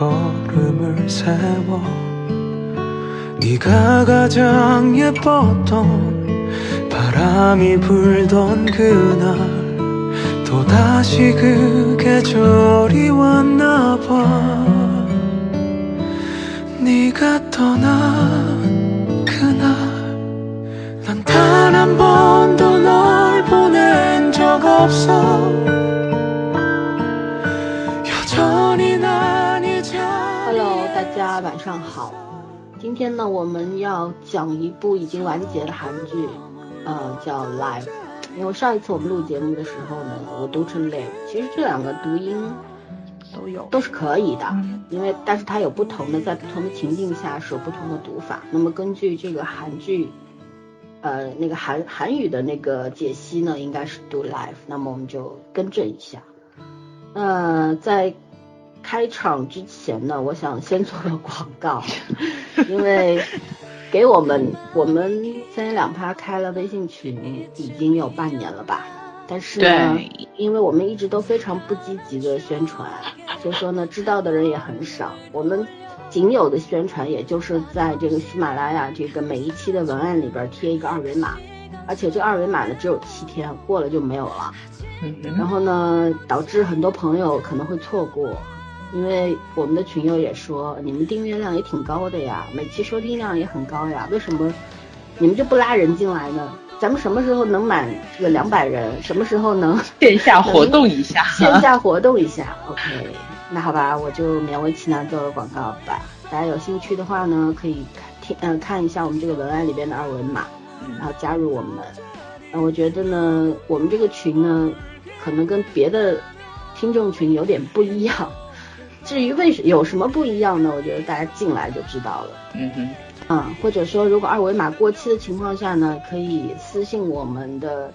걸음을 세워 네가 가장 예뻤던 바람이 불던 그날 또다시 그 계절이 왔나 봐. 네가 떠난 그날 난 단 한 번도 널 보낸 적 없어 今天呢，我们要讲一部已经完结的韩剧，呃，叫《Life》。因为上一次我们录节目的时候呢，我读成 Live，其实这两个读音都有。都是可以的，嗯因为但是它有不同的，在不同的情境下是有不同的读法。那么根据这个韩剧，呃，那个韩韩语的那个解析呢，应该是读 life，那么我们就更正一下。那在开场之前呢，我想先做个广告，因为给我们我们三言两拍开了微信群已经有半年了吧，但是呢，因为我们一直都非常不积极的宣传，所以说呢，知道的人也很少。我们仅有的宣传，也就是在这个喜马拉雅这个每一期的文案里边贴一个二维码，而且这二维码呢只有七天，过了就没有了。嗯然，后呢，导致很多朋友可能会错过，因为我们的群友也说，你们订阅量也挺高的呀，每期收听量也很高呀，为什么你们就不拉人进来呢？咱们什么时候能满这个两百人？什么时候能 线下活动一下。线下活动一下？OK，那好吧，我就勉为其难做个广告吧。大家有兴趣的话呢，可以看听嗯、看一下我们这个文案里边的二维码，然后加入我们。呃，我觉得呢，我们这个群呢，可能跟别的听众群有点不一样。至于为什有什么不一样呢？我觉得大家进来就知道了。嗯哼，嗯，或者说，如果二维码过期的情况下呢，可以私信我们的，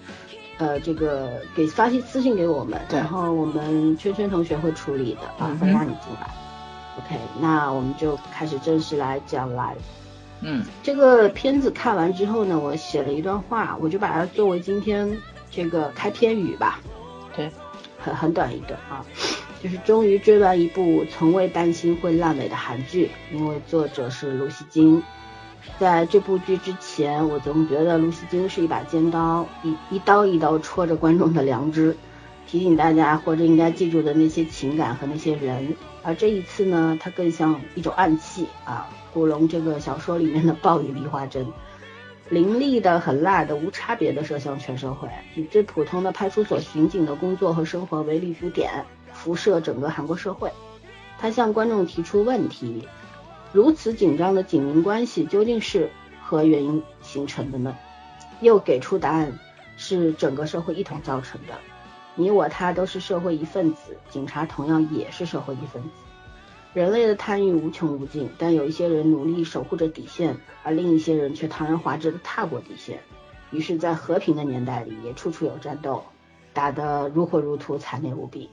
呃，这个给发信私信给我们，然后我们圈圈同学会处理的啊嗯，会哼拉你进来。OK，那我们就开始正式来讲 live。嗯这个片子看完之后呢，我写了一段话，我就把它作为今天这个开篇语吧，对，很很短一段啊，就是终于追完一部从未担心会烂尾的韩剧，因为作者是卢锡金。在这部剧之前，我总觉得卢锡金是一把尖刀，一一刀一刀戳着观众的良知，提醒大家或者应该记住的那些情感和那些人。而这一次呢，它更像一种暗器啊，古龙这个小说里面的暴雨梨花针，凌厉的、很辣的、无差别的射向全社会，以最普通的派出所巡警的工作和生活为立足点，辐射整个韩国社会。他向观众提出问题：如此紧张的警民关系究竟是何原因形成的呢？又给出答案：是整个社会一同造成的。你我他都是社会一份子，警察同样也是社会一份子。人类的贪欲无穷无尽，但有一些人努力守护着底线，而另一些人却堂而皇之的踏过底线。于是，在和平的年代里，也处处有战斗，打得如火如荼，惨烈无比。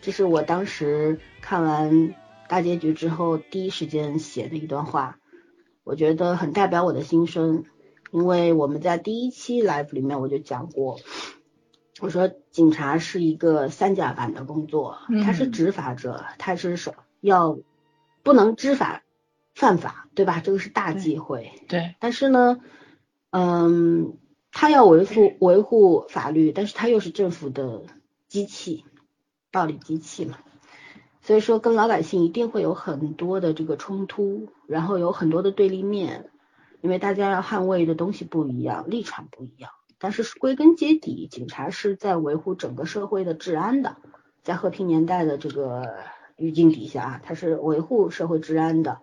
这是我当时看完大结局之后第一时间写的一段话，我觉得很代表我的心声，因为我们在第一期 live 里面我就讲过，我说警察是一个三甲板的工作，他是嗯执法者，他是手要不能知法犯法，对吧？这个是大忌讳。对，但是呢，嗯，他要维护维护法律，但是他又是政府的机器，暴力机器嘛。所以说，跟老百姓一定会有很多的这个冲突，然后有很多的对立面，因为大家要捍卫的东西不一样，立场不一样。但是归根结底，警察是在维护整个社会的治安的，在和平年代的这个语境底下啊，它是维护社会治安的。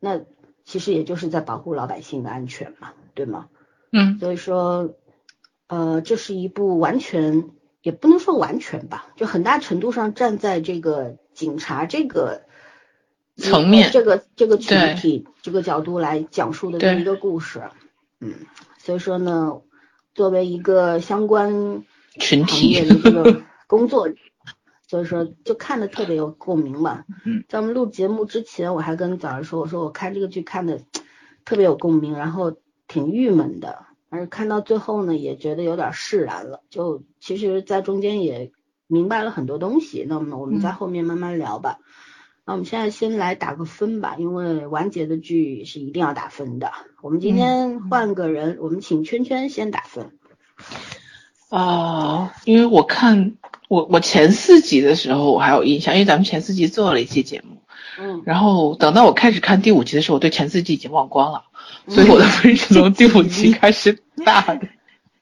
那其实也就是在保护老百姓的安全嘛，对吗？嗯所以说，呃，这是一部完全也不能说完全吧，就很大程度上站在这个警察这个层面这个这个群体这个角度来讲述的这么一个故事。嗯，所以说呢，作为一个相关群体，的这个工作，所以说就看的特别有共鸣嘛。嗯，在我们录节目之前，我还跟早上说，我说我看这个剧看的特别有共鸣，然后挺郁闷的，而看到最后呢，也觉得有点释然了。就其实，在中间也明白了很多东西。那么我们在后面慢慢聊吧。那我们现在先来打个分吧，因为完结的剧是一定要打分的。我们今天换个人，我们请圈圈先打分。啊，因为我看我我前四集的时候我还有印象，因为咱们前四集做了一期节目，嗯，然后等到我开始看第五集的时候，我对前四集已经忘光了，所以我的分是从第五集开始打的。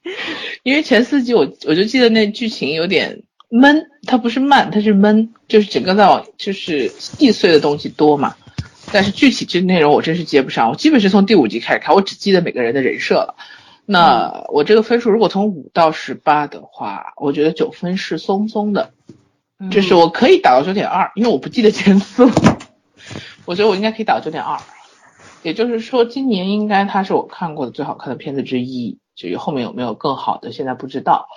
因为前四集我我就记得那剧情有点闷，它不是慢，它是闷，就是整个在往就是细碎的东西多嘛，但是具体这内容我真是接不上，我基本是从第五集开始看，我只记得每个人的人设了。那我这个分数如果从五到十八的话，我觉得九分是松松的，就是我可以打到九点二，因为我不记得前四了，我觉得我应该可以打九点二，也就是说今年应该它是我看过的最好看的片子之一，至于后面有没有更好的，现在不知道，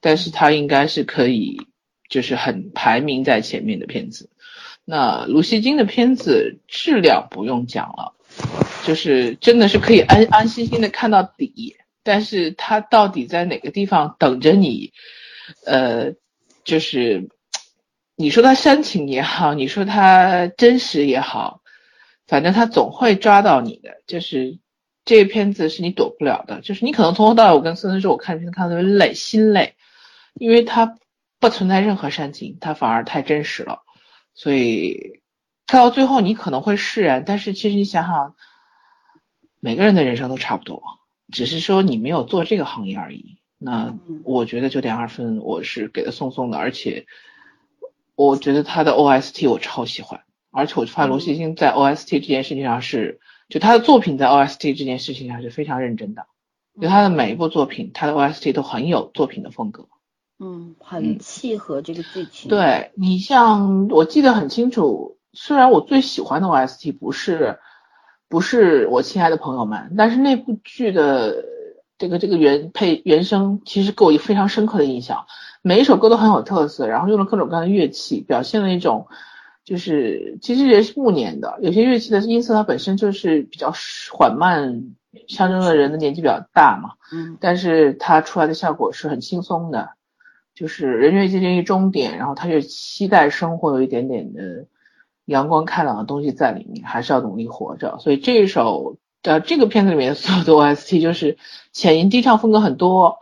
但是它应该是可以，就是很排名在前面的片子。那卢锡金的片子质量不用讲了，就是真的是可以安安心心的看到底。但是他到底在哪个地方等着你？呃，就是你说他煽情也好，你说他真实也好，反正他总会抓到你的。就是这个片子是你躲不了的。就是你可能从头到尾，我跟孙孙说，我看片子看的特别累，心累，因为它不存在任何煽情，它反而太真实了。所以看到最后，你可能会释然。但是其实你想想，每个人的人生都差不多。只是说你没有做这个行业而已。那我觉得九点二分我是给的松松的，而且我觉得他的 OST 我超喜欢，而且我发现罗西星在 OST 这件事情上是，就他的作品在 OST 这件事情上是非常认真的，就他的每一部作品，他的 OST 都很有作品的风格，嗯，很契合这个剧情。对你像我记得很清楚，虽然我最喜欢的 OST 不是。不是我亲爱的朋友们，但是那部剧的这个这个原配原声其实给我一个非常深刻的印象，每一首歌都很有特色，然后用了各种各样的乐器，表现了一种就是其实也是暮年的，有些乐器的音色它本身就是比较缓慢，象征了人的年纪比较大嘛，嗯，但是它出来的效果是很轻松的，就是人越接近于终点，然后他越期待生活有一点点的。阳光开朗的东西在里面，还是要努力活着。所以这一首的这个片子里面所有的 OST 就是浅吟低唱风格很多，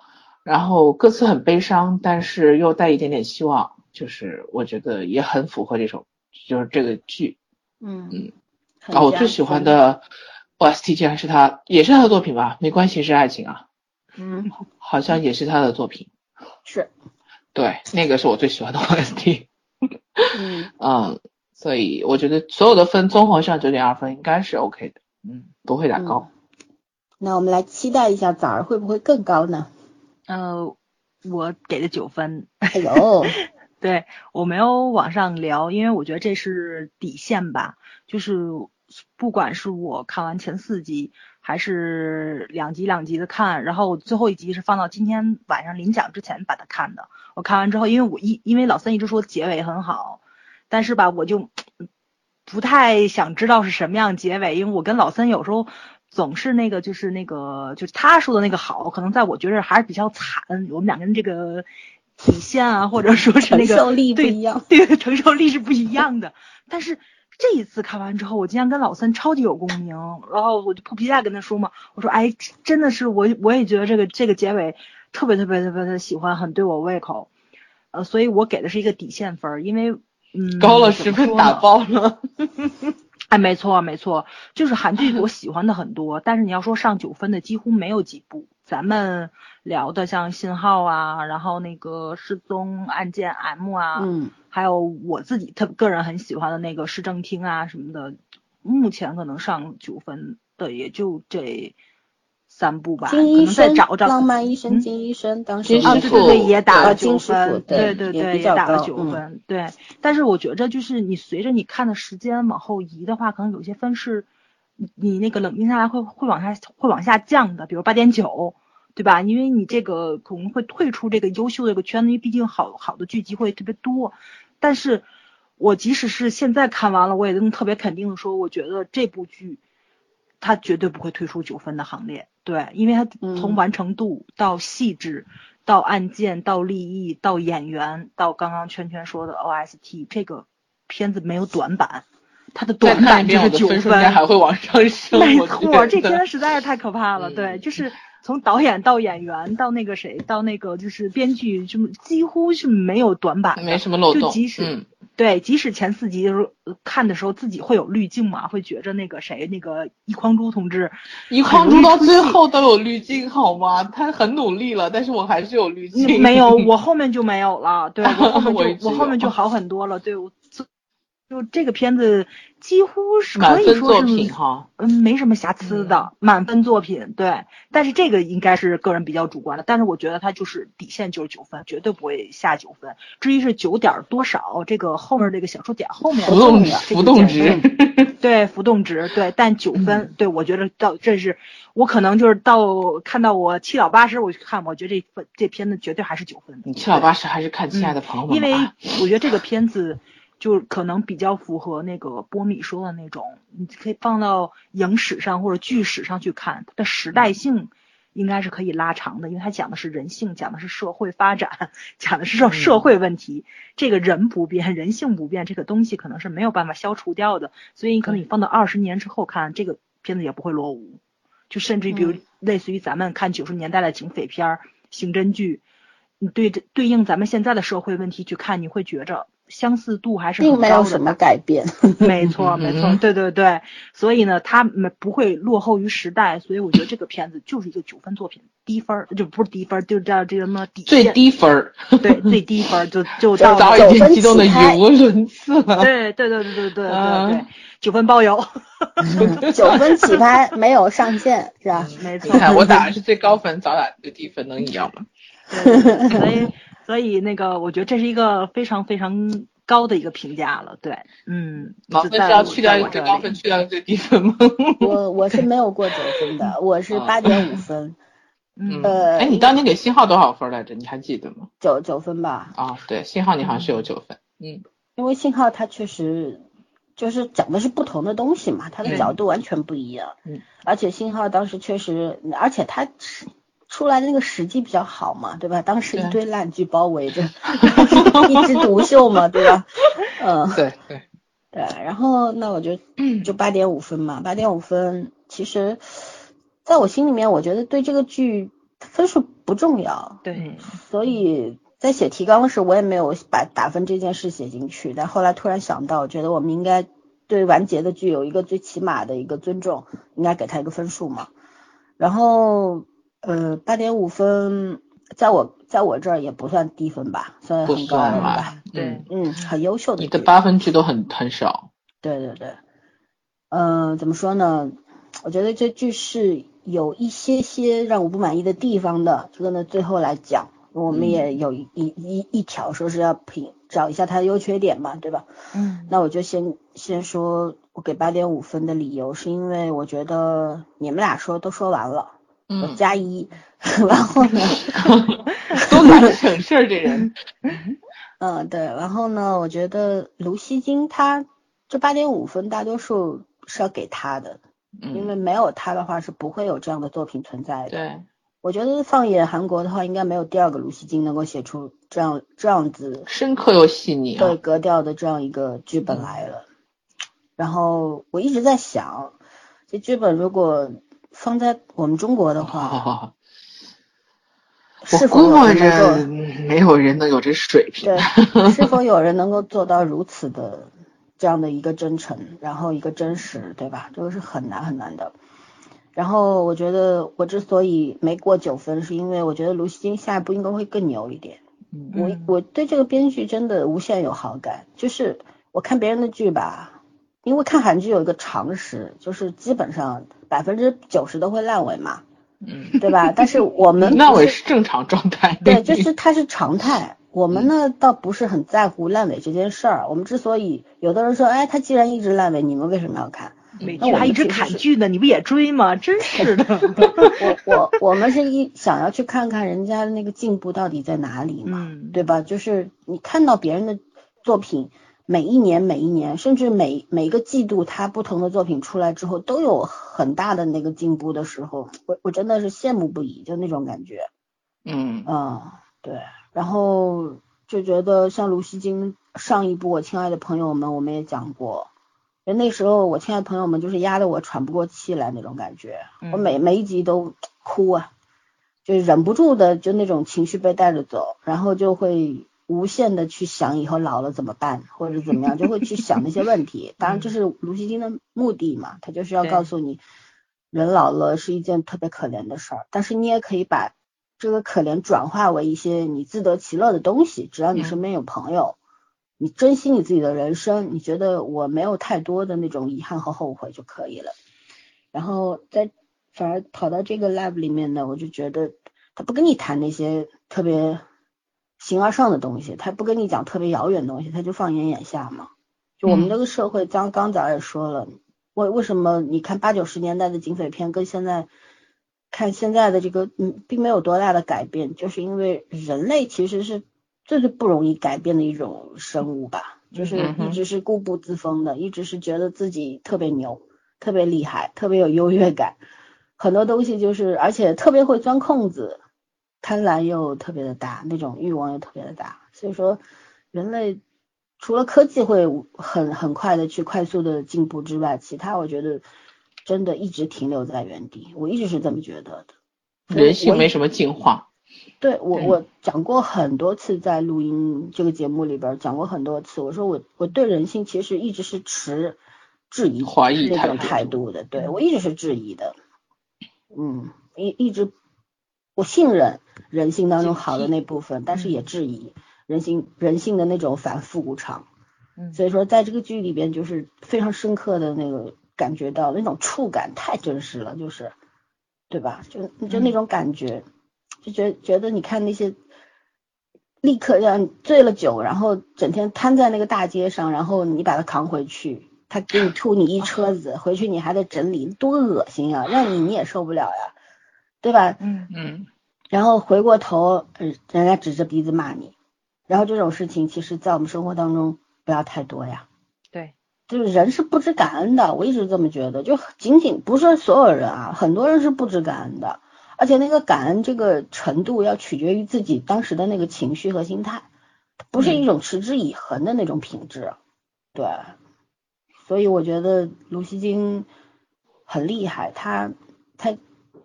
然后歌词很悲伤，但是又带一点点希望，就是我觉得也很符合这首，就是这个剧。嗯嗯。啊，我最喜欢的 OST 竟然是他，也是他的作品吧？没关系，是爱情啊。嗯，好像也是他的作品。是。对，那个是我最喜欢的 OST。嗯。嗯。所以我觉得所有的分综合上九点二分应该是 OK 的，嗯，不会打高。那我们来期待一下枣儿会不会更高呢？呃，我给的九分。哎呦，对我没有往上聊，因为我觉得这是底线吧。就是不管是我看完前四集，还是两集两集的看，然后最后一集是放到今天晚上领奖之前把它看的。我看完之后，因为我一因为老三一直说结尾很好。但是吧，我就不太想知道是什么样结尾，因为我跟老三有时候总是那个，就是那个，就是他说的那个好，可能在我觉得还是比较惨。我们两个人这个底线啊，或者说是那个承受力不一样，对承受力是不一样的。但是这一次看完之后，我今天跟老三超级有共鸣，然后我就破皮带跟他说嘛，我说哎，真的是我我也觉得这个这个结尾特别特别特别的喜欢，很对我胃口，呃，所以我给的是一个底线分，因为。嗯，高了十分打爆了。哎，没错没错，就是韩剧我喜欢的很多，但是你要说上九分的几乎没有几部。咱们聊的像信号啊，然后那个失踪案件 M 啊，嗯，还有我自己特个人很喜欢的那个市政厅啊什么的，目前可能上九分的也就这。三部吧，可能再找找。浪漫医生金医生当时啊，对对对，也打了九分，对对对，也打了九分，对。但是我觉着就是你随着你看的时间往后移的话，可能有些分是，你你那个冷静下来会会往下会往下降的，比如八点九，对吧？因为你这个可能会退出这个优秀的一个圈子，因为毕竟好好的剧集会特别多。但是我即使是现在看完了，我也能特别肯定的说，我觉得这部剧它绝对不会退出九分的行列。对，因为它嗯从完成度到细致，到案件，到立意，到演员，到刚刚圈圈说的 OST，这个片子没有短板，它的短板就是九分分数应该。还会往上升。没错，这得片实在是太可怕了。嗯对，就是从导演到演员到那个谁到那个就是编剧，就几乎是没有短板，没什么漏洞。就即使、嗯，对，即使前四集的时候呃看的时候自己会有滤镜嘛，会觉着那个谁那个一匡珠同志一匡珠到最后都有滤镜好吗？他很努力了，但是我还是有滤镜。没有，我后面就没有了。对我后面 我一直就我后面就好很多了。对我就就这个片子几乎是可以说是。嗯，没什么瑕疵的，满分作品。对，但是这个应该是个人比较主观的，但是我觉得它就是底线就是九分，绝对不会下九分。至于是九点多少，这个后面这个小数点后面浮动这个浮动值，对浮动值，对，但九分，对我觉得到这是我可能就是到看到我七老八十我去看，我觉得这分这片子绝对还是九分的。你七老八十还是看《亲爱的朋友们》因为。我觉得这个片子就可能比较符合那个波米说的那种，你可以放到影史上或者剧史上去看，它的时代性应该是可以拉长的，因为它讲的是人性，讲的是社会发展，讲的是社社会问题。这个人不变，人性不变，这个东西可能是没有办法消除掉的，所以你可能你放到二十年之后看，这个片子也不会落伍。就甚至于比如嗯类似于咱们看九十年代的警匪片儿、刑侦剧，你对这对应咱们现在的社会问题去看，你会觉着相似度还是很并没有什么改变。没错，没错，嗯对对对，所以呢，它没不会落后于时代，所以我觉得这个片子就是一个九分作品，低分儿就不是低分儿，就叫这个什么底最，低分儿，对最低分儿就就就到早已九分经激动的起拍语无伦次了。对对对对对对对九分包邮，九分起拍没有上限是吧？没错，你看，我打的是最高分，早打最低分，能一样吗？对对对所以所以那个，我觉得这是一个非常非常高的一个评价了，对，嗯，老就在我分是要去掉一个最高分，去掉一个最低分吗？我我是没有过九分的，我是八点五分，嗯呃哎，你当年给信号多少分来着？你还记得吗？九九分吧。啊，对，信号你好像是有九分。嗯，因为信号它确实就是讲的是不同的东西嘛，它的角度完全不一样。嗯，而且信号当时确实，而且它是出来的那个时机比较好嘛，对吧？当时一堆烂剧包围着，一枝独秀嘛，对吧？嗯，对对，对。然后那我就 就八点五分嘛，八点五分，其实在我心里面，我觉得对这个剧分数不重要。对，所以在写提纲的时候，我也没有把打分这件事写进去。但后来突然想到，我觉得我们应该对完结的剧有一个最起码的一个尊重，应该给他一个分数嘛。然后，呃，八点五分，在我在我这儿也不算低分吧，算很高了吧吧？？对嗯，嗯，很优秀的。你的八分剧都很很少。对对对，嗯、怎么说呢？我觉得这剧是有一些些让我不满意的地方的。这个呢，最后来讲，我们也有一一一一条说是要评找一下它的优缺点嘛，对吧？嗯那我就先先说，我给八点五分的理由是因为我觉得你们俩说都说完了，我嗯，加一，然后呢 多懒省事儿这人。嗯，对，然后呢，我觉得卢锡金他这八点五分大多数是要给他的。因为嗯，没有他的话是不会有这样的作品存在的。对，我觉得放眼韩国的话，应该没有第二个卢锡金能够写出这样这样子深刻又细腻对啊。格调的这样一个剧本来了。然后我一直在想，这剧本如果放在我们中国的话，哦，是我估摸否有人能着够没有人能有这水平。对，是否有人能够做到如此的这样的一个真诚，然后一个真实，对吧？这个是很难很难的。然后我觉得我之所以没过九分，是因为我觉得卢锡金下一步应该会更牛一点。嗯我我对这个编剧真的无限有好感，就是我看别人的剧吧，因为看韩剧有一个常识，就是基本上百分之九十都会烂尾嘛，嗯，对吧？但是我们 烂尾是正常状态。对，就是它是常态。我们呢倒不是很在乎烂尾这件事儿。我们之所以有的人说，哎，他既然一直烂尾，你们为什么要看？美那我还一直砍剧呢，你不也追吗？真是的。我我我们是一想要去看看人家的那个进步到底在哪里嘛，嗯，对吧？就是你看到别人的作品每一年每一年，甚至每每个季度，他不同的作品出来之后，都有很大的那个进步的时候，我我真的是羡慕不已，就那种感觉。嗯。嗯，对，然后就觉得像卢锡金上一部《我亲爱的朋友们》，我们也讲过，就那时候我亲爱的朋友们就是压得我喘不过气来那种感觉，我每每一集都哭啊，就忍不住的就那种情绪被带着走，然后就会无限的去想以后老了怎么办，或者怎么样，就会去想那些问题。当然这是卢锡金的目的嘛，他就是要告诉你，人老了是一件特别可怜的事儿，但是你也可以把这个可怜转化为一些你自得其乐的东西，只要你嗯身边有朋友，你珍惜你自己的人生，你觉得我没有太多的那种遗憾和后悔就可以了。然后在反而跑到这个 lab 里面呢，我就觉得他不跟你谈那些特别形而上的东西，他不跟你讲特别遥远的东西，他就放眼眼下嘛。就我们嗯。这个社会，刚刚早也说了，为为什么你看八九十年代的警匪片跟现在看现在的这个，嗯，并没有多大的改变，就是因为人类其实是最最不容易改变的一种生物吧，就是一直是固步自封的，一直是觉得自己特别牛、特别厉害、特别有优越感，很多东西就是，而且特别会钻空子，贪婪又特别的大，那种欲望又特别的大，所以说人类除了科技会很很快的去快速的进步之外，其他我觉得真的一直停留在原地，我一直是这么觉得的。人性没什么进化。对我，我讲过很多次，在录音这个节目里边儿讲过很多次。我说我我对人性其实一直是持质疑、怀疑那种态度的，对我一直是质疑的。嗯，一一直我信任人性当中好的那部分，但是也质疑人性人性的那种反复无常。嗯所以说，在这个剧里边，就是非常深刻的那个感觉到那种触感太真实了，就是，对吧？就就那种感觉，就觉觉得你看那些立刻让醉了酒，然后整天瘫在那个大街上，然后你把他扛回去，他给你吐你一车子，回去你还得整理，多恶心啊！让你你也受不了呀，对吧？嗯嗯然后回过头，呃人家指着鼻子骂你，然后这种事情其实在我们生活当中不要太多呀。对，就是人是不知感恩的，我一直这么觉得。就仅仅不是所有人啊，很多人是不知感恩的，而且那个感恩这个程度要取决于自己当时的那个情绪和心态，不是一种持之以恒的那种品质。对，所以我觉得卢锡金很厉害，他他，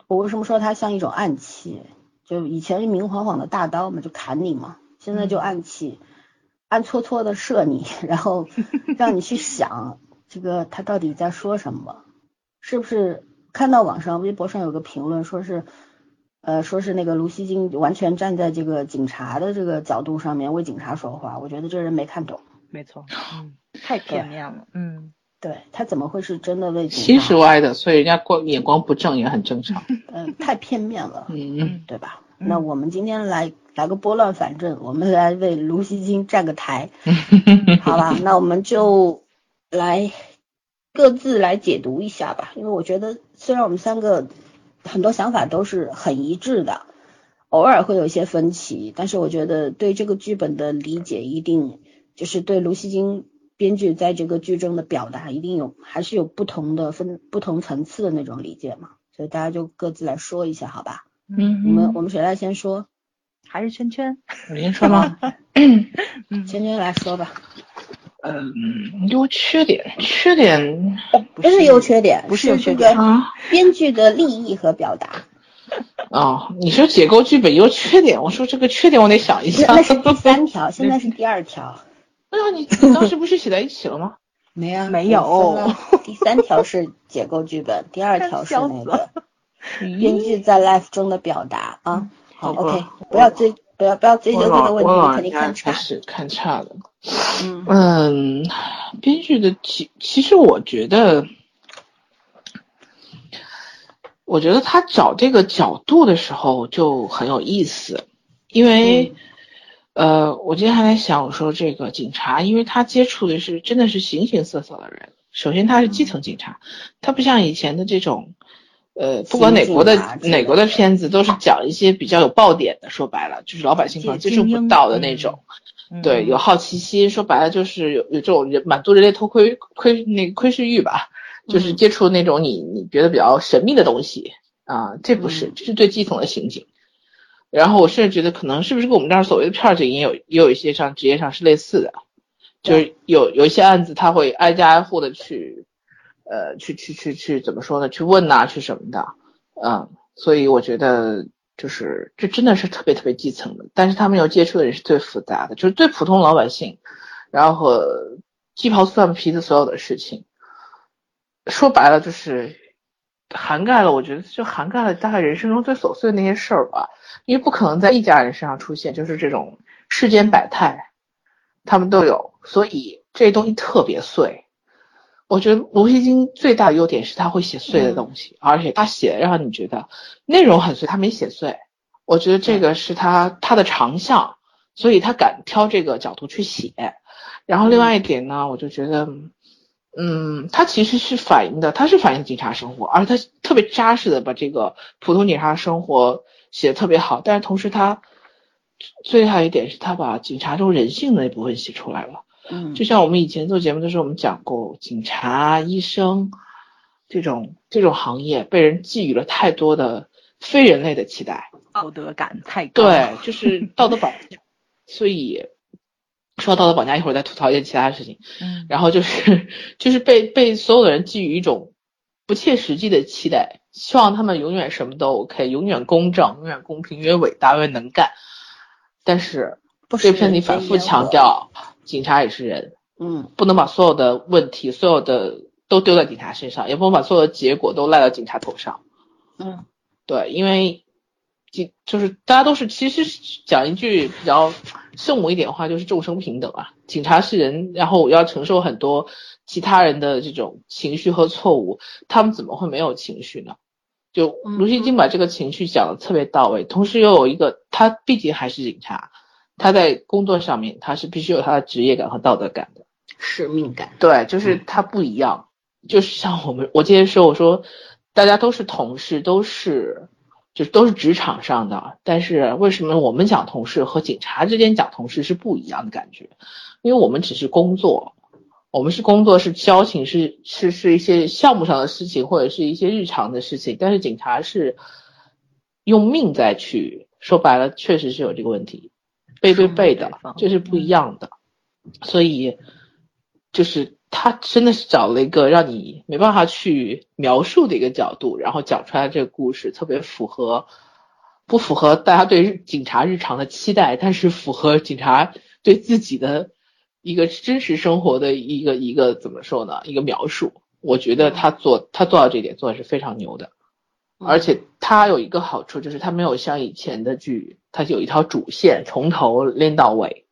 我为什么说他像一种暗器？就以前是明晃晃的大刀嘛，就砍你嘛，现在就暗器。暗搓搓的射你，然后 让你去想这个他到底在说什么，是不是？看到网上微博上有个评论，说是，呃，说是那个卢锡金完全站在这个警察的这个角度上面为警察说话，我觉得这人没看懂，没错，嗯，太片面了，嗯，对他怎么会是真的为警察？心是歪的，所以人家光眼光不正也很正常。嗯、太片面了，嗯，对吧？嗯那我们今天来来个拨乱反正，我们来为卢锡金站个台，好吧？那我们就来各自来解读一下吧，因为我觉得虽然我们三个很多想法都是很一致的，偶尔会有一些分歧，但是我觉得对这个剧本的理解一定就是对卢锡金编剧在这个剧中的表达一定有还是有不同的分不同层次的那种理解嘛，所以大家就各自来说一下，好吧？嗯我们我们谁来先说？还是圈圈，我先说吗？嗯，圈圈来说吧。嗯，优缺点，缺点不是优缺点，不是优缺这点个啊编剧的利益和表达。哦，你说解构剧本优缺点，我说这个缺点我得想一下。那那是第三条，现在是第二条。哎呀，你你当时不是写在一起了吗？没啊，没有第三条是解构剧本，第二条是那个 编剧在 life 中的表达啊。好，OK，不要追，不要不要追究这个问题，肯定看差。开始看差了。嗯嗯，编剧的其其实我觉得，我觉得他找这个角度的时候就很有意思，因为，呃，我今天还在想，我说这个警察，因为他接触的是真的是形形色色的人。首先他是基层警察，他不像以前的这种，呃，不管哪国的哪国的片子都是讲一些比较有爆点的，说白了就是老百姓可能接触不到的那种。对，有好奇心，说白了就是有有这种人满足人类偷窥窥那个窥视欲吧，就是嗯接触那种你你觉得比较神秘的东西啊，这不是，嗯这是最基层的刑警。然后我甚至觉得可能是不是跟我们这儿所谓的片儿警也有也有一些上职业上是类似的，就是有有一些案子他会挨家挨户的去，呃，去去去去怎么说呢？去问呐、去什么的，嗯，所以我觉得就是这真的是特别特别基层的，但是他们要接触的人是最复杂的，就是最普通老百姓，然后和鸡毛蒜皮的所有的事情，说白了就是涵盖了，我觉得就涵盖了大概人生中最琐碎的那些事儿吧，因为不可能在一家人身上出现，就是这种世间百态，他们都有，所以这东西特别碎。我觉得罗西金最大的优点是他会写碎的东西，而且他写让你觉得内容很碎，他没写碎。我觉得这个是他他的长项，所以他敢挑这个角度去写。然后另外一点呢，我就觉得，嗯，他其实是反映的，他是反映警察生活，而他特别扎实的把这个普通警察生活写的特别好。但是同时他最厉害一点是他把警察中人性的那部分写出来了。嗯就像我们以前做节目的时候，我们讲过，警察、医生这种这种行业被人寄予了太多的非人类的期待，道德感太高。对，就是道德绑架。所以说到道德绑架，一会儿再吐槽一些其他的事情。嗯，然后就是就是被被所有的人寄予一种不切实际的期待，希望他们永远什么都 OK，永远公正，永远公平，永远伟大，永远能干。但是不这片里反复强调，警察也是人，嗯不能把所有的问题、所有的都丢在警察身上，也不能把所有的结果都赖到警察头上。嗯对，因为警就是大家都是，其实讲一句比较圣母一点的话，就是众生平等啊。警察是人，然后要承受很多其他人的这种情绪和错误，他们怎么会没有情绪呢？就嗯卢锡金把这个情绪讲的特别到位，同时又有一个，他毕竟还是警察，他在工作上面他是必须有他的职业感和道德感的。使命感。对，就是他不一样，就是像我们，我今天说，我说大家都是同事，都是就都是职场上的，但是为什么我们讲同事和警察之间讲同事是不一样的感觉？因为我们只是工作，我们是工作是交情，是是是一些项目上的事情或者是一些日常的事情，但是警察是用命在去，说白了确实是有这个问题，背对背的，这是不一样的。所以就是他真的是找了一个让你没办法去描述的一个角度，然后讲出来这个故事，特别符合不符合大家对警察日常的期待，但是符合警察对自己的一个真实生活的一个一个怎么说呢？一个描述。我觉得他做他做到这点做的是非常牛的。而且他有一个好处，就是他没有像以前的剧，它有一条主线，从头连到尾，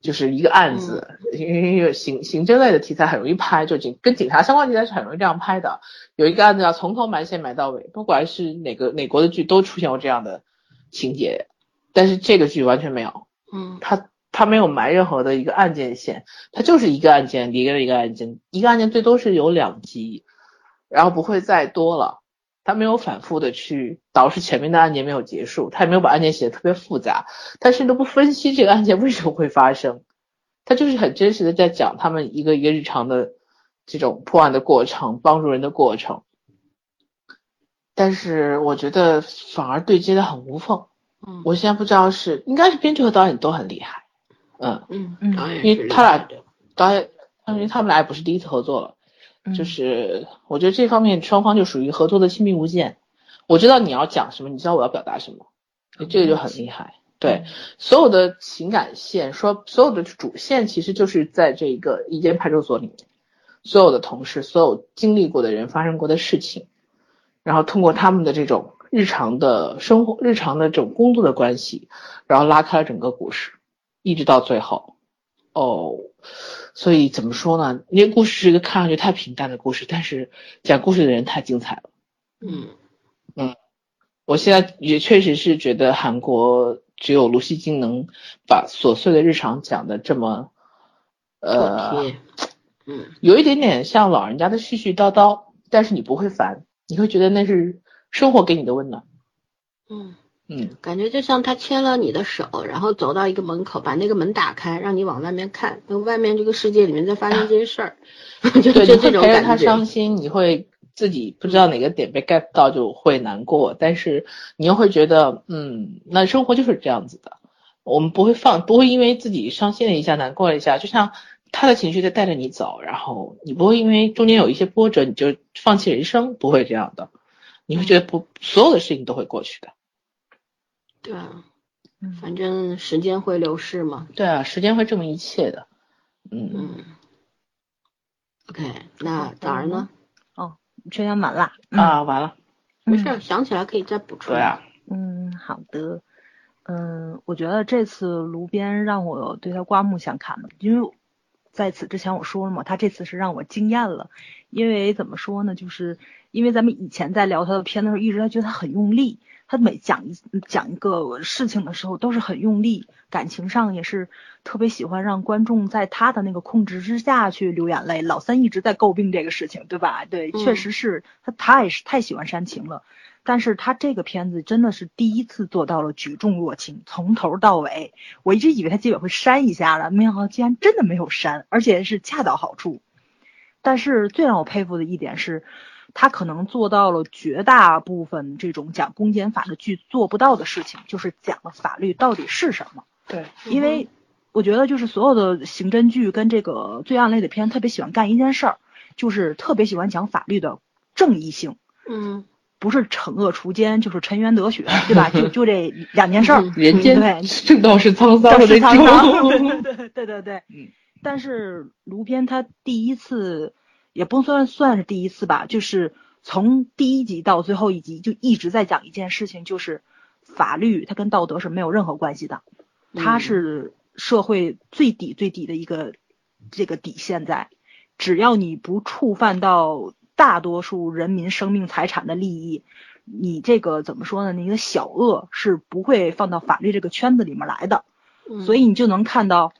就是一个案子。因为因为刑刑侦类的题材很容易拍，就警跟警察相关题材是很容易这样拍的。有一个案子要从头埋线埋到尾，不管是哪个哪国的剧都出现过这样的情节，但是这个剧完全没有，嗯它它没有埋任何的一个案件线，它就是一个案件一个一个案件，一个案件最多是有两集，然后不会再多了。他没有反复的去导致前面的案件没有结束，他也没有把案件写的特别复杂，他甚至都不分析这个案件为什么会发生，他就是很真实的在讲他们一个一个日常的这种破案的过程，帮助人的过程。但是我觉得反而对接的很无缝，嗯我现在不知道是应该是编剧和导演都很厉害，嗯，嗯嗯因为他俩导演，因为他们俩也不是第一次合作了。嗯就是我觉得这方面双方就属于合作的亲密无间。我知道你要讲什么，你知道我要表达什么，这个就很厉害。对，所有的情感线，说所有的主线其实就是在这个一间派出所里面，所有的同事，所有经历过的人发生过的事情，然后通过他们的这种日常的生活、日常的这种工作的关系，然后拉开了整个故事，一直到最后。哦，所以怎么说呢？那个故事是一个看上去太平淡的故事，但是讲故事的人太精彩了。嗯嗯我现在也确实是觉得韩国只有卢锡金能把琐碎的日常讲的这么，呃，嗯有一点点像老人家的絮絮叨叨，但是你不会烦，你会觉得那是生活给你的温暖。嗯嗯，感觉就像他牵了你的手，然后走到一个门口，把那个门打开，让你往外面看，那外面这个世界里面在发生这些事儿，就这种感觉。伤心，你会自己不知道哪个点被 get 到就会难过，但是你又会觉得，嗯，那生活就是这样子的，我们不会放，不会因为自己伤心了一下，难过了一下，就像他的情绪在带着你走，然后你不会因为中间有一些波折你就放弃人生，不会这样的，你会觉得不，所有的事情都会过去的。对啊，嗯反正时间会流逝嘛。对啊，时间会证明一切的。嗯，嗯。OK，那早儿呢？哦缺点满啦。嗯、啊，完了，没事儿，想起来可以再补充。对啊，嗯，好的。嗯，我觉得这次卢边让我对他刮目相看了，因为在此之前我说了嘛，他这次是让我惊艳了。因为怎么说呢，就是因为咱们以前在聊他的片的时候，一直在觉得他很用力，他每讲一讲一个事情的时候都是很用力，感情上也是特别喜欢让观众在他的那个控制之下去流眼泪。老三一直在诟病这个事情，对吧？对，嗯确实是他太是太喜欢煽情了。但是他这个片子真的是第一次做到了举重若轻，从头到尾，我一直以为他结尾会删一下了，没想到竟然真的没有删，而且是恰到好处。但是最让我佩服的一点是，他可能做到了绝大部分这种讲公检法的剧做不到的事情，就是讲了法律到底是什么。对，因为我觉得就是所有的刑侦剧跟这个罪案类的片特别喜欢干一件事儿，就是特别喜欢讲法律的正义性。嗯，不是惩恶除奸，就是沉冤得雪，对吧？就 就这两件事儿。人间对正道是沧桑 对。对对对对对。嗯。但是卢边他第一次，也不算算是第一次吧，就是从第一集到最后一集，就一直在讲一件事情，就是法律它跟道德是没有任何关系的，它嗯是社会最底最底的一个这个底线在，只要你不触犯到大多数人民生命财产的利益，你这个怎么说呢？你的小恶是不会放到法律这个圈子里面来的。嗯所以你就能看到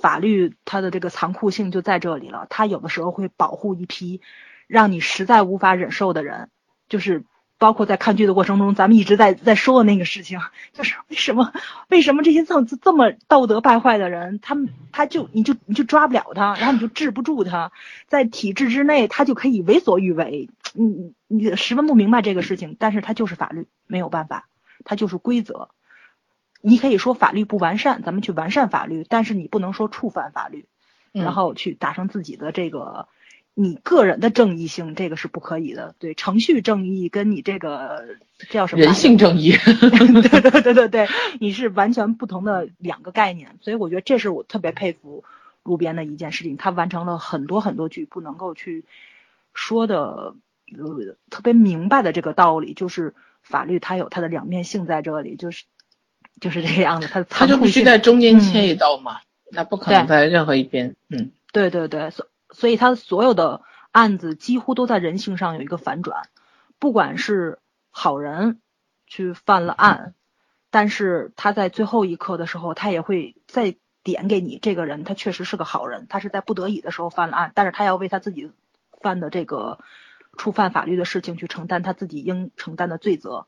法律它的这个残酷性就在这里了。它有的时候会保护一批让你实在无法忍受的人，就是包括在看剧的过程中，咱们一直在在说的那个事情，就是为什么为什么这些这么这么道德败坏的人，他们他就你就你就抓不了他，然后你就治不住他，在体制之内他就可以为所欲为。你你十分不明白这个事情，但是他就是法律，没有办法，他就是规则。你可以说法律不完善，咱们去完善法律，但是你不能说触犯法律，嗯然后去达成自己的这个你个人的正义性，这个是不可以的。对，程序正义跟你这个这叫什么？人性正义。对对对对对，你是完全不同的两个概念，所以我觉得这是我特别佩服路边的一件事情，他完成了很多很多句不能够去说的呃特别明白的这个道理，就是法律它有它的两面性在这里，就是就是这个样子，它的他就必须在中间切一刀嘛，他不可能在任何一边。嗯，对对对，所所以他所有的案子几乎都在人性上有一个反转，不管是好人去犯了案，但是他在最后一刻的时候，他也会再点给你这个人，他确实是个好人，他是在不得已的时候犯了案，但是他要为他自己犯的这个触犯法律的事情去承担他自己应承担的罪责。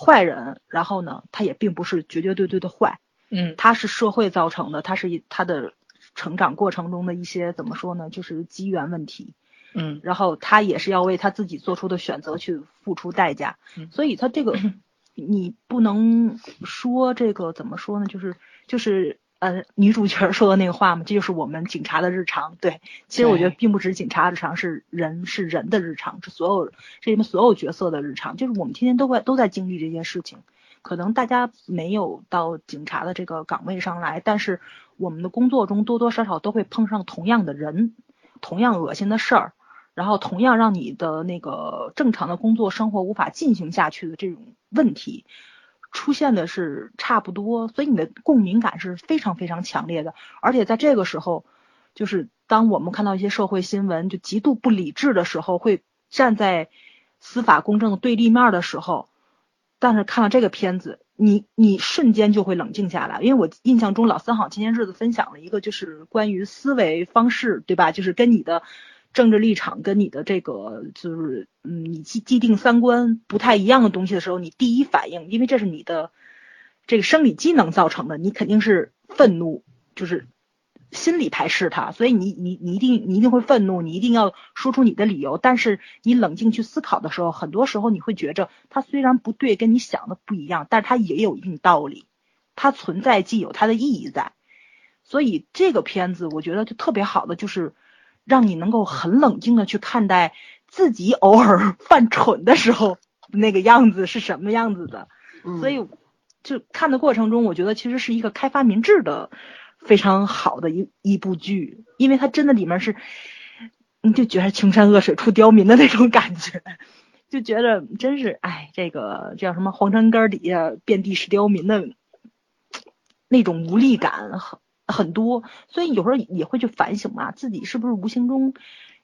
坏人，然后呢，他也并不是绝绝对对的坏，嗯，他是社会造成的，他是一他的成长过程中的一些怎么说呢，就是机缘问题。嗯，然后他也是要为他自己做出的选择去付出代价，嗯所以他这个 你不能说这个怎么说呢，就是就是呃女主角说的那个话嘛，这就是我们警察的日常。对，其实我觉得并不止警察日常，是人是人的日常，是所有这里面所有角色的日常，就是我们天天都会都在经历这些事情。可能大家没有到警察的这个岗位上来，但是我们的工作中多多少少都会碰上同样的人，同样恶心的事儿，然后同样让你的那个正常的工作生活无法进行下去的这种问题，出现的是差不多，所以你的共鸣感是非常非常强烈的，而且在这个时候，就是当我们看到一些社会新闻就极度不理智的时候，会站在司法公正的对立面的时候。但是看了这个片子，你你瞬间就会冷静下来，因为我印象中老三好前些日子分享了一个就是关于思维方式，对吧？就是跟你的政治立场跟你的这个就是嗯你既既定三观不太一样的东西的时候，你第一反应，因为这是你的这个生理机能造成的，你肯定是愤怒，就是心理排斥它，所以你你你一定你一定会愤怒，你一定要说出你的理由。但是你冷静去思考的时候，很多时候你会觉着它虽然不对，跟你想的不一样，但是它也有一定道理，它存在既有它的意义在。所以这个片子我觉得就特别好的就是让你能够很冷静的去看待自己偶尔犯蠢的时候 那个样子是什么样子的。嗯所以就看的过程中，我觉得其实是一个开发民智的非常好的一一部剧，因为它真的里面是，你就觉得穷山恶水出刁民的那种感觉，就觉得真是哎，这个叫什么黄山根儿底下遍地是刁民的那种无力感很很多，所以有时候也会去反省嘛，自己是不是无形中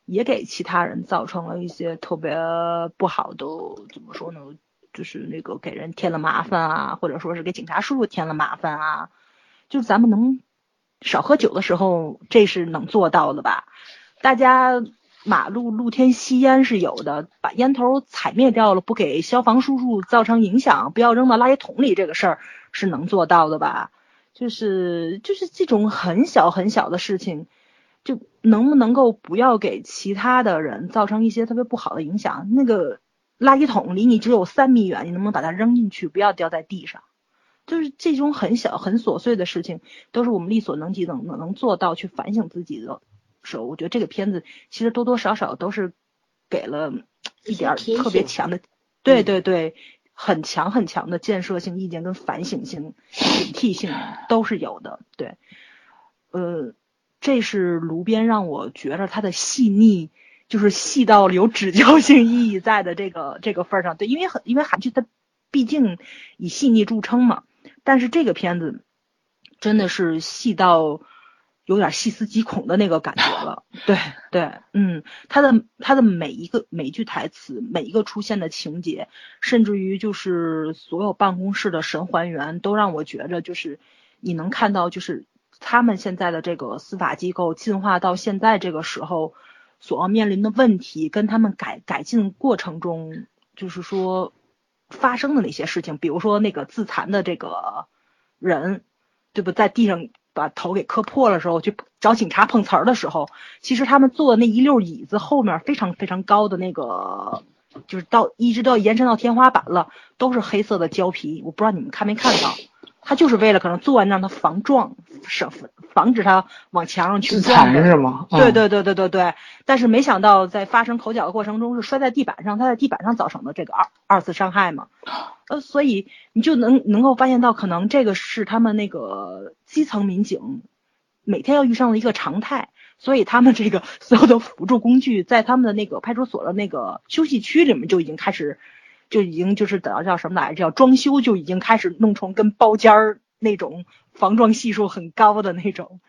也给其他人造成了一些特别不好的，怎么说呢？就是那个给人添了麻烦啊，或者说是给警察叔叔添了麻烦啊。就是咱们能少喝酒的时候，这是能做到的吧？大家马路露天吸烟是有的，把烟头踩灭掉了，不给消防叔叔造成影响，不要扔到垃圾桶里，这个事儿是能做到的吧？就是就是这种很小很小的事情，就能不能够不要给其他的人造成一些特别不好的影响？那个垃圾桶离你只有三米远，你能不能把它扔进去，不要掉在地上？就是这种很小很琐碎的事情，都是我们力所能及能能能做到去反省自己的时候，我觉得这个片子其实多多少少都是给了一点儿特别强的，对对对，很强很强的建设性意见跟反省性、警惕性都是有的。对，呃，这是卢边让我觉得他的细腻，就是细到有指教性意义在的这个这个份儿上。对，因为很因为韩剧它毕竟以细腻著称嘛，但是这个片子真的是细到有点细思极恐的那个感觉了。对对，嗯，他的他的每一个每一句台词，每一个出现的情节，甚至于就是所有办公室的神还原，都让我觉着就是你能看到就是他们现在的这个司法机构进化到现在这个时候所要面临的问题，跟他们改改进过程中，就是说发生的那些事情，比如说那个自残的这个人，对不，在地上把头给磕破了时候，去找警察碰瓷儿的时候，其实他们坐的那一溜椅子后面非常非常高的那个，就是到一直到延伸到天花板了，都是黑色的胶皮，我不知道你们看没看到。他就是为了可能做完让他防撞，省防止他往墙上去自残撞是吗？嗯。对对对对对对，但是没想到在发生口角的过程中是摔在地板上，他在地板上造成的这个二二次伤害嘛，呃，所以你就能能够发现到，可能这个是他们那个基层民警每天要遇上的一个常态，所以他们这个所有的辅助工具在他们的那个派出所的那个休息区里面就已经开始，就已经就是等到叫什么来着，叫装修就已经开始弄成跟包间儿那种防撞系数很高的那种。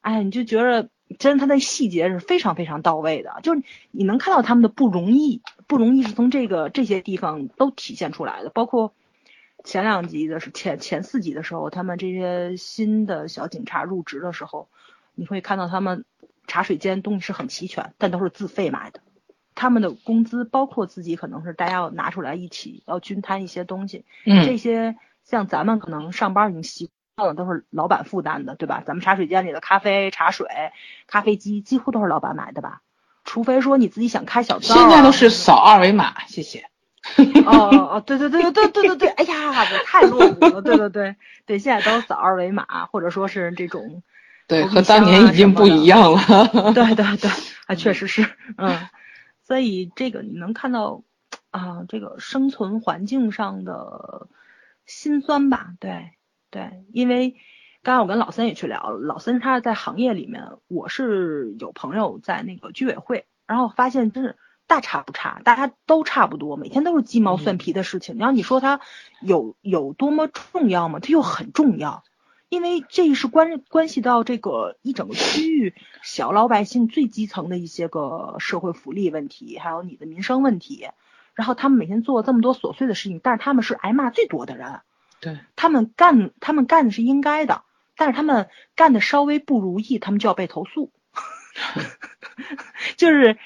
哎，你就觉得真的他的细节是非常非常到位的，就是你能看到他们的不容易，不容易是从这个这些地方都体现出来的，包括前两集的是前前四集的时候，他们这些新的小警察入职的时候，你会看到他们茶水间东西是很齐全，但都是自费买的。他们的工资包括自己，可能是大家要拿出来一起要均摊一些东西。嗯，这些像咱们可能上班已经习惯了，都是老板负担的，对吧？咱们茶水间里的咖啡、茶水、咖啡机几乎都是老板买的吧？除非说你自己想开小灶。现在都是扫二维码，谢谢。哦哦对对对对对对对，哎呀，太落伍了，对对对对，现在都扫二维码，或者说是这种。对，和当年已经不一样了。对对对，啊，确实是，嗯。所以这个你能看到啊，这个生存环境上的辛酸吧？对对，因为刚刚我跟老森也去聊了，老森他在行业里面，我是有朋友在那个居委会，然后发现真是大差不差，大家都差不多，每天都是鸡毛蒜皮的事情。然后你说它有有多么重要吗？它又很重要。因为这是关关系到这个一整个区域小老百姓最基层的一些个社会福利问题，还有你的民生问题。然后他们每天做这么多琐碎的事情，但是他们是挨骂最多的人。对，他们干他们干的是应该的，但是他们干的稍微不如意，他们就要被投诉。就是，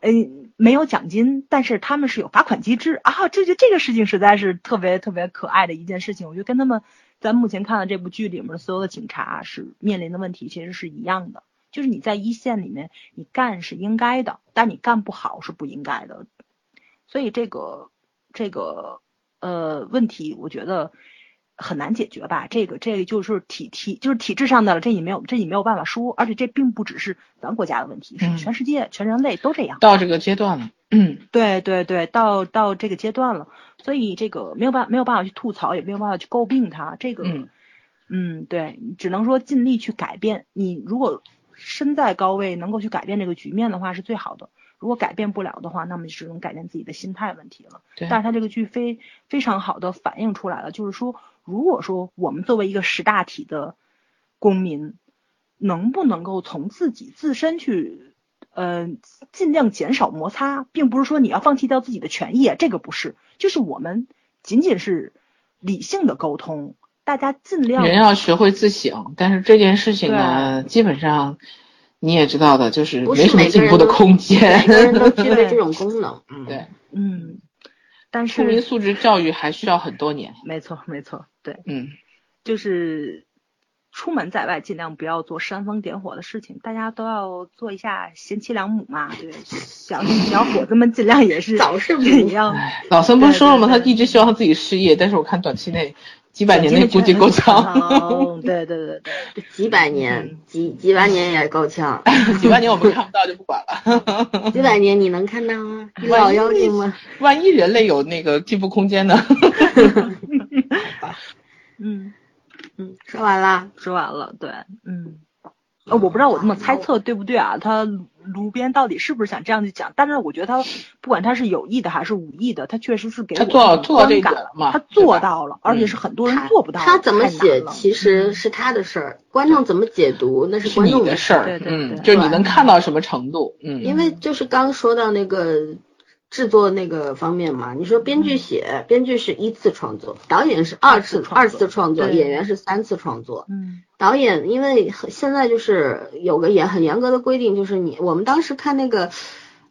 嗯，没有奖金，但是他们是有罚款机制啊，这就这个事情实在是特别特别可爱的一件事情。我就跟他们咱目前看的这部剧里面所有的警察是面临的问题其实是一样的，就是你在一线里面你干是应该的，但你干不好是不应该的。所以这个这个呃问题，我觉得很难解决吧。这个这个就是体体就是体制上的了，这你没有这你没有办法说，而且这并不只是咱国家的问题，是嗯全世界、全人类都这样。到这个阶段了，嗯，对对对，到到这个阶段了，所以这个没有办没有办法去吐槽，也没有办法去诟病他。这个，嗯嗯对，只能说尽力去改变。你如果身在高位，能够去改变这个局面的话，是最好的。如果改变不了的话，那么就只能改变自己的心态问题了。对但是他这个剧非非常好的反映出来了，就是说，如果说我们作为一个识大体的公民，能不能够从自己自身去，呃，尽量减少摩擦，并不是说你要放弃掉自己的权益，这个不是，就是我们仅仅是理性的沟通，大家尽量人要学会自省，但是这件事情呢，基本上你也知道的，就是没什么进步的空间。每个人都具备 这种功能。嗯，对，嗯，但是公民素质教育还需要很多年。没错没错，对，嗯，就是出门在外尽量不要做煽风点火的事情，大家都要做一下贤妻良母嘛，对，小小伙子们尽量也是早是母也要哎，老孙不是说了吗？他一直希望自己失业，但是我看短期内几百年内估计够呛，对对对对，几百年，几几万年也够呛。几万年我们看不到就不管了。几百年你能看到吗？你老妖精吗？万一人类有那个进步空间呢？嗯，嗯，说完了。说完了，对，嗯。呃，我不知道我这么猜测对不对啊？他卢边到底是不是想这样去讲？但是我觉得他不管他是有意的还是无意的，他确实是给他做做到这一观感点了嘛他做到了，而且是很多人做不到的。他怎么写其实嗯是他的事儿，观众怎么解读那是观众的事儿，对对对嗯，就是你能看到什么程度，嗯，因为就是刚说到那个制作那个方面嘛，你说编剧写，编剧是一次创作，导演是二次二二次创作演员是三次创作。嗯导演因为现在就是有个严很严格的规定，就是你我们当时看那个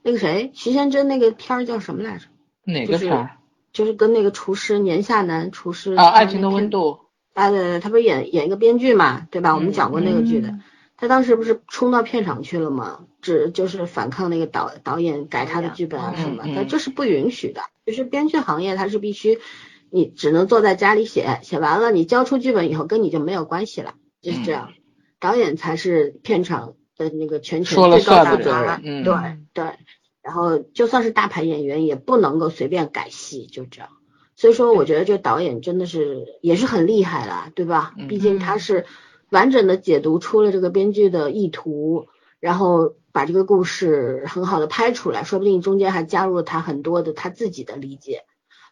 那个谁徐贤真那个片儿叫什么来着？就是哪个片儿就是跟那个厨师年下男厨师啊？爱情的温度，啊，对对，他不是演演一个编剧嘛，对吧？我们讲过那个剧的，嗯他当时不是冲到片场去了吗？只就是反抗那个导导演改他的剧本啊嗯什么，嗯他这是不允许的。就是编剧行业，它是必须你只能坐在家里写，写完了你交出剧本以后跟你就没有关系了，就是这样。导演才是片场的那个全权最高负责人对对。然后就算是大牌演员，也不能够随便改戏，就这样。所以说，我觉得这导演真的是也是很厉害了，对吧？嗯毕竟他是完整的解读出了这个编剧的意图，然后把这个故事很好的拍出来，说不定中间还加入了他很多的他自己的理解。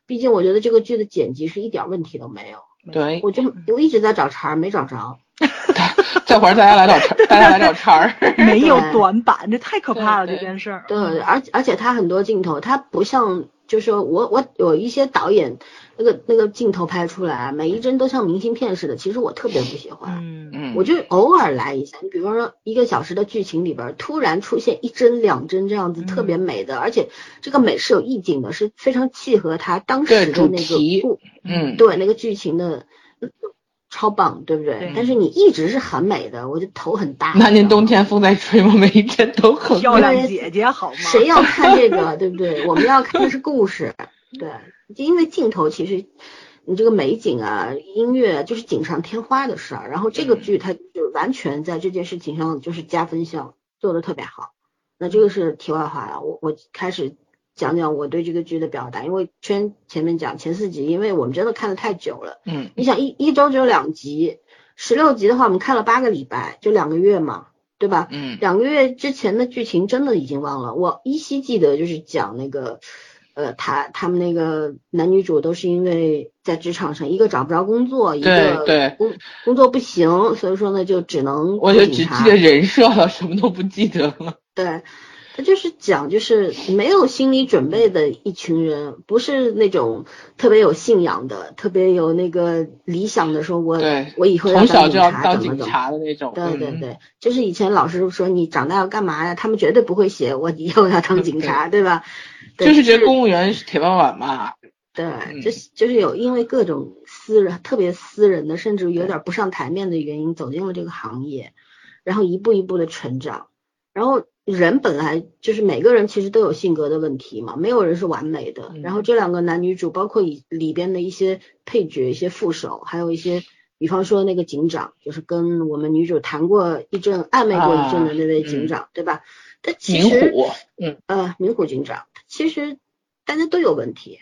毕竟我觉得这个剧的剪辑是一点问题都没有，对，我就我一直在找茬儿，没找着。这会儿大家来找茬，大家来找茬儿，没有短板，这太可怕了这件事儿。对，而而且他很多镜头，他不像，就是说我我有一些导演那个那个镜头拍出来啊，每一帧都像明信片似的，其实我特别不喜欢。嗯嗯，我就偶尔来一下，你比方说一个小时的剧情里边，突然出现一帧两帧这样子特别美的，而且这个美是有意境的，是非常契合他当时的那个故，嗯，对那个剧情的。超棒，对不对？对但是你一直是很美的，我就头很大。那年冬天风在吹吗？每一天都很漂亮姐姐好吗？谁要看这个，对不对？我们要看的是故事，对，因为镜头其实你这个美景啊、音乐就是锦上添花的事儿。然后这个剧它就完全在这件事情上就是加分项，做的特别好。那这个是题外话了，我我开始讲讲我对这个剧的表达，因为圈前面讲前四集，因为我们真的看的太久了。嗯你想一一周只有两集，十六集的话，我们看了八个礼拜，就两个月嘛，对吧？嗯两个月之前的剧情真的已经忘了，我依稀记得就是讲那个，呃，他他们那个男女主都是因为在职场上，一个找不着工作，一个工工作不行，所以说呢就只能我就只记得人设了，什么都不记得了。对，他就是讲就是没有心理准备的一群人，不是那种特别有信仰的、特别有那个理想的，说我我以后要从小当警就要当警察怎么怎么。察的那种。嗯，对对对，就是以前老师说你长大要干嘛呀？他们绝对不会写我以后要当警察，对吧？对就是觉得公务员是铁饭碗嘛。对，嗯就是就是有因为各种私人特别私人的，甚至有点不上台面的原因走进了这个行业，然后一步一步的成长。然后人本来就是每个人其实都有性格的问题嘛，没有人是完美的。嗯然后这两个男女主，包括以里边的一些配角、一些副手，还有一些，比方说那个警长，就是跟我们女主谈过一阵暧昧过一阵的那位警长，对吧？他其明实，嗯，呃，明虎警长，其实大家都有问题，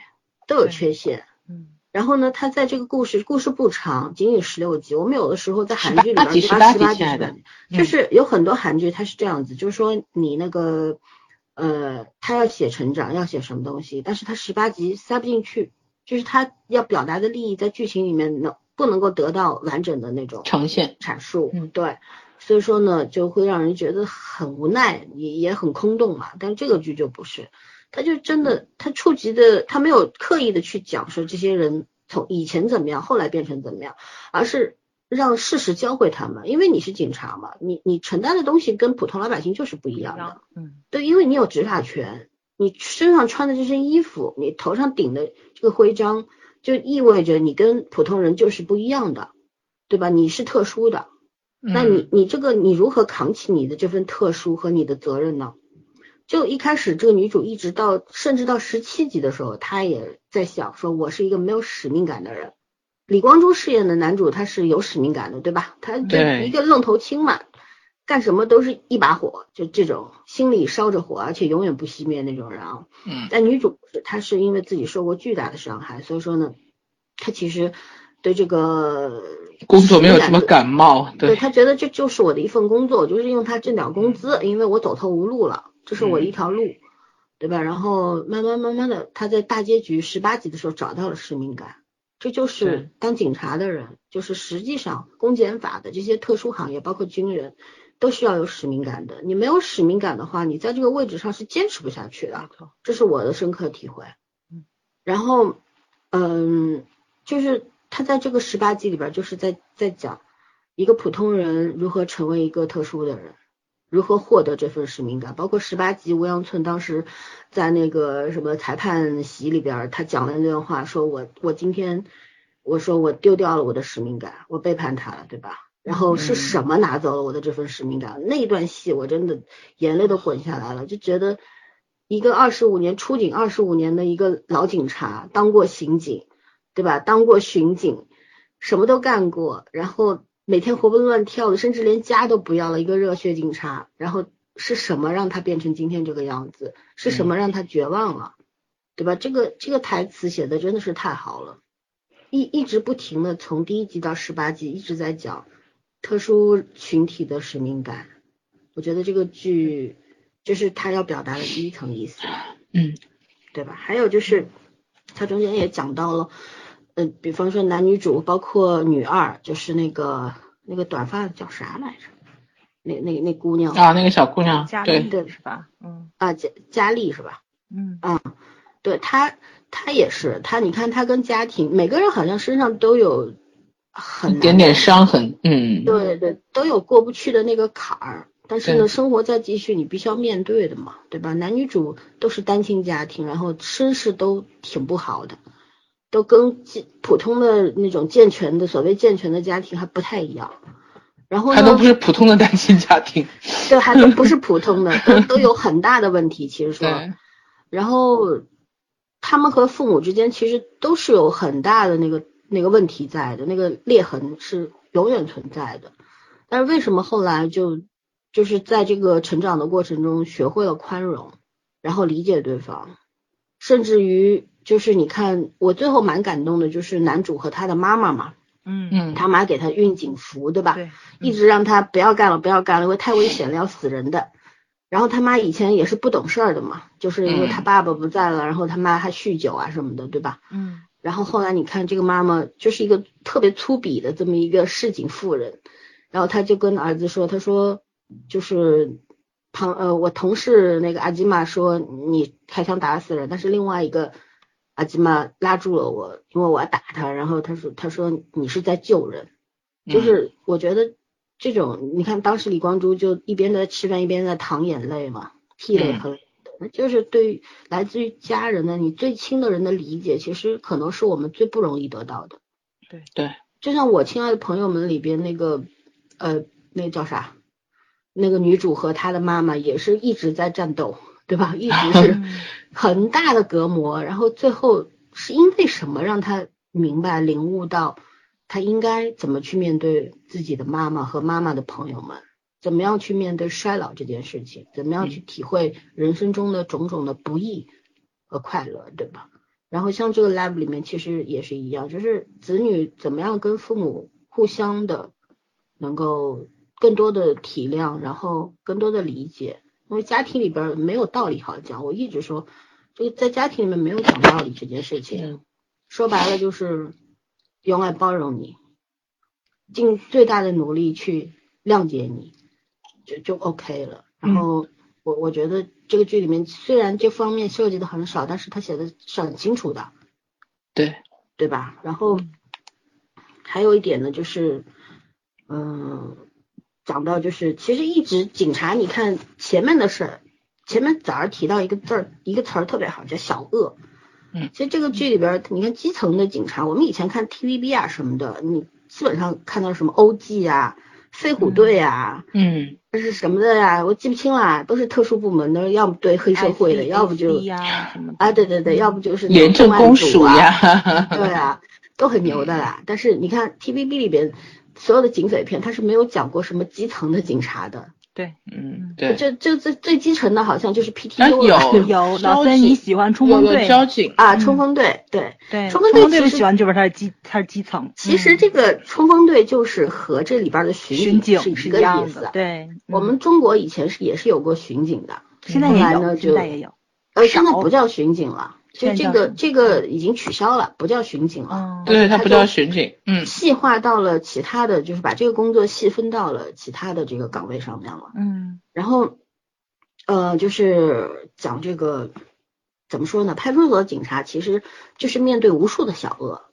都有缺陷。嗯，然后呢，他在这个故事故事不长，仅仅十六集。我们有的时候在韩剧里18边集18啊十八集集亲爱的18集就是有很多韩剧它是这样子，就是说你那个呃，他要写成长，要写什么东西，但是他十八集塞不进去，就是他要表达的利益在剧情里面能不能够得到完整的那种呈现。阐述，嗯对，所以说呢，就会让人觉得很无奈，也也很空洞嘛。但这个剧就不是，他就真的，他触及的，他没有刻意的去讲说这些人从以前怎么样，后来变成怎么样，而是让事实教会他们。因为你是警察嘛，你你承担的东西跟普通老百姓就是不一样的。嗯对，因为你有执法权，你身上穿的这身衣服，你头上顶的这个徽章，就意味着你跟普通人就是不一样的，对吧？你是特殊的，那嗯你你这个你如何扛起你的这份特殊和你的责任呢？就一开始这个女主一直到甚至到十七集的时候，她也在想说，我是一个没有使命感的人。李光洙饰演的男主他是有使命感的，对吧？他就一个愣头青嘛，干什么都是一把火，就这种心里烧着火，而且永远不熄灭那种人啊。嗯但女主，她是因为自己受过巨大的伤害，所以说呢，她其实对这个工作没有什么感感冒，对对，他觉得这就是我的一份工作，我就是用它挣点工资，因为我走投无路了，这是我一条路，对吧？然后慢慢慢慢的，他在大结局十八集的时候找到了使命感，这就是当警察的人，就是实际上公检法的这些特殊行业，包括军人，都需要有使命感的。你没有使命感的话，你在这个位置上是坚持不下去的。这是我的深刻体会嗯。然后，嗯，就是他在这个十八集里边，就是在在讲一个普通人如何成为一个特殊的人，如何获得这份使命感。包括十八集，吴阳春当时在那个什么裁判席里边，他讲了那段话，说我我今天我说我丢掉了我的使命感，我背叛他了，对吧？然后是嗯什么拿走了我的这份使命感？那一段戏我真的眼泪都滚下来了，就觉得一个二十五年出警二十五年的一个老警察，当过刑警，对吧？当过巡警，什么都干过，然后每天活蹦乱跳的，甚至连家都不要了，一个热血警察，然后是什么让他变成今天这个样子？是什么让他绝望了？对吧？这个这个台词写的真的是太好了，一一直不停的从第一集到十八集一直在讲特殊群体的使命感。我觉得这个剧就是他要表达的第一层意思。嗯对吧？还有就是，他中间也讲到了，嗯、比方说男女主，包括女二，就是那个那个短发的叫啥来着？那那那姑娘啊，那个小姑娘，佳对，丽对是吧？嗯啊，佳佳丽是吧？嗯啊对她，她也是，她你看她跟家庭，每个人好像身上都有很一点点伤痕，嗯，对对，都有过不去的那个坎儿。但是呢，生活在继续，你必须要面对的嘛，对吧？男女主都是单亲家庭，然后身世都挺不好的，都跟健普通的那种健全的所谓健全的家庭还不太一样。然后呢还都不，是普通的单亲家庭，对，还都不是普通的，都都有很大的问题。其实说，然后他们和父母之间其实都是有很大的那个那个问题在的，那个裂痕是永远存在的。但是为什么后来就就是在这个成长的过程中学会了宽容，然后理解对方，甚至于就是你看我最后蛮感动的，就是男主和他的妈妈嘛，嗯嗯，他妈给他运警服，对吧？对，一直让他不要干了，不要干了，因为太危险了，要死人的。然后他妈以前也是不懂事儿的嘛，就是因为他嗯爸爸不在了，然后他妈还酗酒啊什么的，对吧？嗯然后后来你看这个妈妈就是一个特别粗鄙的这么一个市井妇人，然后他就跟儿子说，他说就是旁呃，我同事那个阿基玛说你开枪打死人，但是另外一个阿基玛拉住了我，因为我要打他，然后他说他说你是在救人，就是我觉得这种你看当时李光洙就一边在吃饭一边在淌眼泪嘛，涕泪横流的，就是对于来自于家人的你最亲的人的理解，其实可能是我们最不容易得到的。对。对，就像我亲爱的朋友们里边那个呃那个叫啥？那个女主和她的妈妈也是一直在战斗，对吧？一直是很大的隔膜，然后最后是因为什么让他明白、领悟到，他应该怎么去面对自己的妈妈和妈妈的朋友们，怎么样去面对衰老这件事情，怎么样去体会人生中的种种的不易和快乐，对吧？然后像这个 lab 里面其实也是一样，就是子女怎么样跟父母互相的能够。更多的体谅，然后更多的理解，因为家庭里边没有道理好讲。我一直说，这个在家庭里面没有讲道理这件事情，说白了就是用爱包容你，尽最大的努力去谅解你，就就 OK 了。然后我我觉得这个剧里面虽然这方面涉及的很少，但是他写的是很清楚的，对对吧？然后还有一点呢，就是嗯。讲到就是，其实一直警察，你看前面的事儿，前面早上提到一个字儿，一个词儿特别好，叫小恶。嗯，其实这个剧里边，你看基层的警察，我们以前看 TVB 啊什么的，你基本上看到什么 OG 啊、飞虎队啊，嗯，这是什么的呀？我记不清了，都是特殊部门的，要么对黑社会的，要不就啊，对对对，要不就是廉政公署呀，对啊，都很牛的啦。但是你看 TVB 里边。所有的警匪片，他是没有讲过什么基层的警察的。对，嗯，对，这这最最基层的，好像就是 PTU 有 有老三，你喜欢冲锋队。交警。啊？冲锋队，对。对，冲锋队队喜欢就是他是基他是基层。其实这个冲锋队就是和这里边的巡警是一个意思。对，我们中国以前是也是有过巡警的，现在也有，现在也有，呃，现在不叫巡警了。就这个这个已经取消了，不叫巡警了。对，它不叫巡警，嗯，细化到了其他的就是把这个工作细分到了其他的这个岗位上面了。嗯，然后呃，就是讲这个怎么说呢？派出所警察其实就是面对无数的小恶。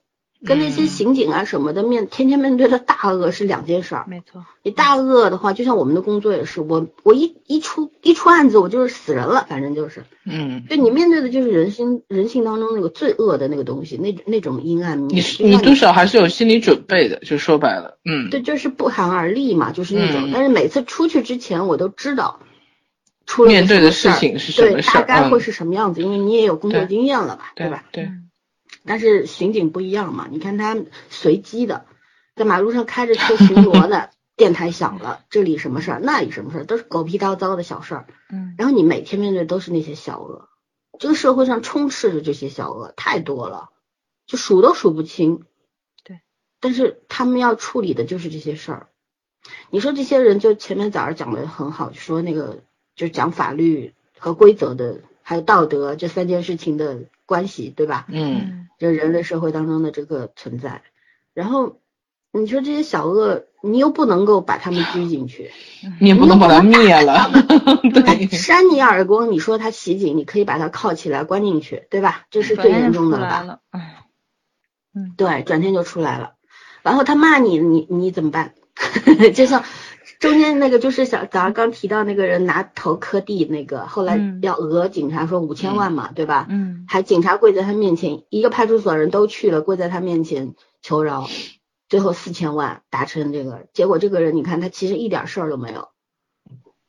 跟那些刑警啊什么的面天天面对的大恶是两件事儿。没错，你大恶的话，就像我们的工作也是，我我一一出一出案子，我就是死人了，反正就是，嗯，对你面对的就是人心人性当中那个罪恶的那个东西，那那种阴暗面。你你多少还是有心理准备的，就说白了，嗯，对，就是不寒而栗嘛，就是那种。但是每次出去之前，我都知道出面对的事情是什么事儿，大概会是什么样子，因为你也有工作经验了吧，对吧？对。但是巡警不一样嘛，你看他随机的，在马路上开着车巡逻的，电台响了，这里什么事儿，那里什么事儿，都是狗屁叨叨的小事儿。嗯，然后你每天面对都是那些小恶，这个社会上充斥着这些小恶，太多了，就数都数不清。对，但是他们要处理的就是这些事儿。你说这些人，就前面早上讲的很好，说那个就讲法律和规则的，还有道德这三件事情的关系，对吧？嗯。就人类社会当中的这个存在，然后你说这些小恶，你又不能够把他们拘进去，你也不能把他灭了，对，扇你耳光，你说他袭警，你可以把他铐起来关进去，对吧？这是最严重的了吧？嗯，对，转天就出来了，然后他骂你，你你怎么办？就像。中间那个就是小早上刚提到那个人拿头磕地那个，后来要讹警察说五千万嘛，对吧？嗯，还警察跪在他面前，一个派出所人都去了，跪在他面前求饶，最后四千万达成这个结果。这个人你看他其实一点事儿都没有，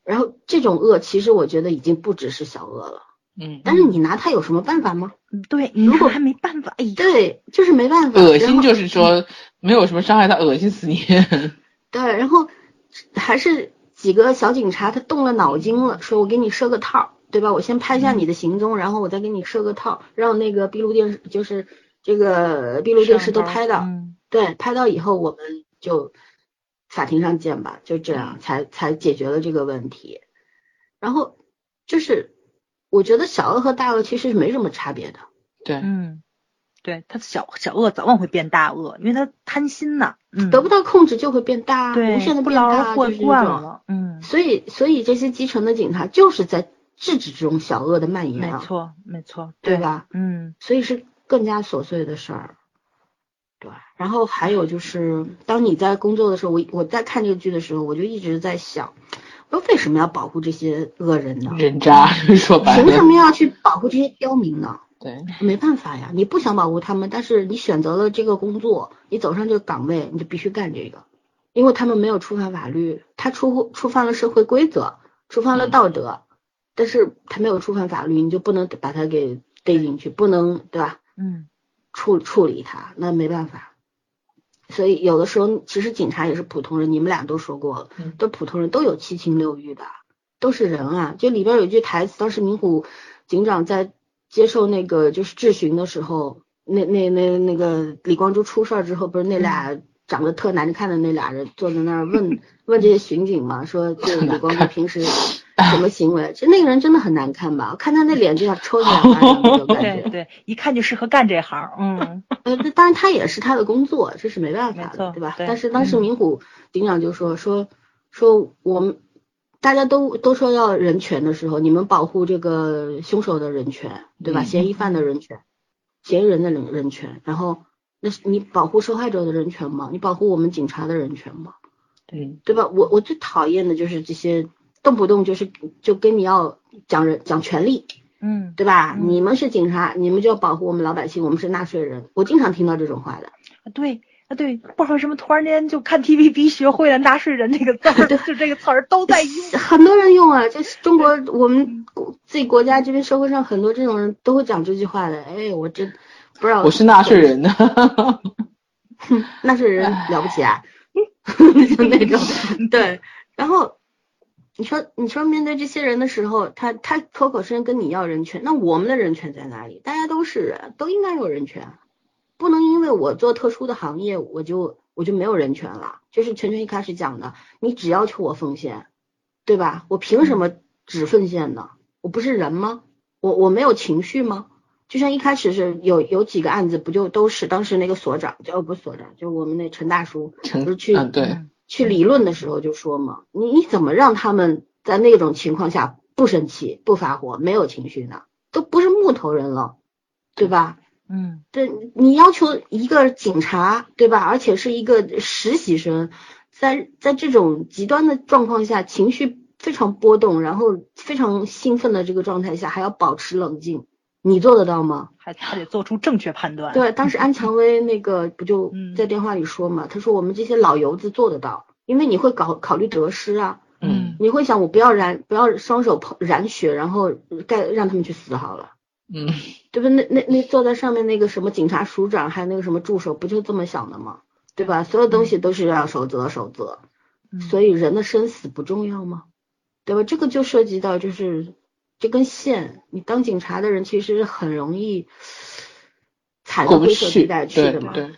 然后这种恶其实我觉得已经不只是小恶了，嗯，但是你拿他有什么办法吗？对，如果还没办法，哎，对，就是没办法，恶心就是说没有什么伤害，他恶心死你。对，然后。还是几个小警察，他动了脑筋了，说我给你设个套，对吧？我先拍下你的行踪，然后我再给你设个套，让那个闭路电视，就是这个闭路电视都拍到，对，拍到以后我们就法庭上见吧，就这样才才解决了这个问题。然后就是我觉得小恶和大恶其实是没什么差别的，对，嗯，对他小小恶早晚会变大恶，因为他贪心呐，嗯，得不到控制就会变大，对无限的不变大，劳而获就是。惯了，嗯，所以，所以这些基层的警察就是在制止这种小恶的蔓延啊，没错没错，对吧？嗯所以是更加琐碎的事儿，对。然后还有就是，当你在工作的时候，我我在看这个剧的时候，我就一直在想，为什么要保护这些恶人呢？人渣 说白凭什，么要去保护这些刁民呢？对，没办法呀，你不想保护他们，但是你选择了这个工作，你走上这个岗位，你就必须干这个，因为他们没有触犯法律，他触乎触犯了社会规则，触犯了道德，但是他没有触犯法律，你就不能把他给逮进去，不能对吧？嗯处处理他，那没办法。所以有的时候，其实警察也是普通人，你们俩都说过了，嗯都普通人，都有七情六欲的，都是人啊。就里边有一句台词，当时明虎警长在接受那个就是质询的时候，那那那那个李光洙出事儿之后，不是那俩长得特难看的那俩人坐在那儿问 问这些巡警嘛，说这李光洙平时 什么行为？其实那个人真的很难看吧？我看他那脸就想抽他两巴掌那种感觉。对对，一看就适合干这行，嗯 呃，那当然他也是他的工作，这是没办法的，对吧？对但是当时嗯明虎警长就说说说我们大家都都说要人权的时候，你们保护这个凶手的人权，对吧？嗯嫌疑犯的人权，嫌疑人的人人权，然后那是你保护受害者的人权吗？你保护我们警察的人权吗？对，对吧？我我最讨厌的就是这些动不动就是就跟你要讲人讲权利，嗯，对吧？嗯你们是警察，你们就要保护我们老百姓，我们是纳税人。我经常听到这种话的。对啊对，不知道为什么突然间就看 TVB 学会了纳税人这个字儿，就这个词儿都在用，很多人用啊，就是中国我们国自己国家这边社会上很多这种人都会讲这句话的。哎，我真不知道，我是纳税人呢，纳税人 了不起啊，就那种对。然后你说你说面对这些人的时候，他他口口声声跟你要人权，那我们的人权在哪里？大家都是人，都应该有人权，不能因为我做特殊的行业，我就我就没有人权了。就是全全一开始讲的，你只要求我奉献，对吧？我凭什么只奉献呢？我不是人吗？我我没有情绪吗？就像一开始是有有几个案子，不就都是当时那个所长，就不是所长，就我们那陈大叔，陈不是去、嗯对嗯去理论的时候就说嘛，你你怎么让他们在那种情况下不生气、不发火、没有情绪呢？都不是木头人了，对吧？嗯对你要求一个警察，对吧？而且是一个实习生，在在这种极端的状况下，情绪非常波动，然后非常兴奋的这个状态下，还要保持冷静，你做得到吗？还还得做出正确判断，对，当时安蔷薇那个不就嗯在电话里说嘛，他说我们这些老油子做得到，因为你会搞考虑得失啊，嗯你会想我不要染不要双手捧染血，然后该让他们去死好了。嗯，对吧？那那那坐在上面那个什么警察署长，还有那个什么助手，不就这么想的吗？对吧？所有东西都是要守则，守则。嗯所以人的生死不重要吗？对吧？这个就涉及到就是这根线，你当警察的人其实很容易踩到灰色地带去的嘛。对，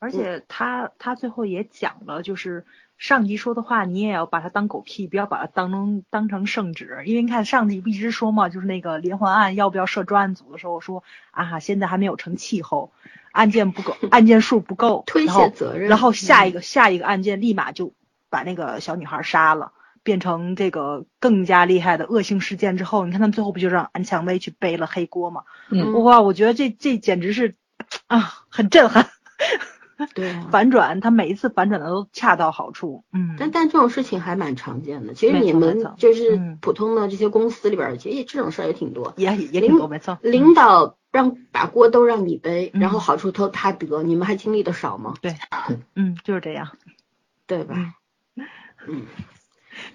而且他他最后也讲了，就是上级说的话，你也要把它当狗屁，不要把它当成当成圣旨。因为你看上级不一直说嘛，就是那个连环案要不要设专案组的时候说啊，现在还没有成气候，案件不够，案件数不够，推卸责任然后下一个下一个案件立马就把那个小女孩杀了。变成这个更加厉害的恶性事件之后，你看他们最后不就让安蔷薇去背了黑锅吗？嗯哇，我觉得这这简直是啊，很震撼。对啊。反转，他每一次反转的都恰到好处。嗯，但但这种事情还蛮常见的。其实你们就是嗯普通的这些公司里边儿，其实这种事儿也挺多。也也也挺多，没错。领导让把锅都让你背，嗯然后好处都他得，你们还经历的少吗？对，嗯，就是这样。对吧？嗯嗯，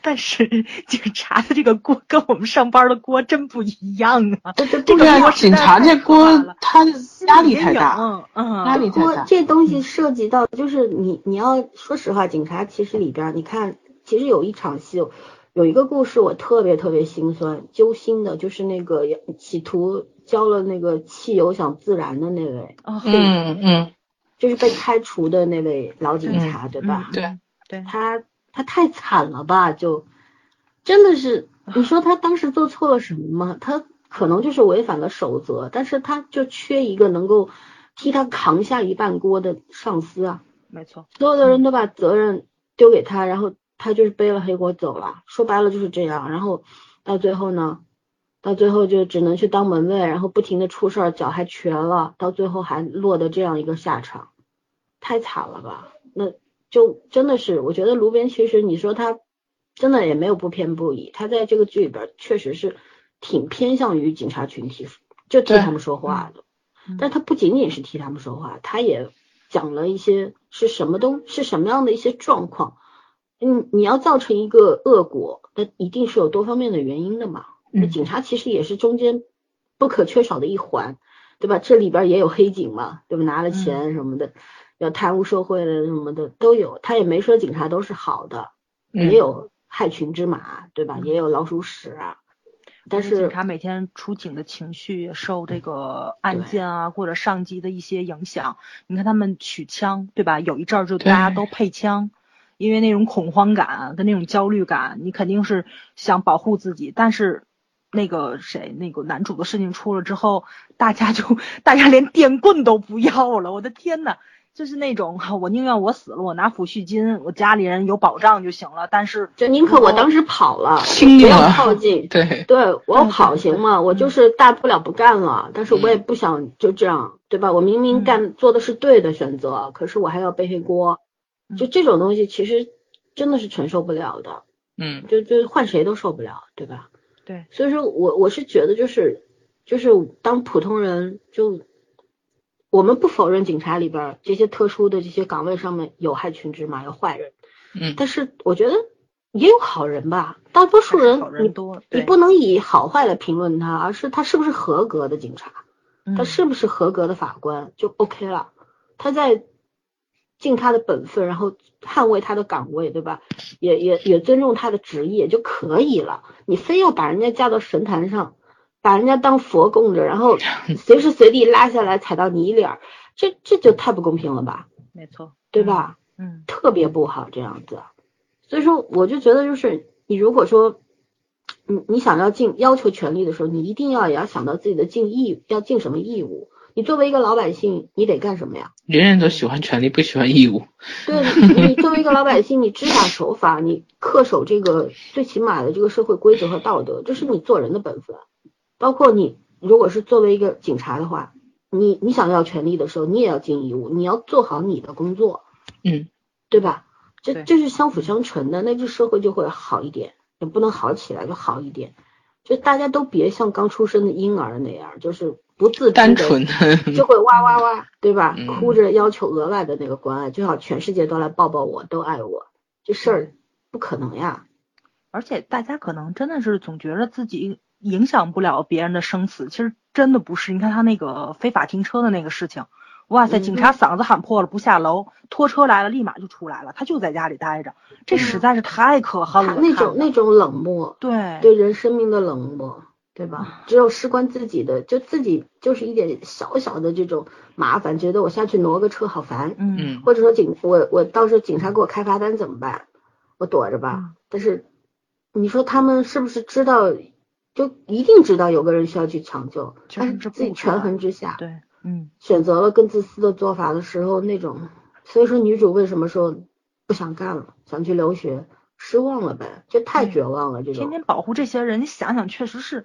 但是 警察的这个锅跟我们上班的锅真不一样啊！这个锅，警察这锅他压力太大，嗯嗯，压力太大，这东西涉及到，就是你你要说实话，警察其实里边，你看，其实有一场戏，有一个故事我特别特别心酸揪心的，就是那个企图浇了那个汽油想自燃的那位，哦，嗯嗯，就是被开除的那位老警察，对吧？嗯对对，他他太惨了吧，就真的是，你说他当时做错了什么吗？他可能就是违反了守则，但是他就缺一个能够替他扛下一半锅的上司啊，没错，所有的人都把责任丢给他，然后他就是背了黑锅走了。说白了就是这样，然后到最后呢，到最后就只能去当门卫，然后不停的出事儿，脚还瘸了，到最后还落得这样一个下场，太惨了吧？那就真的是，我觉得卢边其实你说他真的也没有不偏不倚，他在这个剧里边确实是挺偏向于警察群体，就替他们说话的。嗯但他不仅仅是替他们说话，他也讲了一些是什么东是什么样的一些状况。嗯，你要造成一个恶果，那一定是有多方面的原因的嘛。那嗯警察其实也是中间不可缺少的一环，对吧？这里边也有黑警嘛，对吧？拿了钱什么的，要贪污受贿的什么的都有。他也没说警察都是好的，嗯也有害群之马，对吧？嗯也有老鼠屎啊。但警是察每天出警的情绪也受这个案件啊或者上级的一些影响。你看他们取枪，对吧？有一阵儿就大家都配枪，因为那种恐慌感跟那种焦虑感，你肯定是想保护自己。但是那个谁，那个男主的事情出了之后，大家就大家连电棍都不要了，我的天呐！就是那种我宁愿我死了，我拿抚恤金，我家里人有保障就行了。但是就宁可我当时跑了，不要靠近。对，对我要跑行吗？我嗯就是大不了不干了，但是我也不想就这样，对吧？我明明嗯干做的是对的选择，可是我还要背黑锅，就嗯这种东西其实真的是承受不了的，嗯就就换谁都受不了，对吧？对，所以说我我是觉得就是就是当普通人就。我们不否认警察里边儿这些特殊的这些岗位上面有害群之马，有坏人，嗯但是我觉得也有好人吧，大多数人你人多，你不能以好坏来评论他，而是他是不是合格的警察，他嗯是不是合格的法官就 OK 了。他在尽他的本分，然后捍卫他的岗位，对吧？也也也尊重他的职业就可以了。你非要把人家架到神坛上，把人家当佛供着，然后随时随地拉下来踩到泥里儿，这这就太不公平了吧，没错，对吧？嗯？特别不好这样子。所以说，我就觉得就是你如果说你你想要尽要求权利的时候，你一定要也要想到自己的尽义要尽什么义务。你作为一个老百姓，你得干什么呀？人人都喜欢权利，不喜欢义务。对你你作为一个老百姓，你知法守法，你恪守这个最起码的这个社会规则和道德，这是你做人的本分。包括你如果是作为一个警察的话，你你想要权利的时候，你也要尽义务，你要做好你的工作。嗯对吧？这这是相辅相成的，那这社会就会好一点，也不能好起来就好一点。就大家都别像刚出生的婴儿那样，就是不自知单的纯的，就会哇哇哇，对吧？嗯哭着要求额外的那个关爱，最好全世界都来抱抱我，都爱我，这事儿不可能呀。而且大家可能真的是总觉得自己影响不了别人的生死，其实真的不是。你看他那个非法停车的那个事情，哇塞，嗯警察嗓子喊破了不下楼，拖车来了立马就出来了，他就在家里待着，这实在是太可恨了。他那种那种冷漠，对对人生命的冷漠，对吧？只有事关自己的，就自己就是一点小小的这种麻烦，觉得我下去挪个车好烦，嗯嗯或者说警我我到时候警察给我开罚单怎么办？我躲着吧。嗯但是你说他们是不是知道？就一定知道有个人需要去抢救，其实但是自己权衡之下对，嗯选择了更自私的做法的时候，那种，所以说女主为什么说不想干了，想去留学，失望了呗，就太绝望了。这种天天保护这些人，你想想，确实是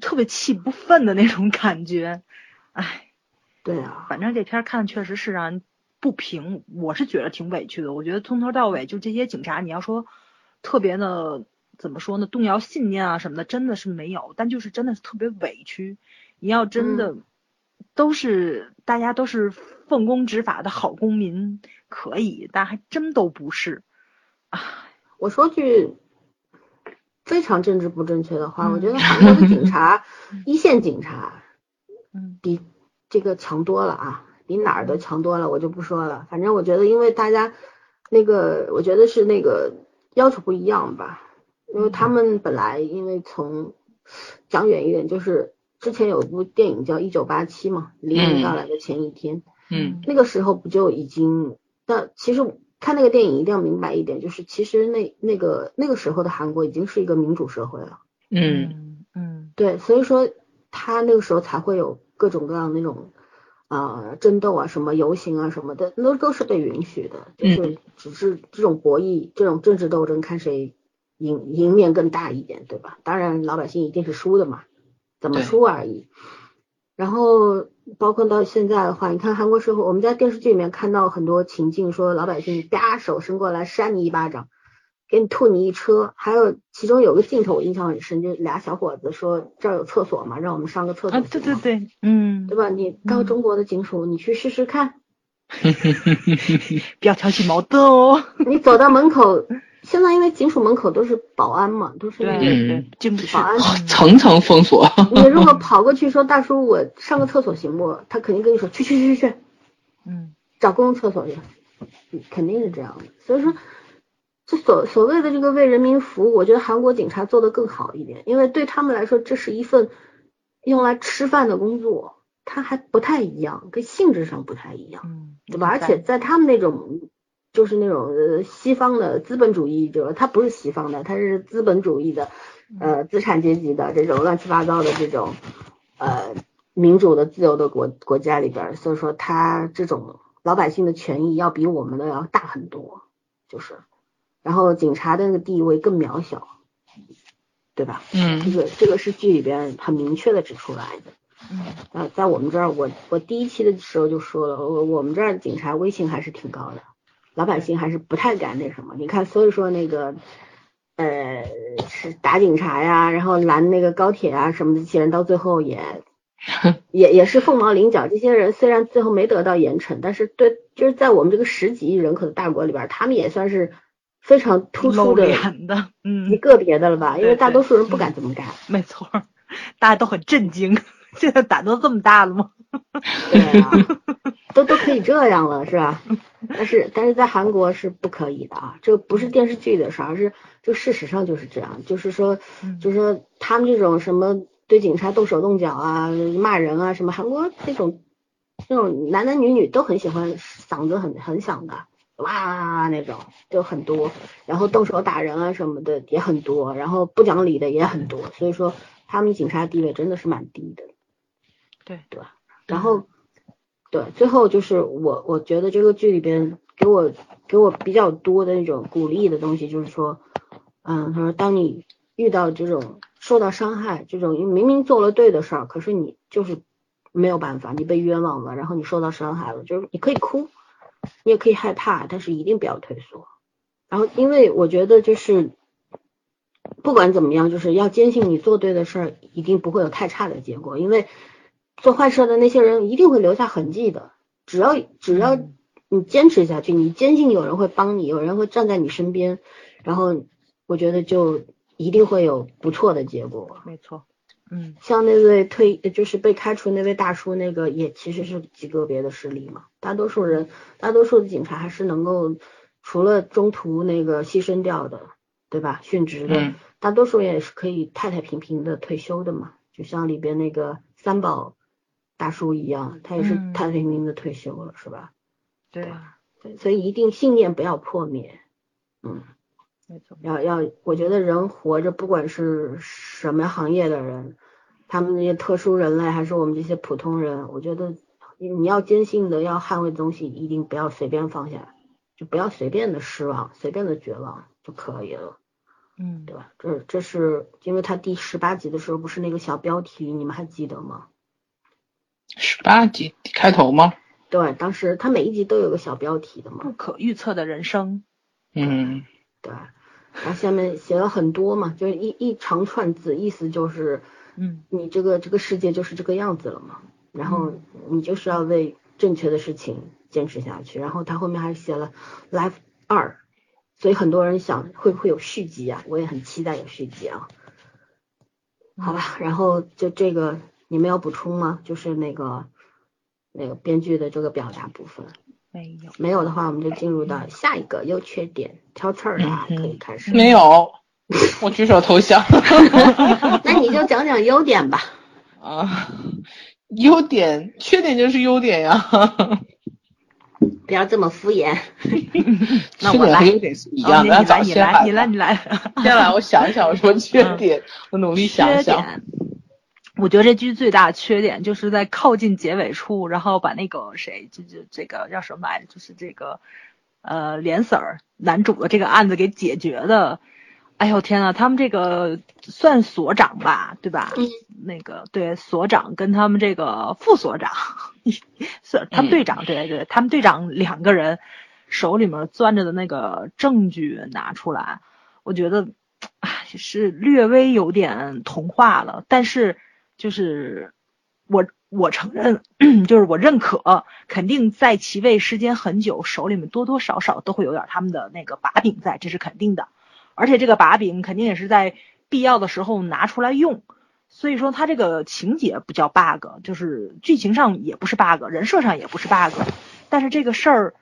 特别气不愤的那种感觉。唉，对啊，反正这片儿看确实是让人不平，我是觉得挺委屈的。我觉得从头到尾就这些警察，你要说特别的怎么说呢，动摇信念啊什么的，真的是没有，但就是真的是特别委屈。你要真的、都是大家都是奉公执法的好公民，可以，但还真都不是。我说句非常政治不正确的话，嗯我觉得韩国的警察，一线警察嗯比这个强多了啊，比哪儿都强多了，我就不说了。反正我觉得，因为大家那个，我觉得是那个要求不一样吧，因为他们本来因为从讲远一点，就是之前有一部电影叫《一九八七》嘛，黎明到来的前一天，嗯。那个时候不就已经，但其实看那个电影一定要明白一点，就是其实那那个那个时候的韩国已经是一个民主社会了。嗯。嗯。嗯。对，所以说他那个时候才会有各种各样那种，啊、争斗啊、什么游行啊什么的，那都是被允许的，就是只是这种博弈、这种政治斗争，看谁赢赢面更大一点，对吧？当然老百姓一定是输的嘛，怎么输而已。然后包括到现在的话，你看韩国社会，我们在电视剧里面看到很多情境，说老百姓啪手伸过来扇你一巴掌，给你吐你一车。还有其中有个镜头我印象很深，就俩小伙子说这儿有厕所嘛，让我们上个厕所啊，对对对，嗯对，吧？你到中国的警署，你去试试看，不要挑起矛盾哦。你走到门口，现在因为警署门口都是保安嘛，都是那对个嗯对对，禁止保安。层层封锁。你如果 跑过去说大叔，我上个厕所行不？他肯定跟你说去去去去去，嗯找公共厕所去，嗯肯定是这样的。所以说，这所所谓的这个为人民服务，我觉得韩国警察做的更好一点，因为对他们来说，这是一份用来吃饭的工作，它还不太一样，跟性质上不太一样。嗯，对吧？而且在他们那种就是那种呃西方的资本主义者，他不是西方的，他是资本主义的呃资产阶级的这种乱七八糟的这种呃民主的自由的国国家里边儿，所以说他这种老百姓的权益要比我们的要大很多，就是，然后警察的那个地位更渺小，对吧？嗯这嗯个这个是剧里边很明确的指出来的。嗯啊，在我们这儿，我我第一期的时候就说了，我我们这儿警察威信还是挺高的，老百姓还是不太敢那什么。你看，所以说那个，呃，是打警察呀，然后拦那个高铁啊什么的，这些人到最后也 也也是凤毛麟角。这些人虽然最后没得到严惩，但是对，就是在我们这个十几亿人口的大国里边，他们也算是非常突出露的嗯，个别的了吧？因为大多数人不敢这么干。没错，大家都很震惊，现在胆都这么大了吗？对啊，都都可以这样了，是吧？但是但是在韩国是不可以的啊，这个不是电视剧的事儿，而是就事实上就是这样，就是说，嗯就是说他们这种什么对警察动手动脚啊、骂人啊什么，韩国那种那种男男女女都很喜欢嗓子很很响的。哇，那种就很多，然后动手打人啊什么的也很多，然后不讲理的也很多，所以说他们警察地位真的是蛮低的。对对吧？然后，对，最后就是我我觉得这个剧里边给我给我比较多的那种鼓励的东西，就是说，嗯，他说当你遇到这种受到伤害，这种明明做了对的事儿，可是你就是没有办法，你被冤枉了，然后你受到伤害了，就是你可以哭，你也可以害怕，但是一定不要退缩。然后，因为我觉得就是。不管怎么样，就是要坚信你做对的事儿，一定不会有太差的结果，因为做坏事的那些人一定会留下痕迹的。只要只要嗯你坚持下去，你坚信有人会帮你，有人会站在你身边，然后我觉得就一定会有不错的结果。没错，嗯像那位退就是被开除那位大叔，那个也其实是极个别的事例嘛。大多数人，大多数的警察还是能够除了中途那个牺牲掉的，对吧？殉职的，嗯大多数人也是可以太太平平的退休的嘛。就像里边那个三宝大叔一样，他也是嗯太太平平的退休了，是吧？对，对所以一定信念不要破灭。嗯，没错，要要，我觉得人活着，不管是什么行业的人，他们那些特殊人类，还是我们这些普通人，我觉得你你要坚信的，要捍卫的东西，一定不要随便放下，就不要随便的失望，随便的绝望就可以了，嗯对吧？这这是因为他第十八集的时候不是那个小标题，你们还记得吗？十八集开头吗？对，当时他每一集都有个小标题的嘛不，可预测的人生，嗯对，然后下面写了很多嘛，就是一一长串字，意思就是。嗯你这个这个世界就是这个样子了嘛，然后嗯你就是要为正确的事情坚持下去。然后他后面还写了 Life 二，所以很多人想会不会有续集啊？我也很期待有续集啊。好吧，然后就这个你们有补充吗？就是那个那个编剧的这个表达部分，没有，没有的话，我们就进入到下一个优缺点挑刺儿的啊，可以开始。没有，我举手投降。那你就讲讲优点吧。啊，优点、缺点就是优点呀。不要这么敷衍。那缺我来点和优点是一样的。哦你来，你来，你来，你来，先来，我想一想有什么缺点，我努力想想。点，我觉得这剧最大的缺点就是在靠近结尾处，然后把那个谁，就就这个叫什么来着，就是这个呃连 Sir 男主的这个案子给解决的。哎呦天呐，他们这个算所长吧，对吧？嗯。那个对所长跟他们这个副所长，是他们队长，对对，他们队长两个人手里面攥着的那个证据拿出来，我觉得唉是略微有点童话了，但是就是我我承认，就是我认可，肯定在其位时间很久，手里面多多少少都会有点他们的那个把柄在，这是肯定的。而且这个把柄肯定也是在必要的时候拿出来用，所以说它这个情节不叫 bug，就是剧情上也不是 bug，人设上也不是 bug，但是这个事儿，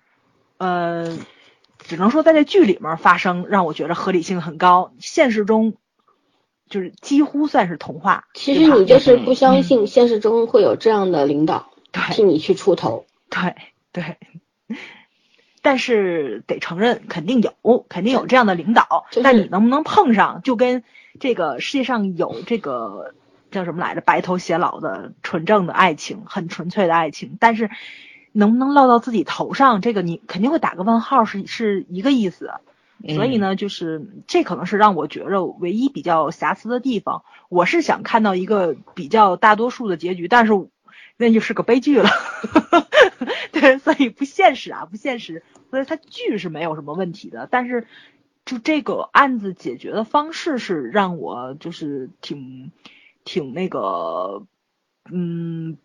呃，只能说在这剧里面发生，让我觉得合理性很高，现实中就是几乎算是童话。其实你就是不相信现实中会有这样的领导替你去出头。对对。但是得承认，肯定有，肯定有这样的领导。但你能不能碰上，就跟这个世界上有这个叫什么来着，白头偕老的纯正的爱情，很纯粹的爱情。但是能不能落到自己头上，这个你肯定会打个问号，是是一个意思。所以呢，就是这可能是让我觉着唯一比较瑕疵的地方。我是想看到一个比较大多数的结局，但是。那就是个悲剧了，对，所以不现实啊，不现实。所以它剧是没有什么问题的，但是就这个案子解决的方式是让我就是挺挺那个，嗯，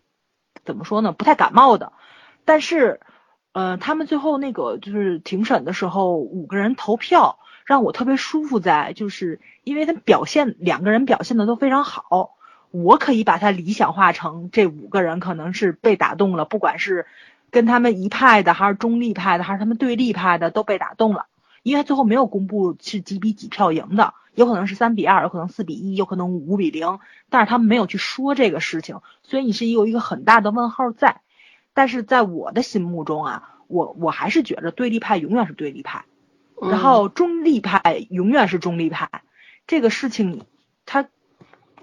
怎么说呢，不太感冒的。但是，呃，他们最后那个就是庭审的时候，五个人投票，让我特别舒服，在就是因为他表现两个人表现的都非常好。我可以把他理想化成这五个人可能是被打动了，不管是跟他们一派的，还是中立派的，还是他们对立派的，都被打动了。因为他最后没有公布是几比几票赢的，有可能是三比二，有可能四比一，有可能五比零，但是他们没有去说这个事情，所以你是有一个很大的问号在。但是在我的心目中啊，我我还是觉着对立派永远是对立派，然后中立派永远是中立派。这个事情，它。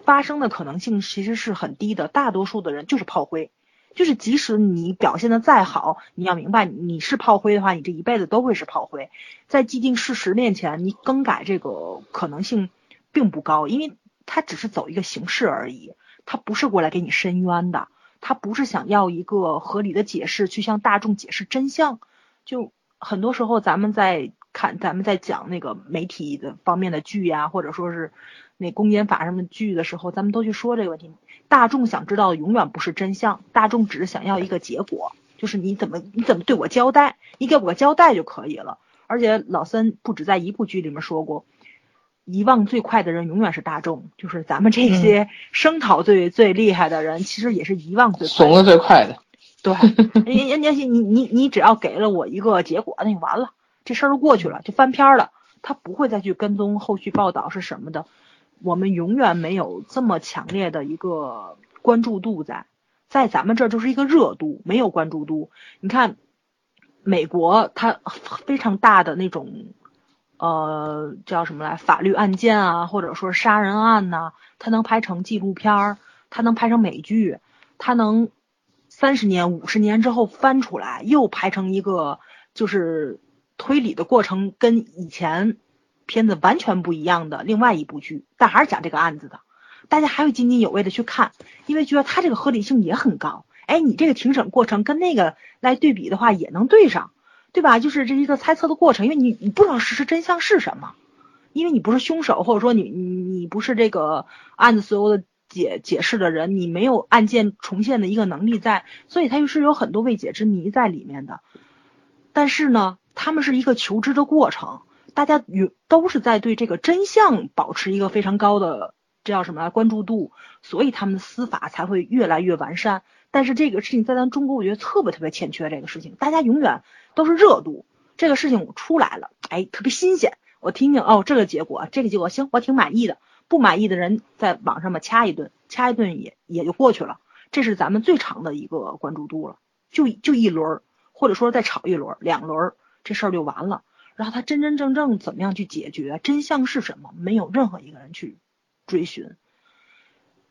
发生的可能性其实是很低的，大多数的人就是炮灰，就是即使你表现的再好，你要明白你是炮灰的话，你这一辈子都会是炮灰。在既定事实面前，你更改这个可能性并不高，因为他只是走一个形式而已，他不是过来给你伸冤的，他不是想要一个合理的解释去向大众解释真相。就很多时候咱们在看，咱们在讲那个媒体的方面的剧呀，或者说是。那公检法什么剧的时候，咱们都去说这个问题。大众想知道的永远不是真相，大众只是想要一个结果，就是你怎么你怎么对我交代，你给我个交代就可以了。而且老三不止在一部剧里面说过，遗忘最快的人永远是大众，就是咱们这些声讨最最厉害的人，其实也是遗忘最快怂的最快的。对，人人家你你你只要给了我一个结果，那就完了，这事儿就过去了，就翻篇了，他不会再去跟踪后续报道是什么的。我们永远没有这么强烈的一个关注度在，在咱们这儿就是一个热度，没有关注度。你看，美国它非常大的那种，呃，叫什么来，法律案件啊，或者说杀人案呐，它能拍成纪录片儿，它能拍成美剧，它能三十年、五十年之后翻出来，又拍成一个就是推理的过程，跟以前。片子完全不一样的另外一部剧，但还是讲这个案子的，大家还会津津有味的去看，因为觉得它这个合理性也很高。哎，你这个庭审过程跟那个来对比的话，也能对上，对吧？就是这一个猜测的过程，因为你你不知道事实真相是什么，因为你不是凶手，或者说你你你不是这个案子所有的解解释的人，你没有案件重现的一个能力在，所以它又是有很多未解之谜在里面的。但是呢，他们是一个求知的过程。大家与都是在对这个真相保持一个非常高的这叫什么关注度，所以他们的司法才会越来越完善。但是这个事情在咱中国，我觉得特别特别欠缺这个事情。大家永远都是热度，这个事情出来了，哎，特别新鲜。我听听哦，这个结果，这个结果行，我挺满意的。不满意的人在网上嘛掐一顿，掐一顿也也就过去了。这是咱们最长的一个关注度了，就就一轮，或者说再炒一轮、两轮，这事儿就完了。然后他真真正正怎么样去解决？真相是什么？没有任何一个人去追寻。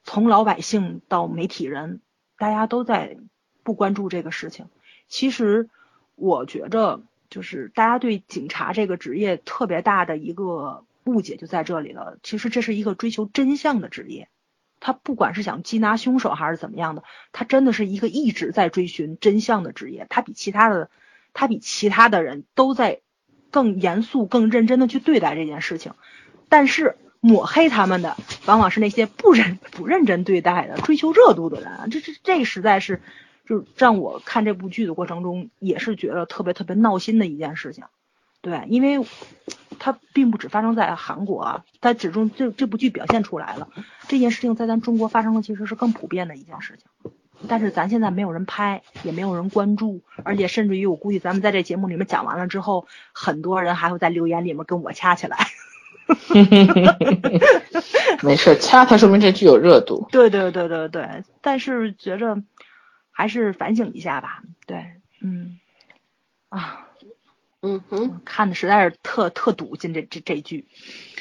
从老百姓到媒体人，大家都在不关注这个事情。其实我觉着，就是大家对警察这个职业特别大的一个误解就在这里了。其实这是一个追求真相的职业，他不管是想缉拿凶手还是怎么样的，他真的是一个一直在追寻真相的职业。他比其他的，他比其他的人都在更严肃、更认真的去对待这件事情。但是抹黑他们的，往往是那些不认不认真对待的、追求热度的人。这这这实在是，就是让我看这部剧的过程中，也是觉得特别特别闹心的一件事情。对，因为它并不只发生在韩国啊，它只中这这部剧表现出来了，这件事情在咱中国发生的其实是更普遍的一件事情。但是咱现在没有人拍，也没有人关注，而且甚至于我估计咱们在这节目里面讲完了之后，很多人还会在留言里面跟我掐起来。没事，掐它说明这剧有热度。对对对对对，但是觉着还是反省一下吧。对，嗯，啊，嗯哼，看的实在是特特堵心这这这句。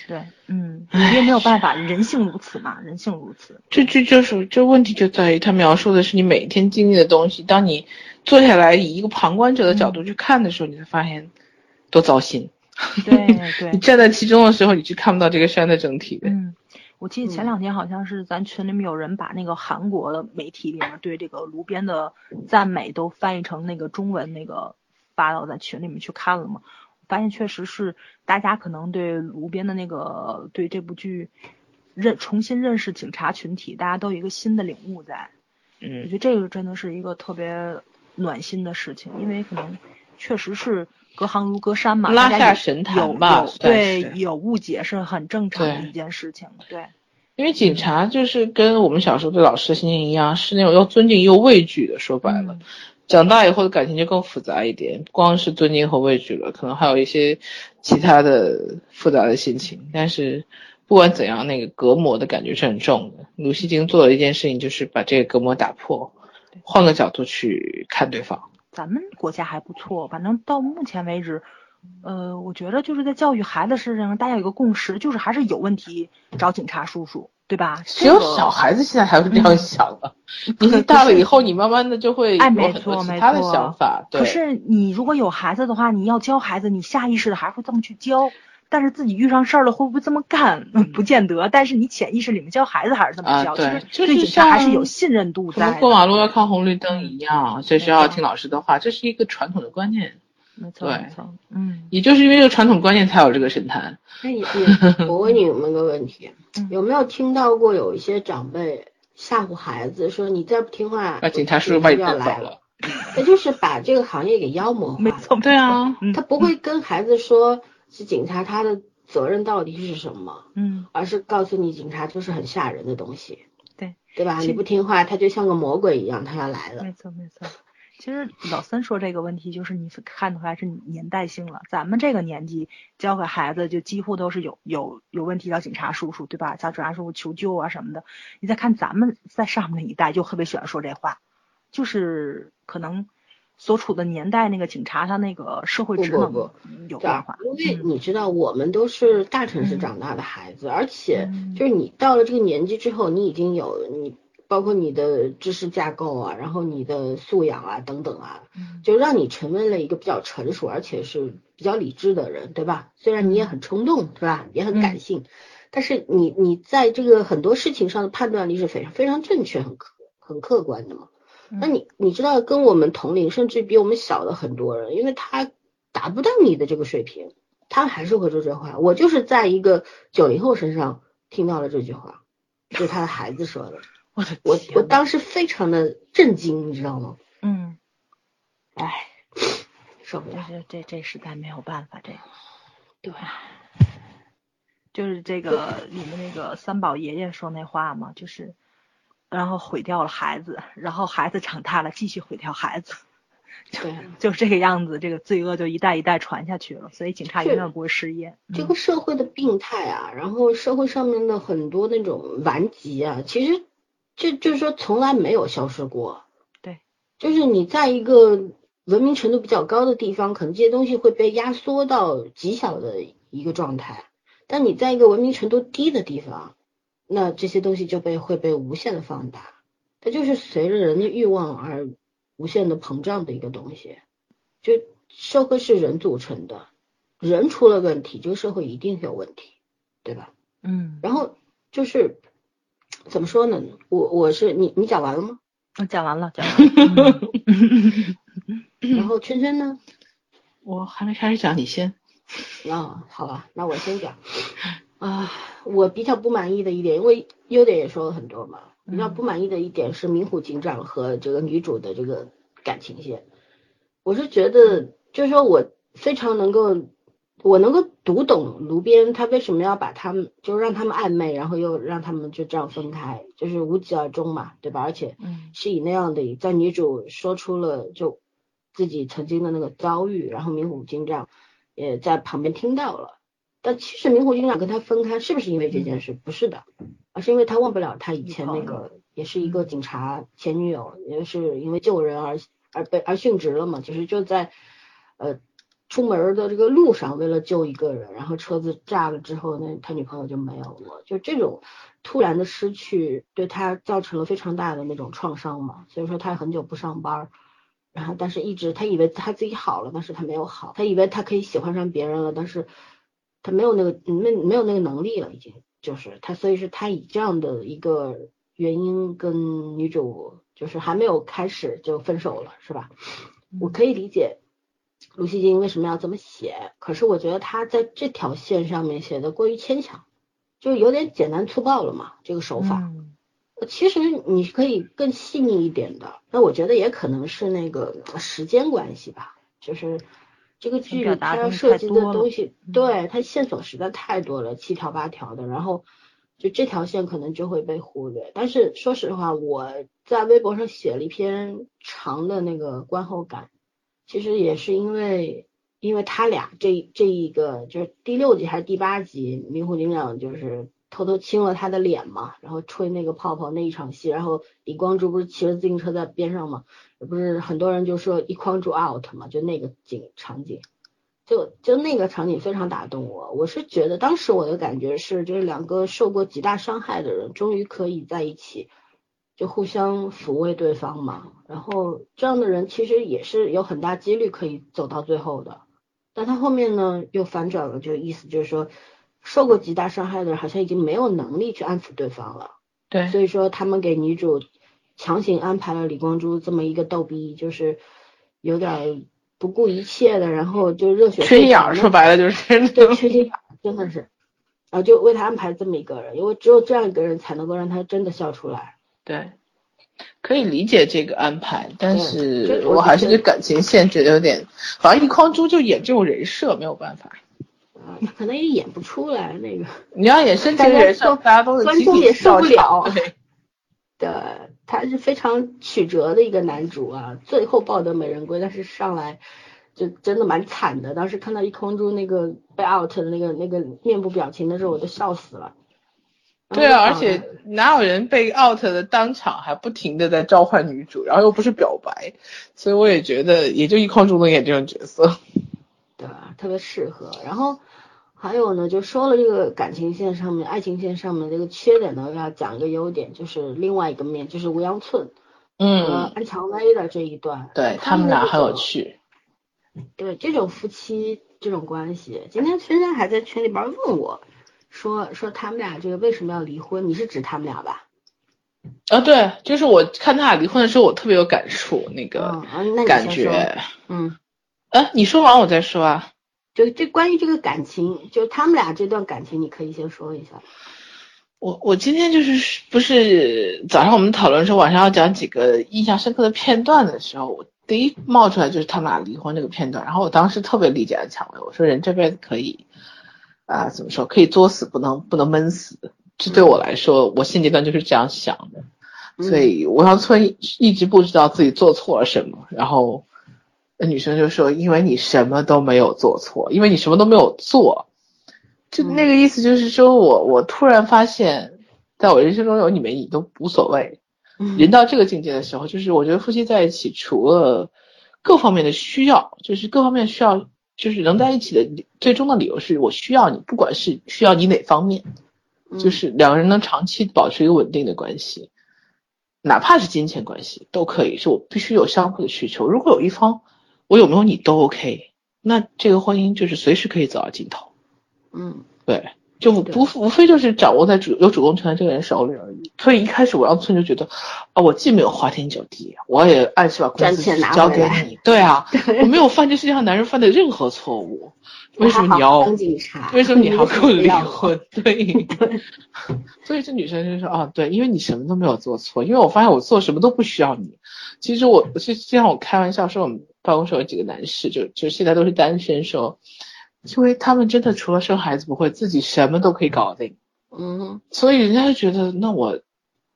对，嗯，因为没有办法，人性如此嘛，人性如此。这这就是这问题就在于他描述的是你每一天经历的东西，当你坐下来以一个旁观者的角度去看的时候，你才发现多糟心。对对 你，站在其中的时候，你是看不到这个山的整体的。嗯，我记得前两天好像是咱群里面有人把那个韩国的媒体里面对这个卢边的赞美都翻译成那个中文那个发到咱群里面去看了嘛。发现确实是大家可能对卢边的那个对这部剧认重新认识警察群体，大家都有一个新的领悟在。嗯我嗯觉得这个真的是一个特别暖心的事情，因为可能确实是隔行如隔山嘛，拉下神坛对有误解是很正常的一件事情，对，因为警察就是跟我们小时候对老师的心情一样，是那种又尊敬又畏惧的。说白了，嗯长大以后的感情就更复杂一点，不光是尊敬和畏惧了，可能还有一些其他的复杂的心情。但是不管怎样，那个隔膜的感觉是很重的。鲁西京做了一件事情，就是把这个隔膜打破，换个角度去看对方。咱们国家还不错，反正到目前为止，呃，我觉得就是在教育孩子事情上，大家有个共识，就是还是有问题找警察叔叔，对吧？只有小孩子现在还会这样想的，可年纪大了以后，你慢慢的就会有哎没很错没多其他的错想法。对。可是你如果有孩子的话，你要教孩子，你下意识的还会这么去教。但是自己遇上事儿了，会不会这么干？嗯 不见得。但是你潜意识里面教孩子还是这么教，啊对其就是实对警察还是有信任度在的。过马路要看红绿灯一样，所以需要听老师的话，这是一个传统的观念。没错没错，嗯也就是因为这个传统观念，才有这个神坛。那你你，我问你有没有个问题 嗯，有没有听到过有一些长辈吓唬孩子说你再不听话，那警察叔叔把你就要来带走了。那就是把这个行业给妖魔化。没错，对啊，嗯他不会跟孩子说是警察他的责任到底是什么，嗯而是告诉你警察就是很吓人的东西，对对吧？其你不听话，他就像个魔鬼一样，他要来了。没错没错。其实老三说这个问题，就是你看出来是年代性了。咱们这个年纪教给孩子，就几乎都是有有有问题找警察叔叔，对吧？找警察叔叔求救啊什么的。你再看咱们在上面那一代，就特别喜欢说这话，就是可能所处的年代那个警察他那个社会职能不不不有变化。因为嗯你知道，我们都是大城市嗯长大的孩子，而且嗯就是你到了这个年纪之后，你已经有你包括你的知识架构啊，然后你的素养啊等等啊，嗯就让你成为了一个比较成熟而且是比较理智的人，对吧？虽然你也很冲动，对吧？也很感性，但是你你在这个很多事情上的判断力是非常非常正确、很客很客观的嘛。那你你知道，跟我们同龄甚至比我们小的很多人，因为他达不到你的这个水平，他还是会说这话。我就是在一个九零后身上听到了这句话，是他的孩子说的。我的我我当时非常的震惊，你知道吗？嗯，哎，受不这了。这这这实在没有办法，这个。对，就是这个里面那个三宝爷爷说那话嘛，就是，然后毁掉了孩子，然后孩子长大了继续毁掉孩子，对，就是这个样子，这个罪恶就一代一代传下去了，所以警察永远不会失业。这个社会的病态啊，然后社会上面的很多那种顽疾啊，其实就就是说从来没有消失过。对，就是你在一个文明程度比较高的地方，可能这些东西会被压缩到极小的一个状态，但你在一个文明程度低的地方，那这些东西就被会被无限的放大，它就是随着人的欲望而无限的膨胀的一个东西。就社会是人组成的，人出了问题，这个社会一定有问题，对吧？嗯，然后就是怎么说呢？我我是你你讲完了吗？我讲完了，讲完了。嗯 然后圈圈呢？我还没开始讲，你先。啊、好吧，那我先讲。啊，我比较不满意的一点，因为优点也说了很多嘛。比较不满意的一点是明虎警长和这个女主的这个感情线。我是觉得，就是说我非常能够，我能够读懂卢边他为什么要把他们，就让他们暧昧，然后又让他们就这样分开，就是无疾而终嘛，对吧？而且嗯是以那样的，在女主说出了就自己曾经的那个遭遇，然后明虎警长也在旁边听到了。但其实明虎警长跟他分开，是不是因为这件事？不是的，而是因为他忘不了他以前那个，也是一个警察前女友，也是因为救人而而被而殉职了嘛。其实就在呃出门的这个路上，为了救一个人，然后车子炸了之后，那他女朋友就没有了。就这种突然的失去，对他造成了非常大的那种创伤嘛。所以说他很久不上班。然后，但是一直他以为他自己好了，但是他没有好。他以为他可以喜欢上别人了，但是他没有那个没没有那个能力了，已经就是他，所以是他以这样的一个原因跟女主就是还没有开始就分手了，是吧？我可以理解卢锡金为什么要这么写，可是我觉得他在这条线上面写的过于牵强，就有点简单粗暴了嘛，这个手法。嗯其实你可以更细腻一点的，那我觉得也可能是那个时间关系吧，就是这个剧它要涉及的东西，嗯对它线索实在太多了，七条八条的，然后就这条线可能就会被忽略。但是说实话，我在微博上写了一篇长的那个观后感，其实也是因为。因为他俩这这一个就是第六集还是第八集，明虎警长就是偷偷亲了他的脸嘛，然后吹那个泡泡那一场戏，然后李光洙不是骑着自行车在边上嘛，不是很多人就说一框住 out 嘛，就那个景场景，就就那个场景非常打动我。我是觉得当时我的感觉是，就是两个受过极大伤害的人终于可以在一起，就互相抚慰对方嘛。然后这样的人其实也是有很大几率可以走到最后的。但他后面呢又反转了，就意思就是说，受过极大伤害的人好像已经没有能力去安抚对方了。对，所以说他们给女主强行安排了李光洙这么一个逗逼，就是有点不顾一切的，然后就热血缺心眼儿，沸腾的说白了就是对缺心眼儿，真的是，然后就为他安排这么一个人，因为只有这样一个人才能够让他真的笑出来。对，可以理解这个安排，但是我我还是对感情线觉得有点，好像一匡猪就演这种人设没有办法。啊，可能也演不出来那个，你要演深情大家人设，大家都观众也受不了对，的，他是非常曲折的一个男主啊，最后抱得美人归，但是上来就真的蛮惨的。当时看到一空珠那个被 out 的那个那个面部表情的时候，我都笑死了。对啊，而且哪有人被 out 的当场还不停的在召唤女主，然后又不是表白，所以我也觉得也就一匡猪能演这种角色。对吧，特别适合。然后还有呢，就说了这个感情线上面、爱情线上面这个缺点呢，要讲一个优点，就是另外一个面，就是吴阳寸和嗯，安蔷薇的这一段，对他们俩很有趣。对这种夫妻这种关系，今天圈圈还在群里边问我，说说他们俩这个为什么要离婚？你是指他们俩吧？啊，对，就是我看他俩离婚的时候，我特别有感触，那嗯个感。觉。嗯，啊，你说完我再说啊。就这关于这个感情，就他们俩这段感情，你可以先说一下。我我今天就是不是早上我们讨论说晚上要讲几个印象深刻的片段的时候，我第一冒出来就是他们俩离婚这个片段，然后我当时特别理解安蔷薇，我说人这辈子可以啊、怎么说可以作死，不能不能闷死，这对我来说，我现阶段就是这样想的。嗯所以吴阳村一一直不知道自己做错了什么，然后那女生就说：“因为你什么都没有做错，因为你什么都没有做。”就那个意思就是说我我突然发现，在我人生中有你们你都无所谓。嗯人到这个境界的时候，就是我觉得夫妻在一起，除了各方面的需要，就是各方面需要，就是能在一起的最终的理由是我需要你，不管是需要你哪方面，就是两个人能长期保持一个稳定的关系，哪怕是金钱关系都可以，是我必须有相互的需求。如果有一方我有没有你都 OK，那这个婚姻就是随时可以走到尽头。嗯对，就对不无非就是掌握在主有主动权的这个人手里而已。所以一开始我让村就觉得，啊，我既没有花天酒地，我也按时把公司赚钱拿交给你，对啊，我没有犯这世界上男人犯的任何错误，为什么你要？为什么你还要跟我离婚？对，所以这女生就说啊，对，因为你什么都没有做错，因为我发现我做什么都不需要你。其实我是经常我开玩笑说，我们办公室有几个男士，就就现在都是单身，说，因为他们真的除了生孩子不会，自己什么都可以搞定，嗯所以人家就觉得那我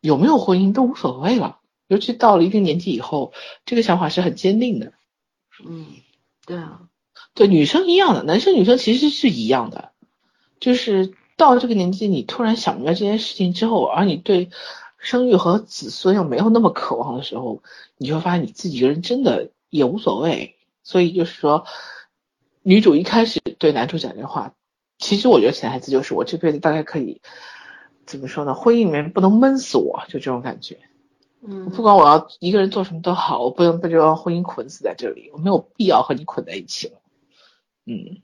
有没有婚姻都无所谓了。尤其到了一定年纪以后，这个想法是很坚定的。嗯，对啊，对，女生一样的，男生女生其实是一样的，就是到了这个年纪，你突然想明白这件事情之后，而你对生育和子孙又没有那么渴望的时候，你就会发现你自己一个人真的也无所谓。所以就是说，女主一开始对男主讲这话，其实我觉得潜台词就是我这辈子大概可以怎么说呢？婚姻里面不能闷死我，就这种感觉。嗯，不管我要一个人做什么都好，我不能被这段婚姻捆死在这里，我没有必要和你捆在一起了。嗯，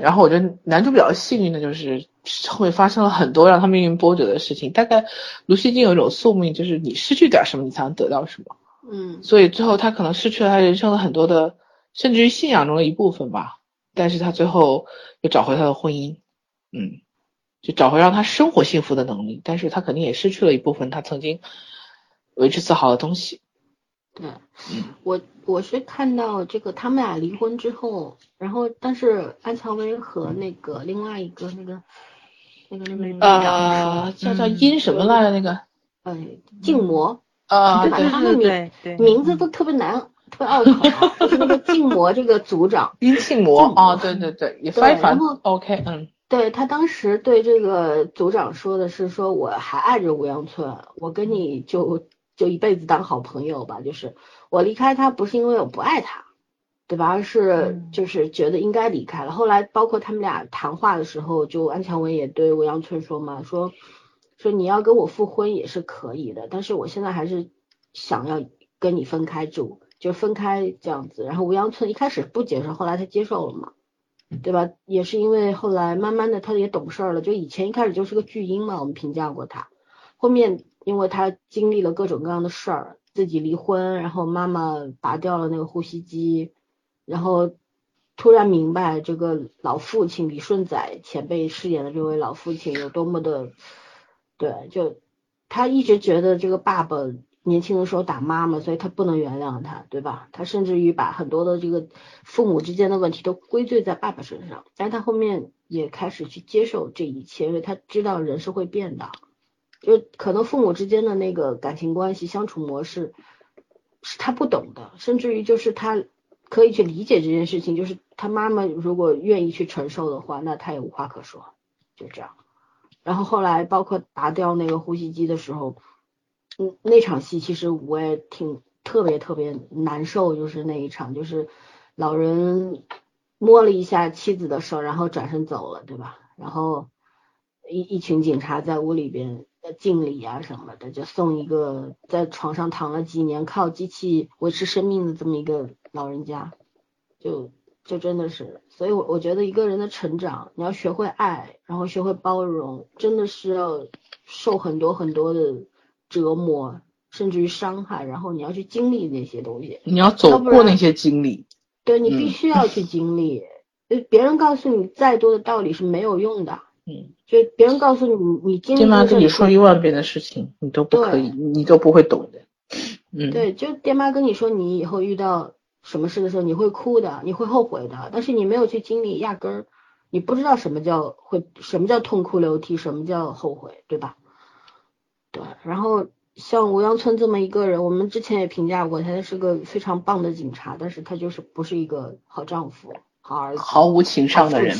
然后我觉得男主比较幸运的就是后面发生了很多让他命运波折的事情。大概卢锡金有一种宿命，就是你失去点什么，你才能得到什么。嗯所以最后他可能失去了他人生的很多的，甚至于信仰中的一部分吧。但是他最后又找回他的婚姻，嗯，就找回让他生活幸福的能力。但是他肯定也失去了一部分他曾经为之自豪的东西。对，嗯我我是看到这个他们俩离婚之后，然后但是安乔薇和那个另外一个那个那个那个那个呃，叫叫殷什么来着？那个呃静魔，啊，对吧对，他们对对，名字都特别难，特别拗口，就是那个 禁魔这个组长。阴庆魔啊，对对对，也翻译反然后 OK，嗯对他当时对这个组长说的是说我还爱着吴阳村，我跟你就就一辈子当好朋友吧，就是我离开他不是因为我不爱他，对吧？而是嗯就是觉得应该离开了。后来包括他们俩谈话的时候，就安强文也对吴阳村说嘛，说说你要跟我复婚也是可以的，但是我现在还是想要跟你分开住，就分开这样子。然后吴阳村一开始不接受，后来他接受了嘛。对吧？也是因为后来慢慢的他也懂事儿了，就以前一开始就是个巨婴嘛，我们评价过他，后面因为他经历了各种各样的事儿，自己离婚，然后妈妈拔掉了那个呼吸机，然后突然明白这个老父亲李顺宰前辈饰演的这位老父亲有多么的，对，就他一直觉得这个爸爸年轻的时候打妈妈，所以他不能原谅他，对吧？他甚至于把很多的这个父母之间的问题都归罪在爸爸身上，但是他后面也开始去接受这一切，因为他知道人是会变的，就可能父母之间的那个感情关系相处模式是他不懂的，甚至于就是他可以去理解这件事情，就是他妈妈如果愿意去承受的话，那他也无话可说，就这样。然后后来包括拔掉那个呼吸机的时候，嗯，那场戏其实我也挺特别特别难受，就是那一场，就是老人摸了一下妻子的手，然后转身走了，对吧？然后一一群警察在屋里边敬礼啊什么的，就送一个在床上躺了几年靠机器维持生命的这么一个老人家，就就真的是，所以我我觉得一个人的成长，你要学会爱，然后学会包容，真的是要受很多很多的折磨，甚至于伤害，然后你要去经历那些东西。你要走过那些经历，对你嗯必须要去经历，呃别人告诉你再多的道理是没有用的，嗯，就别人告诉你你你经历爹妈跟你说一万遍的事情，你都不可以，你都不会懂的。嗯，对，就爹妈跟你说你以后遇到什么事的时候你会哭的，你会后悔的，但是你没有去经历，压根儿你不知道什么叫会，什么叫痛哭流涕，什么叫后悔，对吧？对，然后像吴阳村这么一个人，我们之前也评价过，他是个非常棒的警察，但是他就是不是一个好丈夫、好儿子、毫无情商的人，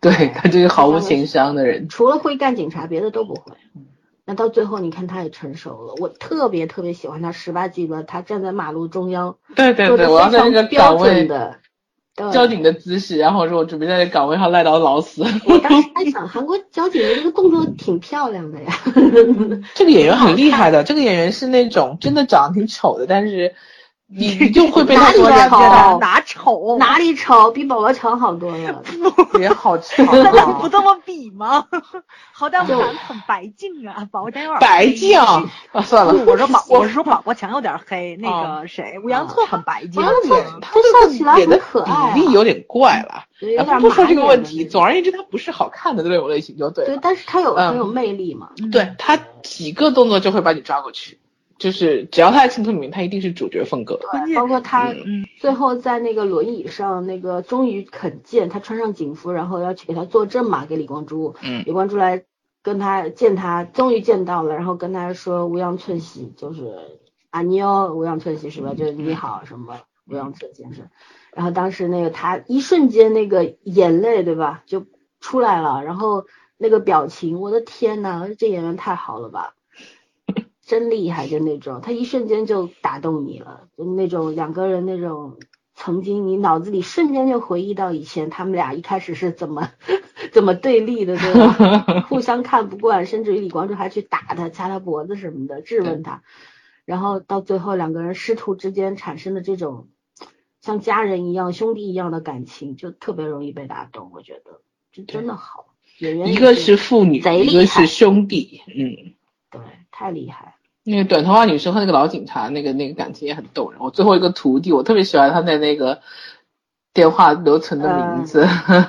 对他就是毫无情商的人，除了会干警察，别的都不会。那到最后，你看他也成熟了。我特别特别喜欢他十八集吧，他站在马路中央，对对对，非我要在那个常标岗位，准的交警的姿势，然后说我准备在这岗位上赖到老死。我当时在想，韩国交警的这个动作挺漂亮的呀。这个演员很厉害的，这个演员是那种真的长得挺丑的，但是你你就会被他哪里抓丑到，哪丑？哪里丑？比宝宝强好多了。也好 长那咱不啊，这么比吗？好歹就我长得很白净啊，宝宝强有点白净啊，算了，我说宝，我是说宝宝强有点黑，那哦个谁，吴阳策很白净他他笑起来很可爱啊比例有点怪了。对不说这个问题，总而言之，他不是好看的那种类型就对。对，但是他有嗯很有魅力嘛。对他几个动作就会把你抓过去，就是只要他在青春里面，他一定是主角风格。对包括他嗯最后在那个轮椅上，那个终于肯见他穿上警服，然后要去给他作证嘛，给李光洙。嗯李光洙来跟他见他，终于见到了，然后跟他说无恙寸喜，就是啊你哦，无恙寸喜是吧？就是你好什么无恙寸先生。然后当时那个他一瞬间那个眼泪对吧就出来了，然后那个表情，我的天呐，这演员太好了吧！真厉害，就那种，他一瞬间就打动你了，就那种两个人那种曾经你脑子里瞬间就回忆到以前他们俩一开始是怎么 怎么对立的，对吧？互相看不惯，甚至于李光洙还去打他、掐他脖子什么的，质问他，然后到最后两个人师徒之间产生的这种像家人一样、兄弟一样的感情，就特别容易被打动。我觉得就真的好，演员一个是父女，一个是兄弟，嗯。对，太厉害。那个短头发女生和那个老警察，那个那个感情也很动人。我最后一个徒弟，我特别喜欢他的那个电话留存的名字，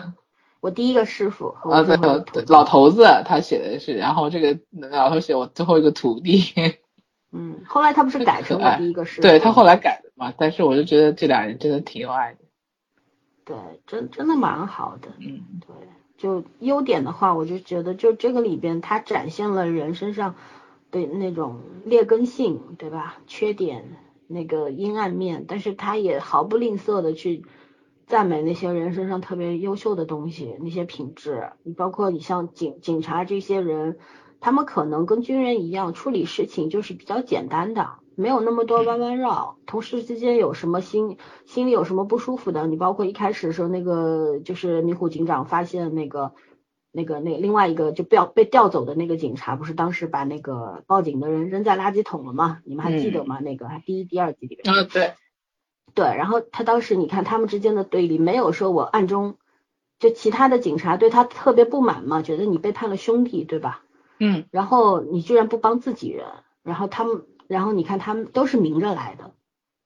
我第一个师傅啊，对后一个徒弟老头子他写的是，然后这个老头写我最后一个徒弟，嗯，后来他不是改成我第一个师傅？对他后来改的嘛，但是我就觉得这俩人真的挺有爱的，对，真真的蛮好的。嗯，对，就优点的话，我就觉得就这个里边，他展现了人身上对那种劣根性，对吧？缺点那个阴暗面，但是他也毫不吝啬的去赞美那些人身上特别优秀的东西，那些品质。你包括你像警警察这些人，他们可能跟军人一样，处理事情就是比较简单的。没有那么多弯弯绕，同事之间有什么心心里有什么不舒服的，你包括一开始的时候那个就是迷虎警长发现那个那个那另外一个就调被调走的那个警察，不是当时把那个报警的人扔在垃圾桶了吗？你们还记得吗？那个还第一第二集里面。啊对，对，然后他当时你看他们之间的对立，没有说我暗中就其他的警察对他特别不满嘛，觉得你背叛了兄弟，对吧？嗯然后你居然不帮自己人，然后他们，然后你看他们都是明着来的，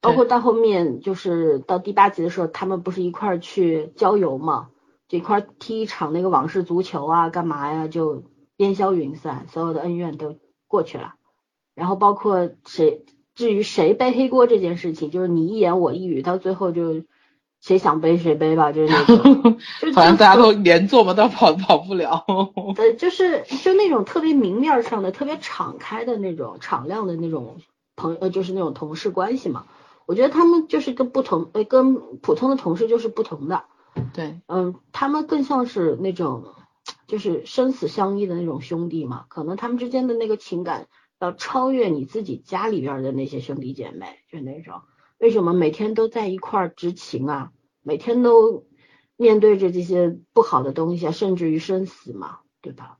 包括到后面就是到第八集的时候，他们不是一块儿去郊游嘛，就一块儿踢一场那个往事足球啊，干嘛呀，就烟消云散，所有的恩怨都过去了。然后包括谁，至于谁背黑锅这件事情，就是你一言我一语，到最后就谁想背谁背吧，就是那种，就反正就大家都连坐嘛，都跑跑不了。对，就是就那种特别明面上的、特别敞开的那种敞亮的那种朋呃，就是那种同事关系嘛。我觉得他们就是跟不同呃，跟普通的同事就是不同的。对，嗯，他们更像是那种就是生死相依的那种兄弟嘛。可能他们之间的那个情感要超越你自己家里边的那些兄弟姐妹，就那种为什么每天都在一块儿执勤啊，每天都面对着这些不好的东西啊，甚至于生死嘛，对吧？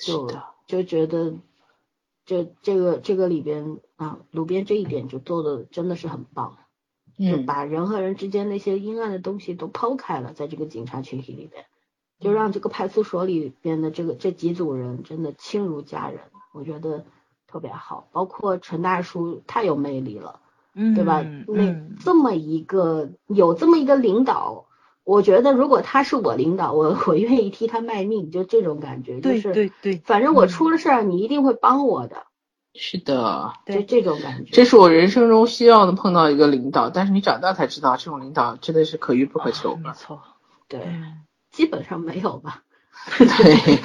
就就觉得这这个这个里边啊，鲁边这一点就做的真的是很棒，就嗯把人和人之间那些阴暗的东西都抛开了，在这个警察群体里边，就让这个派出所里边的这个这几组人真的亲如家人，我觉得特别好。包括陈大叔太有魅力了，嗯，对吧？那嗯这么一个有这么一个领导。我觉得如果他是我领导，我我愿意替他卖命，就这种感觉，对就是对对，反正我嗯出了事儿，你一定会帮我的，是的，就对这种感觉。这是我人生中希望的碰到一个领导，但是你长大才知道，这种领导真的是可遇不可求的。没错，对，嗯基本上没有吧。对，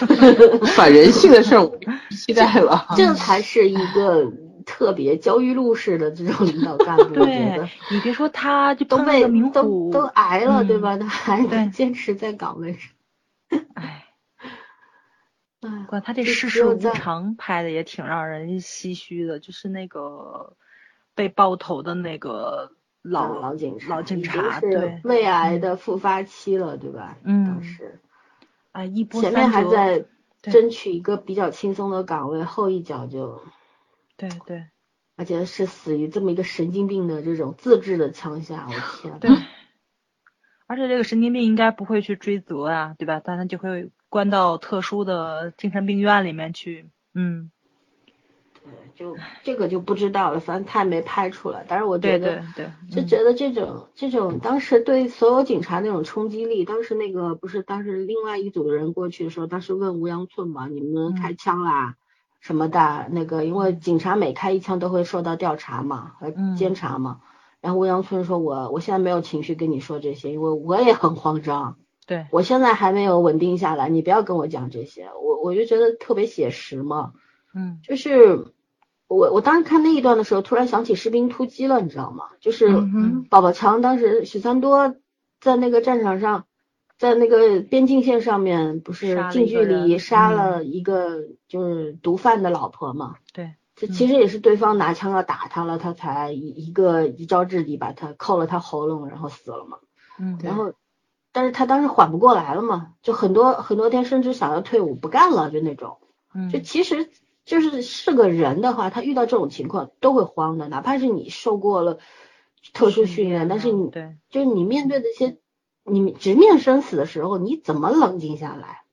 反人性的事儿我不期待了。这才是一个 特别焦裕禄式的这种领导干部，我觉对得你别说他，就都被都都挨了，嗯对吧？他还对坚持在岗位上。哎，哎，管他这世事无常拍的也挺让人唏嘘的，就是那个被爆头的那个老老警察，老警察，是对，胃癌的复发期了，对吧？嗯当时哎，一波前面，还在争取一个比较轻松的岗位，后一脚就，对对而且是死于这么一个神经病的这种自制的枪下，我 天！对，而且这个神经病应该不会去追责啊，对吧？但他就会关到特殊的精神病院里面去，嗯，对就这个就不知道了，反正他也没拍出来。但是我觉得对，就觉得这种这种当时对所有警察那种冲击力，当时那个不是当时另外一组的人过去的时候，当时问吴阳寸嘛，你们嗯。开枪啦、什么的，那个因为警察每开一枪都会受到调查嘛和嗯。监察嘛。然后吴阳春说我我现在没有情绪跟你说这些，因为我也很慌张，对，我现在还没有稳定下来，你不要跟我讲这些，我我就觉得特别写实嘛。嗯就是我我当时看那一段的时候，突然想起《士兵突击》了，你知道吗？就是嗯宝宝强当时许三多在那个战场上，在那个边境线上面，不是近距离杀嗯了一个就是毒贩的老婆嘛。对，这其实也是对方拿枪要打他了，他才一一个一招制敌把他扣了他喉咙，然后死了嘛。嗯，然后，但是他当时缓不过来了嘛，就很多很多天甚至想要退伍不干了，就那种。嗯就其实就是是个人的话，他遇到这种情况都会慌的，哪怕是你受过了特殊训练，但是你对，就是你面对这些你直面生死的时候，你怎么冷静下来？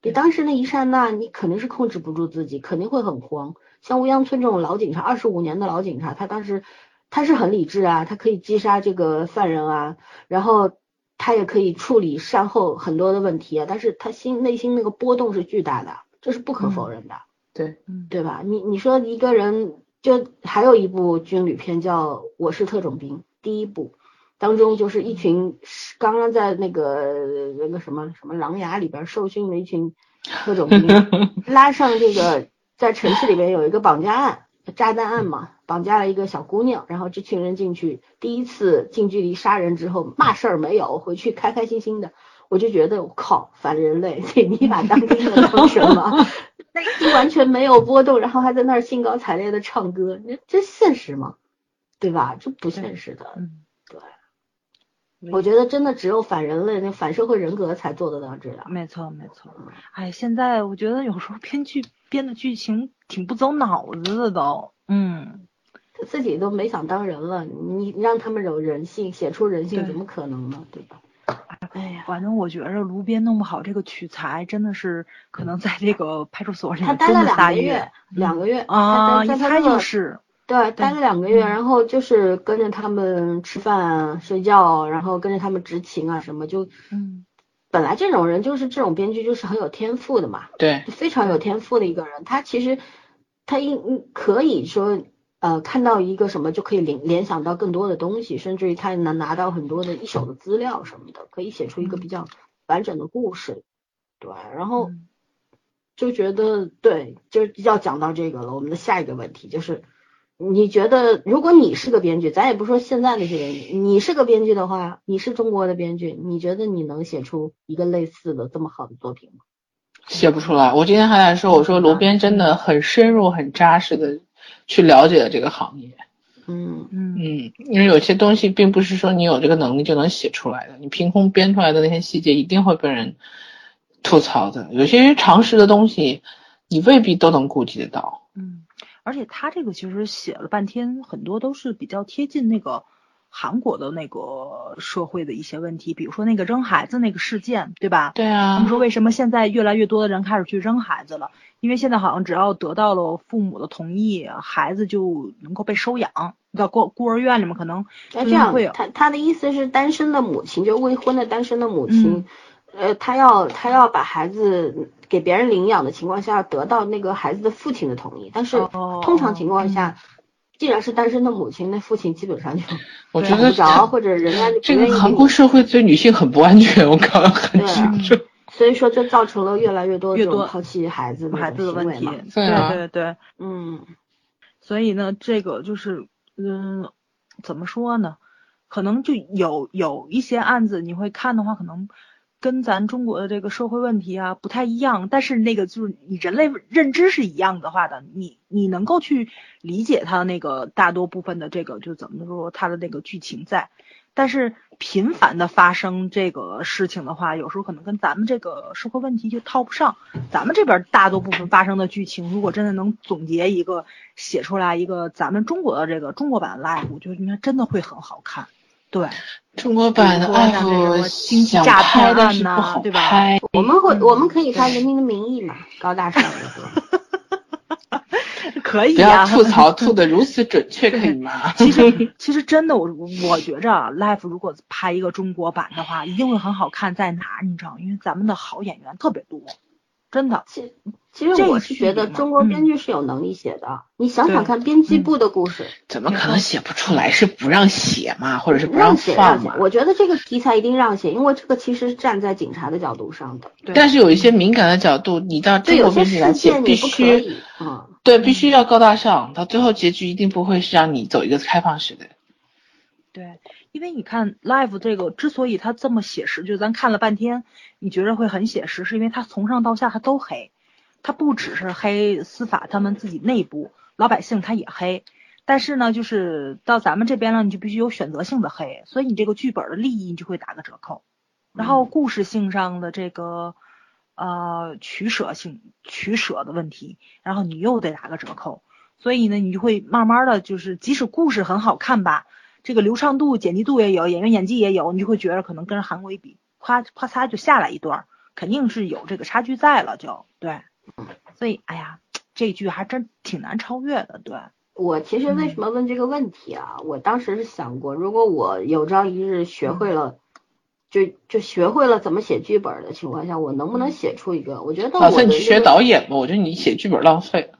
你当时那一刹那，你肯定是控制不住自己，肯定会很慌。像乌央村这种老警察，二十五年的老警察，他当时他是很理智啊，他可以击杀这个犯人啊，然后他也可以处理善后很多的问题啊，但是他心内心那个波动是巨大的，这是不可否认的。对，嗯对吧？你你说一个人，就还有一部军旅片叫《我是特种兵》，第一部当中就是一群刚刚在那个那个什么什么狼牙里边受训的一群特种兵，拉上这个在城市里边有一个绑架案，炸弹案嘛，绑架了一个小姑娘，然后这群人进去第一次近距离杀人之后，嘛事儿没有，回去开开心心的。我就觉得我靠，反人类！你把当兵的当什么？内心完全没有波动，然后还在那儿兴高采烈的唱歌，这这现实吗？对吧？这不现实的。嗯，对我觉得真的只有反人类、那反社会人格才做得到这样。没错没错。哎，现在我觉得有时候编剧编的剧情挺不走脑子的都，嗯，他自己都没想当人了，你让他们有人性，写出人性，怎么可能呢？对吧？哎呀，反正我觉着卢边弄不好这个取材，真的是可能在这个派出所里面他待了两个月，两个月啊，一猜就是，对，待了两个月，嗯然后就是跟着他们吃饭、睡觉，然后跟着他们执勤啊什么，就嗯本来这种人就是这种编剧就是很有天赋的嘛，对，非常有天赋的一个人，他其实他应可以说呃看到一个什么就可以联联想到更多的东西，甚至于他能拿到很多的一手的资料什么的，可以写出一个比较完整的故事。对，然后嗯就觉得对，就要讲到这个了。我们的下一个问题就是，你觉得如果你是个编剧，咱也不说现在那些人，你是个编剧的话，你是中国的编剧，你觉得你能写出一个类似的这么好的作品吗？写不出来。我今天还在说，我说罗编真的很深入、很扎实的去了解这个行业。嗯嗯嗯，因为有些东西并不是说你有这个能力就能写出来的，你凭空编出来的那些细节一定会被人吐槽的。有些常识的东西，你未必都能顾及得到。嗯，而且他这个其实写了半天，很多都是比较贴近那个韩国的那个社会的一些问题，比如说那个扔孩子那个事件，对吧？对啊他们啊，说为什么现在越来越多的人开始去扔孩子了？因为现在好像只要得到了父母的同意，孩子就能够被收养。到孤孤儿院里面可能那这样会有，他他的意思是单身的母亲，就未婚的单身的母亲，嗯呃，他要他要把孩子给别人领养的情况下，得到那个孩子的父亲的同意。但是哦通常情况下，既然是单身的母亲，那父亲基本上就 我觉得着，或者人家就这个韩国社会对女性很不安全，我搞得很对清楚。所以说就造成了越来越多越多这种抛弃孩子孩子的问题对啊对对。嗯所以呢，这个就是，嗯，怎么说呢？可能就有有一些案子，你会看的话，可能跟咱中国的这个社会问题啊不太一样，但是那个就是你人类认知是一样的话的，你你能够去理解它那个大多部分的这个就怎么说它的那个剧情在，但是频繁的发生这个事情的话，有时候可能跟咱们这个社会问题就套不上。咱们这边大多部分发生的剧情，如果真的能总结一个写出来一个咱们中国的这个中国版 live，我觉得应该真的会很好看。对，中国版的比如说像这 UP 经济想拍，骗案但是不呐好对吧拍。我们会我们可以看《人民的名义》嘛，高大上的是吧？不要可以啊。吐槽吐的如此准确，可以吗？其实 其实真的，我我觉着啊，Life 如果拍一个中国版的话，一定会很好看。在哪儿你知道？因为咱们的好演员特别多，真的。其其实我是觉得中国嗯编剧是有能力写的，你想想看编辑部的故事，怎么可能写不出来？是不让写嘛？或者是不让写我觉得这个题材一定让写，因为这个其实是站在警察的角度上的。对但是有一些敏感的角度，你到对，中国有些编剧来写，事件必须以，嗯，对，必须要高大上，到最后结局一定不会是让你走一个开放式的。对，因为你看 Life 这个之所以它这么写实，就咱看了半天，你觉得会很写实，是因为它从上到下它都黑，它不只是黑司法他们自己内部，老百姓他也黑。但是呢，就是到咱们这边呢，你就必须有选择性的黑，所以你这个剧本的利益你就会打个折扣，然后故事性上的这个呃取舍性取舍的问题，然后你又得打个折扣，所以呢，你就会慢慢的就是，即使故事很好看吧，这个流畅度、剪辑度也有，演员演技也有，你就会觉得可能跟韩国一比，夸啪嚓就下来一段儿，肯定是有这个差距在了就，对，所以哎呀，这句还真挺难超越的，对，我其实为什么问这个问题啊？我当时是想过，如果我有朝一日学会了，就就学会了怎么写剧本的情况下，我能不能写出一个？我觉得我打算你去学导演吧，我觉得你写剧本浪费。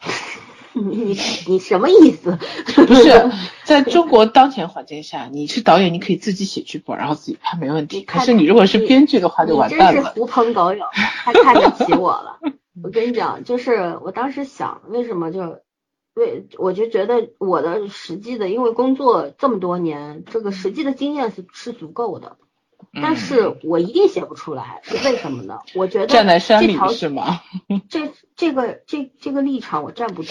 你你你什么意思？不是，在中国当前环境下，你是导演，你可以自己写剧本，然后自己拍，没问题。可是你如果是编剧的话，就完蛋了。真是狐朋狗友，太看得起我了。我跟你讲，就是我当时想，为什么就为我就觉得我的实际的，因为工作这么多年，这个实际的经验是是足够的，但是我一定写不出来，是为什么呢？我觉得嗯站在山里这条是吗？这这个这这个立场我站不住。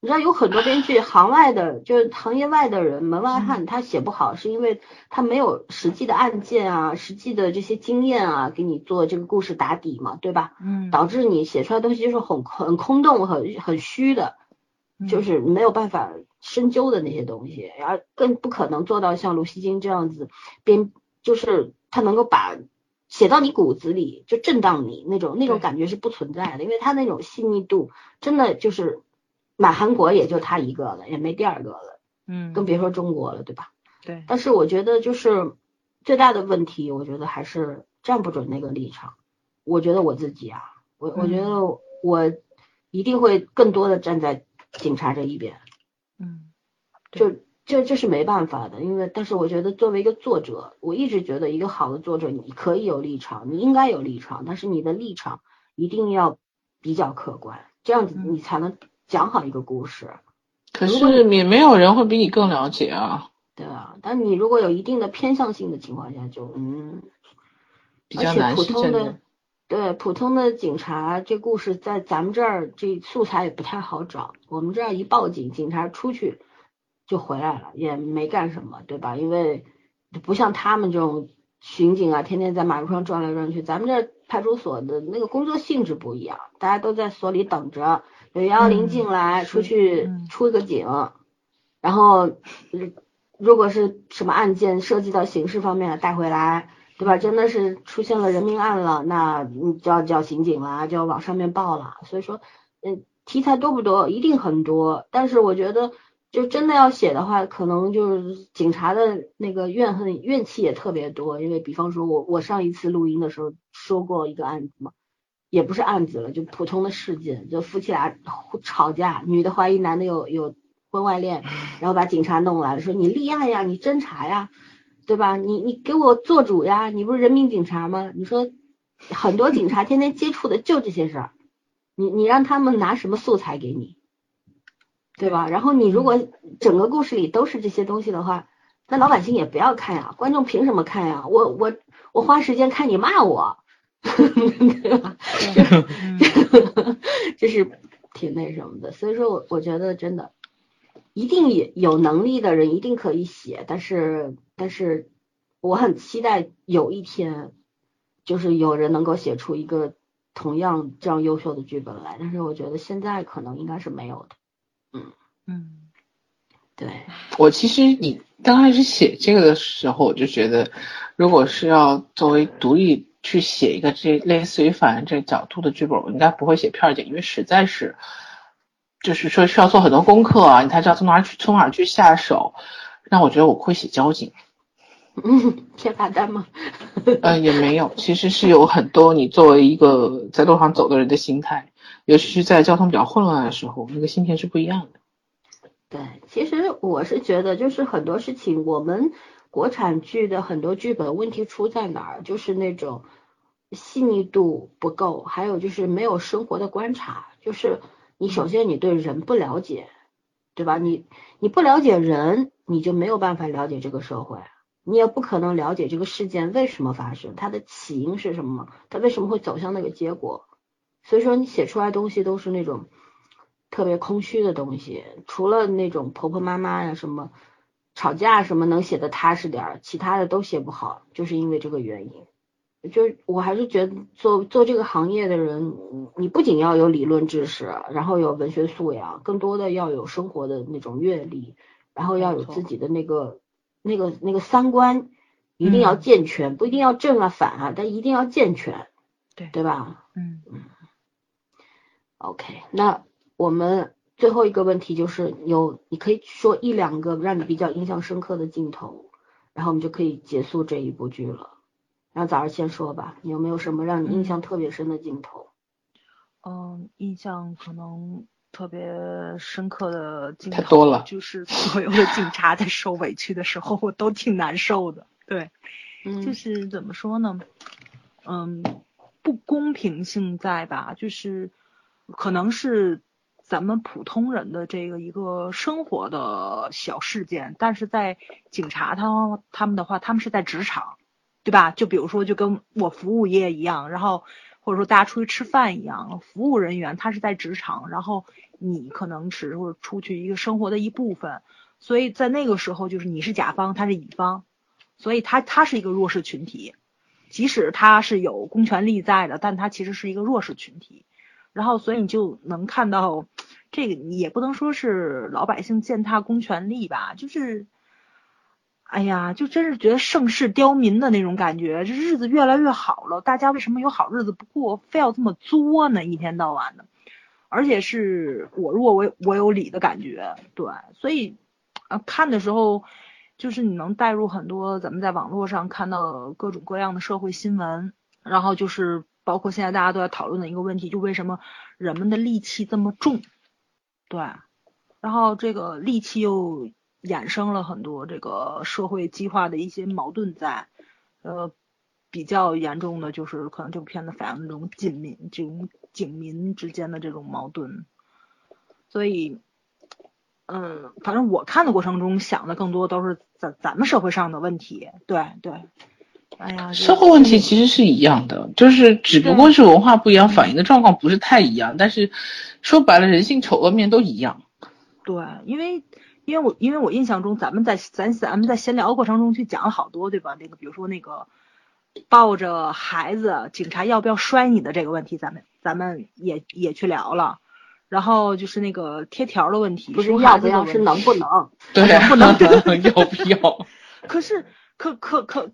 你知道有很多编剧，行外的，就是行业外的人，门外汉，他写不好，是因为他没有实际的案件啊，实际的这些经验啊，给你做这个故事打底嘛，对吧？嗯，导致你写出来的东西就是很很空洞、很很虚的，就是没有办法深究的那些东西，然后更不可能做到像卢锡金这样子编，就是他能够把写到你骨子里，就震荡你那种那种感觉是不存在的，因为他那种细腻度真的就是满韩国也就他一个了，也没第二个了，嗯，更别说中国了，对吧？对，但是我觉得就是最大的问题，我觉得还是站不准那个立场。我觉得我自己啊，我我觉得我一定会更多的站在警察这一边，嗯，就这这是没办法的，因为但是我觉得作为一个作者，我一直觉得一个好的作者，你可以有立场，你应该有立场，但是你的立场一定要比较客观，这样子嗯。你才能讲好一个故事。可是也没有人会比你更了解啊，对啊，但你如果有一定的偏向性的情况下，就嗯，比较难通的。对普通的警察，这故事在咱们这儿这素材也不太好找。我们这儿一报警，警察出去就回来了，也没干什么，对吧？因为不像他们这种巡警啊，天天在马路上转来转去。咱们这儿派出所的那个工作性质不一样，大家都在所里等着，有幺幺零嗯进来，出去嗯出一个警，然后呃如果是什么案件涉及到刑事方面的带回来，对吧？真的是出现了人命案了，那你就要叫刑警啦，就要往上面报了。所以说，嗯，题材多不多？一定很多。但是我觉得，就真的要写的话，可能就是警察的那个怨恨、怨气也特别多。因为比方说我我上一次录音的时候说过一个案子嘛，也不是案子了，就普通的事件，就夫妻俩吵架，女的怀疑男的有有婚外恋，然后把警察弄来了，说你立案呀，你侦查呀，对吧？你你给我做主呀，你不是人民警察吗？你说很多警察天天接触的就这些事儿，你你让他们拿什么素材给你，对吧？然后你如果整个故事里都是这些东西的话，那老百姓也不要看呀，观众凭什么看呀？我我我花时间看你骂我，对吧？嗯这是挺那什么的，所以说我我觉得真的，一定也有能力的人一定可以写，但是但是我很期待有一天，就是有人能够写出一个同样这样优秀的剧本来，但是我觉得现在可能应该是没有的，嗯嗯。对，我其实你刚开始写这个的时候，我就觉得，如果是要作为独立去写一个这类似于反映这角度的剧本，我应该不会写片儿警，因为实在是，就是说需要做很多功课啊，你才知道从哪儿去从哪儿去下手。让我觉得我会写交警，嗯，贴罚单吗？呃，也没有，其实是有很多你作为一个在路上走的人的心态，尤其是在交通比较混乱的时候，那个心情是不一样的。对，其实我是觉得，就是很多事情，我们国产剧的很多剧本问题出在哪儿，就是那种细腻度不够，还有就是没有生活的观察。就是你首先你对人不了解，对吧？你你不了解人，你就没有办法了解这个社会，你也不可能了解这个事件为什么发生，它的起因是什么，它为什么会走向那个结果。所以说，你写出来东西都是那种。特别空虚的东西，除了那种婆婆妈妈呀什么吵架什么能写的踏实点儿，其他的都写不好，就是因为这个原因。就我还是觉得做做这个行业的人，你不仅要有理论知识，然后有文学素养，更多的要有生活的那种阅历，然后要有自己的那个那个那个三观一定要健全，不一定要正啊反啊，但一定要健全，对对吧？嗯 OK，那我们最后一个问题就是有，你可以说一两个让你比较印象深刻的镜头，然后我们就可以结束这一部剧了。让早上先说吧，你有没有什么让你印象特别深的镜头？嗯，印象可能特别深刻的镜头太多了就是所有的警察在受委屈的时候，我都挺难受的。对，嗯 就是怎么说呢？嗯，不公平性在吧？就是可能是咱们普通人的这个一个生活的小事件，但是在警察他他们的话，他们是在职场，对吧？就比如说，就跟我服务业一样，然后或者说大家出去吃饭一样，服务人员他是在职场，然后你可能只是出去一个生活的一部分，所以在那个时候，就是你是甲方，他是乙方，所以他他是一个弱势群体，即使他是有公权力在的，但他其实是一个弱势群体。然后，所以你就能看到，这个你也不能说是老百姓践踏公权力吧，就是，哎呀，就真是觉得盛世刁民的那种感觉。这日子越来越好了，大家为什么有好日子不过，非要这么作呢？一天到晚的，而且是我弱我我有理的感觉，对，所以啊，看的时候。就是你能带入很多咱们在网络上看到各种各样的社会新闻，然后就是包括现在大家都在讨论的一个问题，就为什么人们的戾气这么重？对，然后这个戾气又衍生了很多这个社会激化的一些矛盾在，呃，比较严重的就是可能这部片子反映这种警民、这种警民之间的这种矛盾，所以。嗯，反正我看的过程中想的更多都是咱咱们社会上的问题，对对。哎呀，社会问题其实是一样的，就是只不过是文化不一样，反映的状况不是太一样。但是说白了，人性丑恶面都一样。对，因为因为我因为我印象中，咱们在咱咱们在闲聊过程中去讲了好多，对吧？那个比如说那个抱着孩子，警察要不要摔你的这个问题，咱们咱们也也去聊了。然后就是那个贴条的问题，不是要不要，是 能不能？对，能不能要不 要？可是，可可可，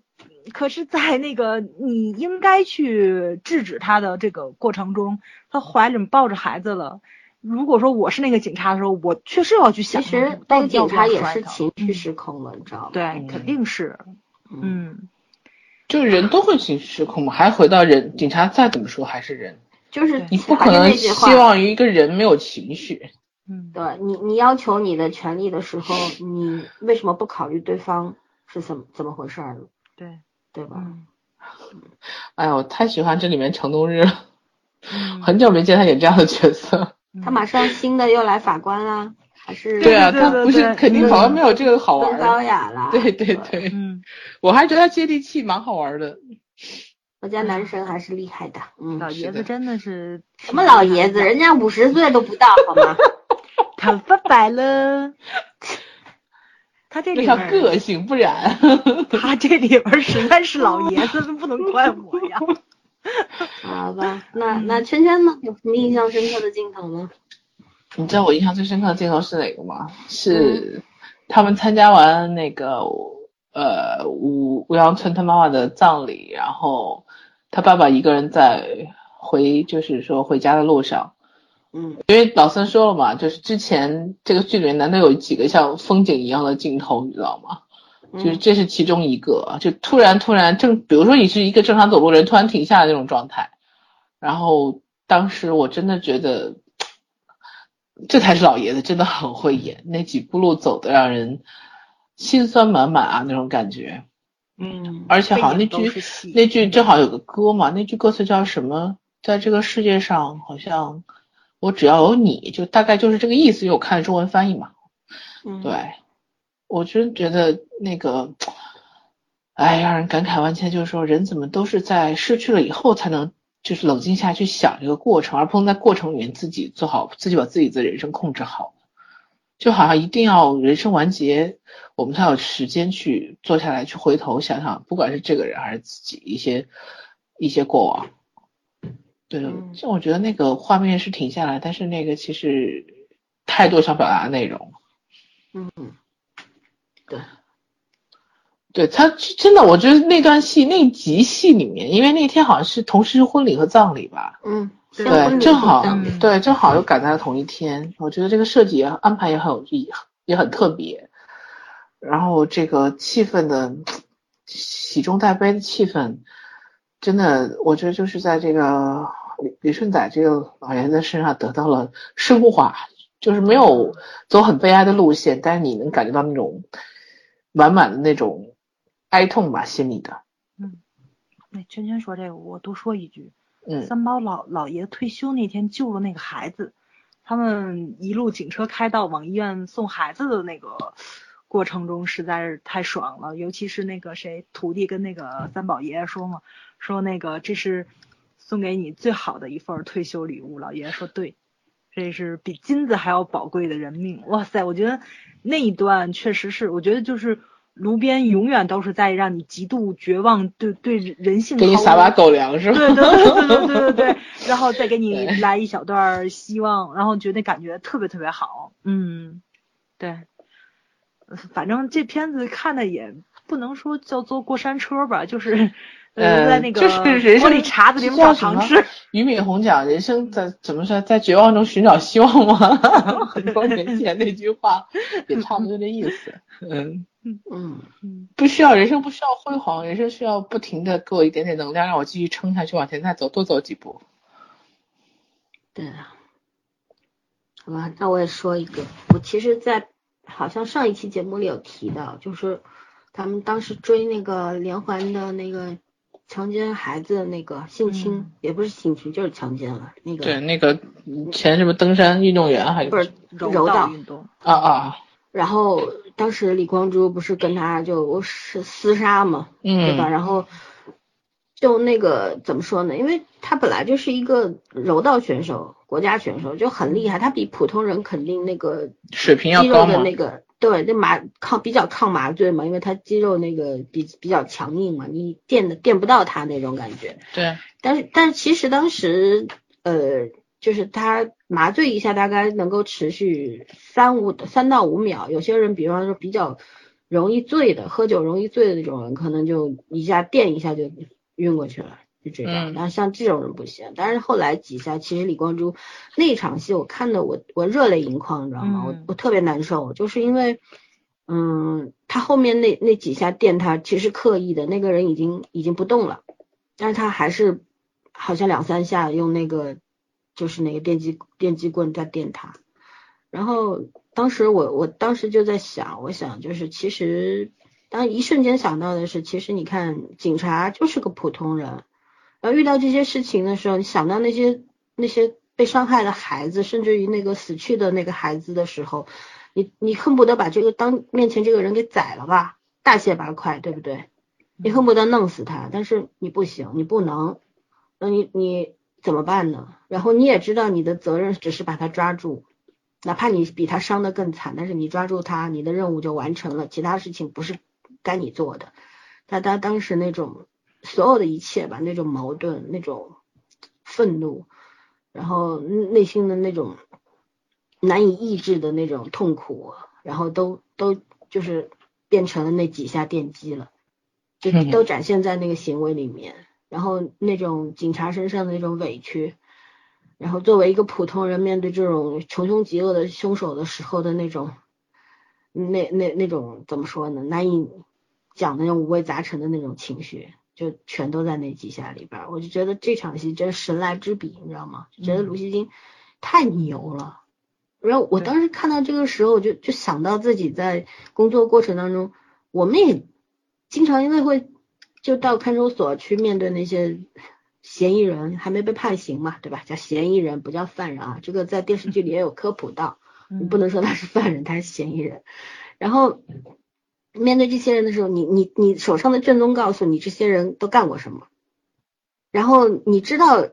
可是在那个你应该去制止他的这个过程中，他怀里抱着孩子了。如果说我是那个警察的时候，我确实要去想，其实那个警察也是情绪失控了，你知道吗？对，肯定是，嗯，就是人都会情绪失控嘛。还回到人，警察再怎么说还是人。就是你不可能希望于一个人没有情绪，嗯，对你，你要求你的权利的时候，你为什么不考虑对方是怎么怎么回事儿？对，对吧？嗯、哎呀，我太喜欢这里面程东日了，很久没见他演这样的角色。他马上新的又来法官啦。还是对啊，他不是肯定法官没有这个好玩高。雅了。对对对，嗯，我还觉得他接地气，蛮好玩的。我家男神还是厉害的，嗯，老爷子真的是什么老爷子，人家五十岁都不到，好吗？头发白了。他这里个性，不然。他这里边实在是老爷子，不能怪我呀。好吧，那那圈圈呢？有什么印象深刻的镜头吗？你知道我印象最深刻的镜头是哪个吗？嗯是他们参加完那个呃吴吴阳春他妈妈的葬礼，然后他爸爸一个人在回就是说回家的路上，嗯因为老森说了嘛，就是之前这个剧里面难得有几个像风景一样的镜头，你知道吗？就是嗯这是其中一个，就突然突然正，比如说你是一个正常走路人，突然停下来那种状态，然后当时我真的觉得，这才是老爷子，真的很会演，那几步路走的让人心酸满满啊那种感觉，嗯而且好像那句那句正好有个歌嘛，那句歌词叫什么？在这个世界上，好像我只要有你，就大概就是这个意思，因为我看了中文翻译嘛。嗯，对，我真觉得那个，哎，让人感慨万千。就是说，人怎么都是在失去了以后才能，就是冷静下去想这个过程，而不能在过程里面自己做好，自己把自己的人生控制好。就好像一定要人生完结，我们才有时间去坐下来去回头想想，不管是这个人还是自己一些一些过往。对的嗯，像我觉得那个画面是停下来，但是那个其实太多想表达的内容。嗯，对，对他真的，我觉得那段戏那集戏里面，因为那天好像是同时是婚礼和葬礼吧，嗯，对正好嗯对正好又赶在了同一天，我觉得这个设计也安排也很有意，也很特别。然后这个气氛的喜中带悲的气氛，真的，我觉得就是在这个李李顺仔这个老爷子身上得到了升华，就是没有走很悲哀的路线，但是你能感觉到那种满满的那种哀痛吧，心里的，嗯，那，圈圈说这个，我多说一句，嗯三宝老老爷退休那天救了那个孩子，他们一路警车开到往医院送孩子的那个过程中，实在是太爽了。尤其是那个谁徒弟跟那个三宝爷爷说嘛，说那个这是送给你最好的一份退休礼物。老爷爷说对，这是比金子还要宝贵的人命，哇塞！我觉得那一段确实是，我觉得就是炉边永远都是在让你极度绝望，对对，人性给你撒把狗粮是吧？对对对对对对，然后再给你来一小段希望，然后觉得感觉特别特别好，嗯，对，反正这片子看的也不能说叫坐过山车吧，就是。呃在那个就是人生玻璃碴子里面叫什么找糖吃，俞敏洪讲人生在怎么说，在绝望中寻找希望吗？很多年前那句话也差不多这意思。嗯，嗯嗯不需要人生不需要辉煌，人生需要不停的给我一点点能量，让我继续撑下去，往前再走，多走几步。对啊，好吧，那我也说一个，我其实，在好像上一期节目里有提到，就是他们当时追那个连环的那个强奸孩子的那个性侵，嗯也不是性侵，就是强奸了那个，对，那个前什么登山运动员还不是柔柔道运动，啊啊，然后当时李光洙不是跟他就是厮杀嘛，对吧？嗯然后就那个怎么说呢？因为他本来就是一个柔道选手，国家选手就很厉害，他比普通人肯定那个水平要高嘛。的那个对，那麻抗比较抗麻醉嘛，因为他肌肉那个比比较强硬嘛，你电的电不到他那种感觉。对，但是但是其实当时呃，就是他麻醉一下大概能够持续三五三到五秒，有些人比方说比较容易醉的，喝酒容易醉的那种人，可能就一下电一下就晕过去了。就这种，嗯。然后像这种人不行，但是后来几下，其实李光洙那场戏我看的我我热泪盈眶，你知道吗？嗯。我我特别难受，就是因为，嗯，他后面那那几下电他其实刻意的，那个人已经已经不动了，但是他还是好像两三下用那个就是那个电击电击棍在电他，然后当时我我当时就在想，我想就是其实当一瞬间想到的是，其实你看警察就是个普通人，然后遇到这些事情的时候，你想到那些那些被伤害的孩子，甚至于那个死去的那个孩子的时候，你你恨不得把这个当面前这个人给宰了吧，大卸八块，对不对？你恨不得弄死他，但是你不行，你不能，那你你怎么办呢？然后你也知道你的责任只是把他抓住，哪怕你比他伤得更惨，但是你抓住他，你的任务就完成了，其他事情不是该你做的。他他当时那种所有的一切吧，那种矛盾，那种愤怒，然后内心的那种难以抑制的那种痛苦，然后都都就是变成了那几下电击了。就嗯都展现在那个行为里面，然后那种警察身上的那种委屈，然后作为一个普通人面对这种穷凶极恶的凶手的时候的那种，那那那种怎么说呢？难以讲的那种五味杂陈的那种情绪，就全都在那几下里边。我就觉得这场戏真神来之笔，你知道吗？就觉得卢锡金太牛了。然后我当时看到这个时候，我就就想到自己在工作过程当中，我们也经常因为会就到看守所去面对那些嫌疑人，还没被判刑嘛，对吧？叫嫌疑人，不叫犯人啊。这个在电视剧里也有科普到，你嗯不能说他是犯人，他是嫌疑人。然后面对这些人的时候，你你你手上的卷宗告诉你这些人都干过什么，然后你知道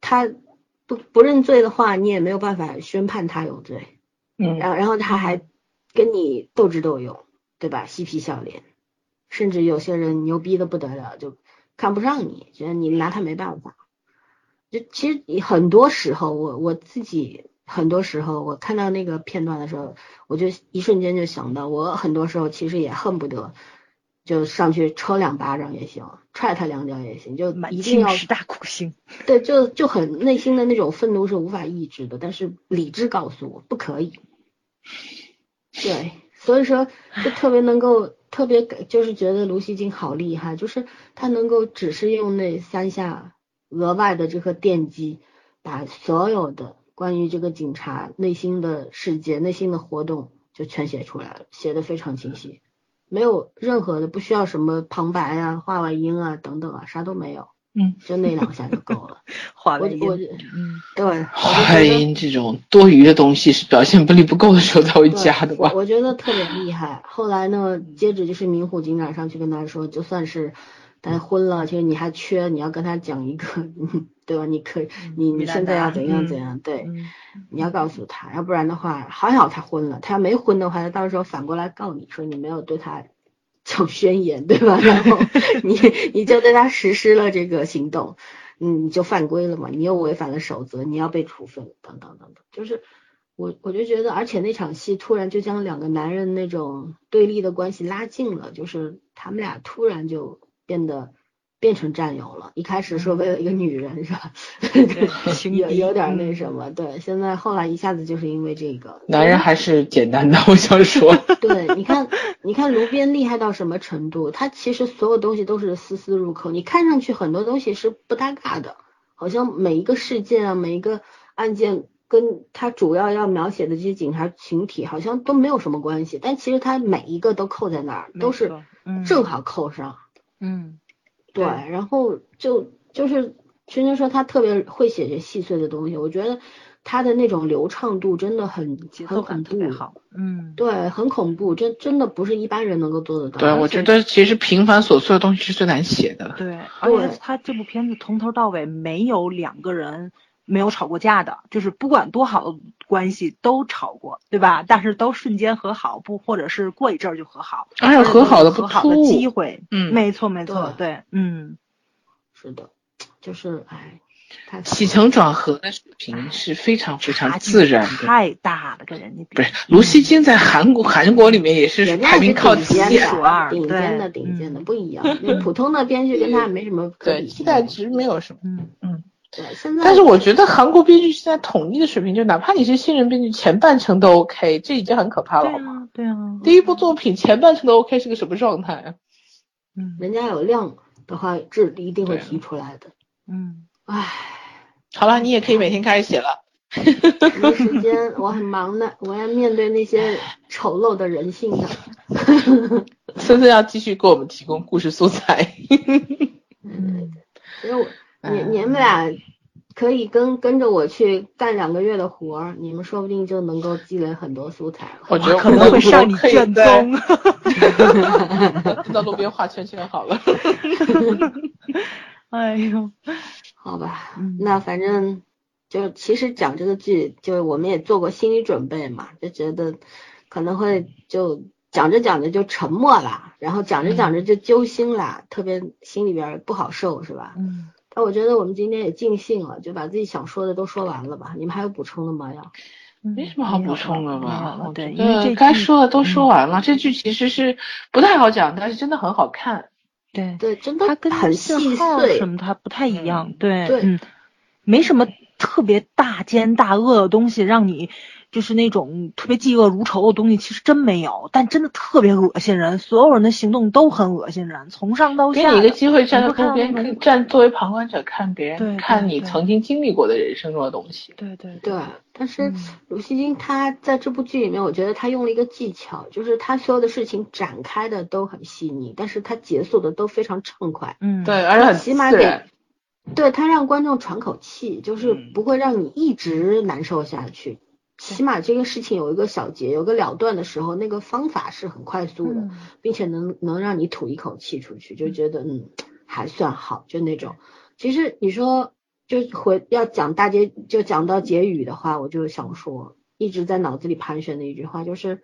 他不不认罪的话，你也没有办法宣判他有罪。嗯然后然后他还跟你斗智斗勇，对吧？嬉皮笑脸，甚至有些人牛逼的不得了，就看不上你，觉得你拿他没办法。就其实很多时候，我我自己很多时候，我看到那个片段的时候，我就一瞬间就想到，我很多时候其实也恨不得就上去抽两巴掌也行，踹他两脚也行，就一定要大酷刑。对，就就很内心的那种愤怒是无法抑制的，但是理智告诉我不可以。对，所以说就特别能够特别感就是觉得卢锡金好厉害，就是他能够只是用那三下额外的这个电击，把所有的关于这个警察内心的世界、内心的活动就全写出来了，写的非常清晰，没有任何的不需要什么旁白啊、画外音啊等等啊，啥都没有。嗯，就那两下就够了。画外我我音，嗯，对，我就话觉得音这种多余的东西是表现力不够的时候才会加的吧我？我觉得特别厉害。后来呢，接着就是明虎警长上去跟他说，就算是他昏了，其实你还缺，你要跟他讲一个，对吧？你可以，你你现在要怎样嗯怎样，对，嗯你要告诉他，要不然的话，还好他婚了，他要没婚的话，他到时候反过来告你说你没有对他讲宣言，对吧？然后 你你就对他实施了这个行动，嗯，你就犯规了嘛，你又违反了守则，你要被处分，等等等等，就是我我就觉得，而且那场戏突然就将两个男人那种对立的关系拉近了，就是他们俩突然就变得。变成战友了，一开始说为了一个女人是吧？有有点那嗯什么，对，现在后来一下子就是因为这个男人还是简单的，我想说，对，你看，你看卢边厉害到什么程度？他其实所有东西都是丝丝入扣，你看上去很多东西是不搭嘎的，好像每一个事件啊，每一个案件跟他主要要描写的这些警察群体好像都没有什么关系，但其实他每一个都扣在那儿，都是正好扣上。嗯对，然后就就是轩轩说他特别会写这细碎的东西，我觉得他的那种流畅度真的很节奏感很恐怖。特别好，嗯，对，很恐怖，真真的不是一般人能够做得到。对，我觉得其实平凡琐碎的东西是最难写的。对，而且他这部片子从头到尾没有两个人没有吵过架的，就是不管多好的关系都吵过，对吧？但是都瞬间和好，不或者是过一阵儿就和好，而且而且都有和好的和好的机会，嗯没错没错，对对，嗯，是的，就是哎，太起承转合的水平是非常非常自然的。太大了，跟人家比不是，卢锡金在韩国韩国里面也是人家排名靠前的，数二顶尖的，顶尖的嗯不一样。那普通的编剧跟他没什么 可对。期待值没有什么。嗯嗯，对，现在但是我觉得韩国编剧现在统一的水平，就哪怕你是新人编剧，前半程都 OK，这已经很可怕了，对好吗？啊对啊，第一部作品前半程都 OK 是个什么状态啊？嗯人家有量的话，质一定会提出来的。嗯，唉，好了，你也可以每天开始写了。没时间，我很忙的，我要面对那些丑陋的人性的。森森要继续给我们提供故事素材。嗯，因为我你嗯你们俩可以跟跟着我去干两个月的活儿，你们说不定就能够积累很多素材。我觉得可能会上你卷宗。到路边画圈圈好了。哎呦，好吧，嗯那反正就其实讲这个剧，就我们也做过心理准备嘛，就觉得可能会就讲着讲着就沉默了，然后讲着讲着就揪心了，特别心里边不好受，是吧？嗯，但我觉得我们今天也尽兴了，就把自己想说的都说完了吧？你们还有补充的吗？要？没什么好补充的吧？了对，因为这该说的都说嗯完了。这剧其实是不太好讲，但是真的很好看。对，对，真的它跟细碎号什。么它不太一样，对，对嗯，没什么特别大奸大恶的东西，让你就是那种特别嫉恶如仇的东西，其实真没有，但真的特别恶心人，所有人的行动都很恶心人，从上到下。给你一个机会站看路边那种看站作为旁观者看别人，看你曾经经历过的人生中的东西。对对对，但是嗯鲁西金他在这部剧里面，我觉得他用了一个技巧，就是他所有的事情展开的都很细腻，但是他结束的都非常畅快。嗯，对，而且很起码给。对他让观众喘口气，就是嗯不会让你一直难受下去。起码这个事情有一个小结，有个了断的时候，那个方法是很快速的，嗯并且能能让你吐一口气出去，就觉得嗯还算好，就那种。其实你说就回要讲大结，就讲到结语的话，我就想说，一直在脑子里盘旋的一句话就是，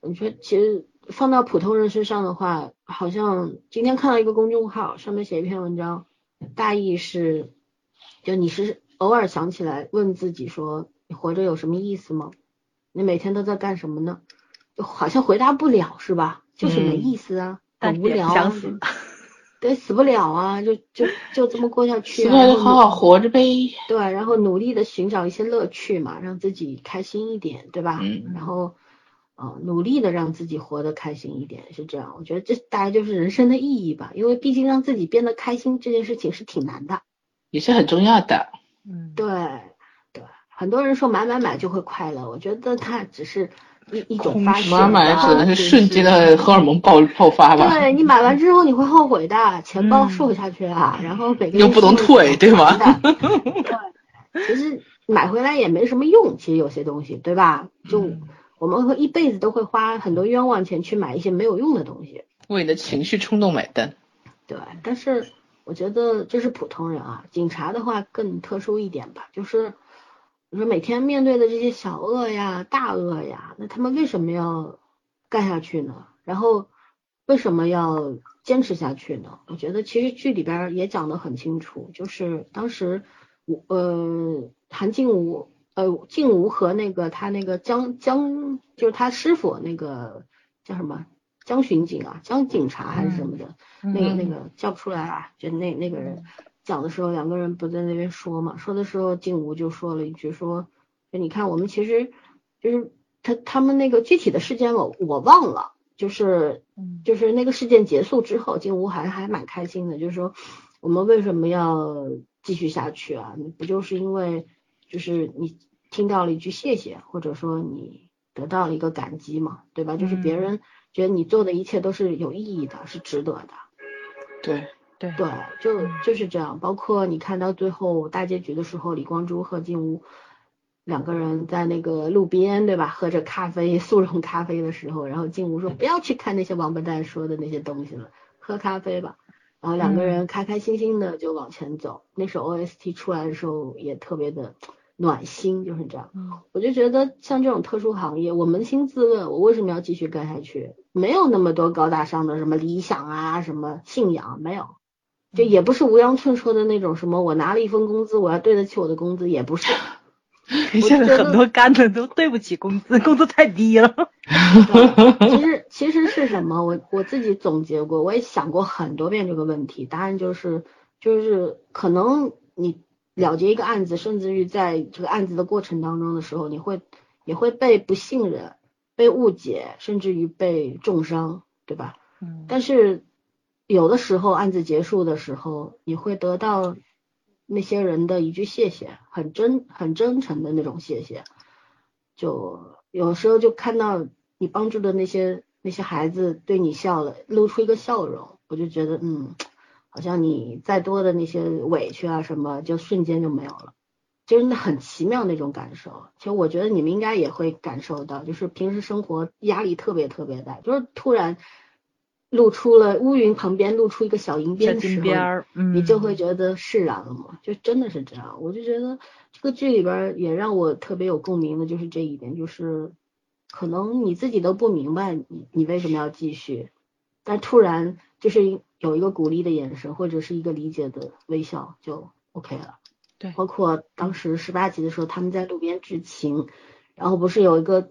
你说其实放到普通人身上的话，好像今天看到一个公众号上面写一篇文章，大意是，就你是偶尔想起来问自己说，你活着有什么意思吗？你每天都在干什么呢？就好像回答不了是吧？就是没嗯意思啊，很无聊啊，想死 对，死不了啊，就就就这么过下去、啊，了就好好活着呗。对，然后努力的寻找一些乐趣嘛，让自己开心一点，对吧？嗯然后，呃，努力的让自己活得开心一点，是这样。我觉得这大概就是人生的意义吧，因为毕竟让自己变得开心这件事情是挺难的。也是很重要的。嗯，对，很多人说买买买就会快乐，我觉得它只是一一种发泄，买买然后只能是瞬间的荷尔蒙爆爆发吧。对你买完之后你会后悔的，钱包嗯瘦下去啊，然后每个又不能退对吗对，其实买回来也没什么用，其实有些东西，对吧？就嗯我们会一辈子都会花很多冤枉钱去买一些没有用的东西，为你的情绪冲动买单。对。但是我觉得这是普通人啊，警察的话更特殊一点吧，就是你说每天面对的这些小恶呀、大恶呀，那他们为什么要干下去呢？然后为什么要坚持下去呢？我觉得其实剧里边也讲得很清楚，就是当时我呃韩静武呃静武和那个他那个江江就是他师傅那个叫什么江巡警啊江警察还是什么的，那个那个叫不出来啊，就那那个人讲的时候，两个人不在那边说嘛，说的时候静武就说了一句说，就你看我们其实就是他他们那个具体的事件我我忘了，就是嗯就是那个事件结束之后，静武还还蛮开心的，就是说我们为什么要继续下去啊？不就是因为就是你听到了一句谢谢，或者说你得到了一个感激嘛，对吧？就是别嗯人觉得你做的一切都是有意义的，是值得的。对，对对，就就是这样。包括你看到最后大结局的时候，李光洙和金武两个人在那个路边，对吧？喝着咖啡，速溶咖啡的时候，然后金武说不要去看那些王八蛋说的那些东西了，喝咖啡吧。然后两个人开开心心的就往前走。那首 OST 出来的时候也特别的暖心，就是这样。嗯我就觉得像这种特殊行业，我扪心自问，我为什么要继续干下去？没有那么多高大上的什么理想啊，什么信仰，没有。就也不是吴阳春说的那种什么，我拿了一份工资，我要对得起我的工资，也不是。现在很多干的都对不起工资，工资太低了。其实 其实是什么？我我自己总结过，我也想过很多遍这个问题。答案就是就是可能你了结一个案子，甚至于在这个案子的过程当中的时候，你会也会被不信任、被误解，甚至于被重伤，对吧？嗯但是有的时候案子结束的时候，你会得到那些人的一句谢谢，很真很真诚的那种谢谢。就有时候就看到你帮助的那些那些孩子对你笑了，露出一个笑容，我就觉得嗯，好像你再多的那些委屈啊什么，就瞬间就没有了，就是那很奇妙那种感受。其实我觉得你们应该也会感受到，就是平时生活压力特别特别大，就是突然露出了乌云旁边露出一个小银边的时候，你就会觉得释然了嘛，就真的是这样。我就觉得这个剧里边也让我特别有共鸣的就是这一点，就是可能你自己都不明白你你为什么要继续，但突然就是有一个鼓励的眼神或者是一个理解的微笑就 OK 了。对，包括当时十八集的时候他们在路边执勤，然后不是有一个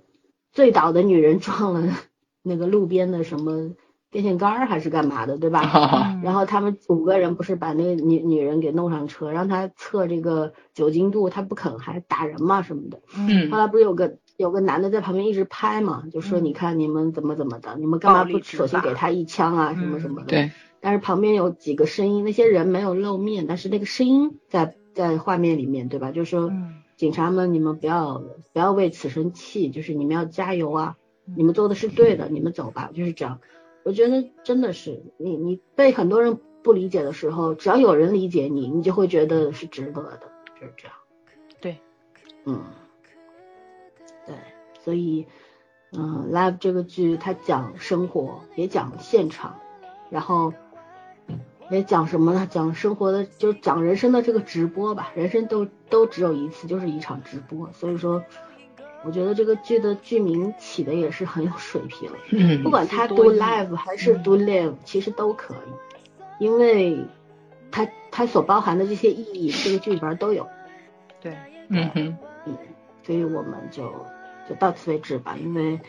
醉倒的女人撞了那个路边的什么。电线杆儿还是干嘛的，对吧？然后他们五个人不是把那个女女人给弄上车，让他测这个酒精度，他不肯，还打人嘛什么的。嗯。后来不是有个有个男的在旁边一直拍嘛，就说你看你们怎么怎么的，你们干嘛不首先给他一枪啊什么什么的。对。但是旁边有几个声音，那些人没有露面，但是那个声音在在画面里面，对吧？就说警察们，你们不要不要为此生气，就是你们要加油啊，你们做的是对的，你们走吧，就是这样。我觉得真的是你，你被很多人不理解的时候，只要有人理解你，你就会觉得是值得的，就是这样。对，嗯，对，所以，嗯，Live 这个剧它讲生活，也讲现场，然后也讲什么呢？讲生活的，就是讲人生的这个直播吧。人生都都只有一次，就是一场直播，所以说。我觉得这个剧的剧名起的也是很有水平，不管它读 live 还是 do live，其实都可以，因为它它所包含的这些意义，这个剧里边都有。对，嗯哼，嗯，所以我们就就到此为止吧，因为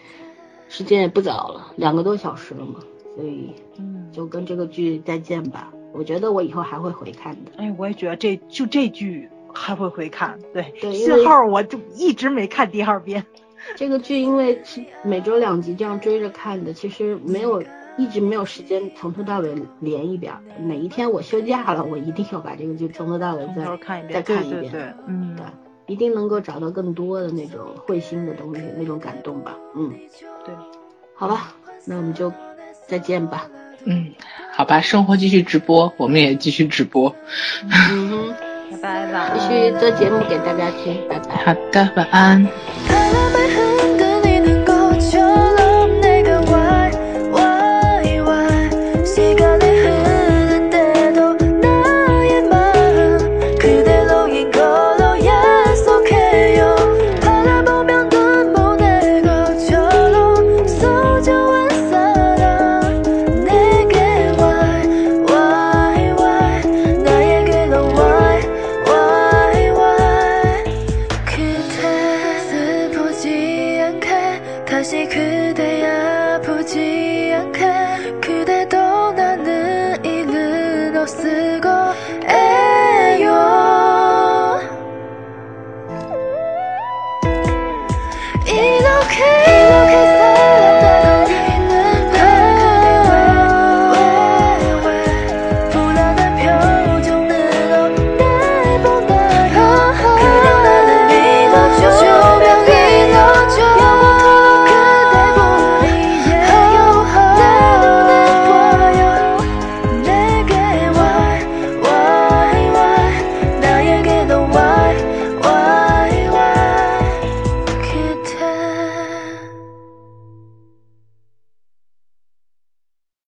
时间也不早了，两个多小时了嘛，所以嗯，就跟这个剧再见吧。我觉得我以后还会回看的。哎，我也觉得这就这剧。还会回看，对信号我就一直没看第二遍。这个剧因为是每周两集这样追着看的，其实没有一直没有时间从头到尾连一遍。哪一天我休假了，我一定要把这个剧从头到尾再看一遍，再看一遍。对，嗯，对，一定能够找到更多的那种会心的东西，那种感动吧。嗯，对，好吧，那我们就再见吧。嗯，好吧，生活继续直播，我们也继续直播。嗯哼。拜拜，继续做节目给大家听，拜拜。好的，晚安。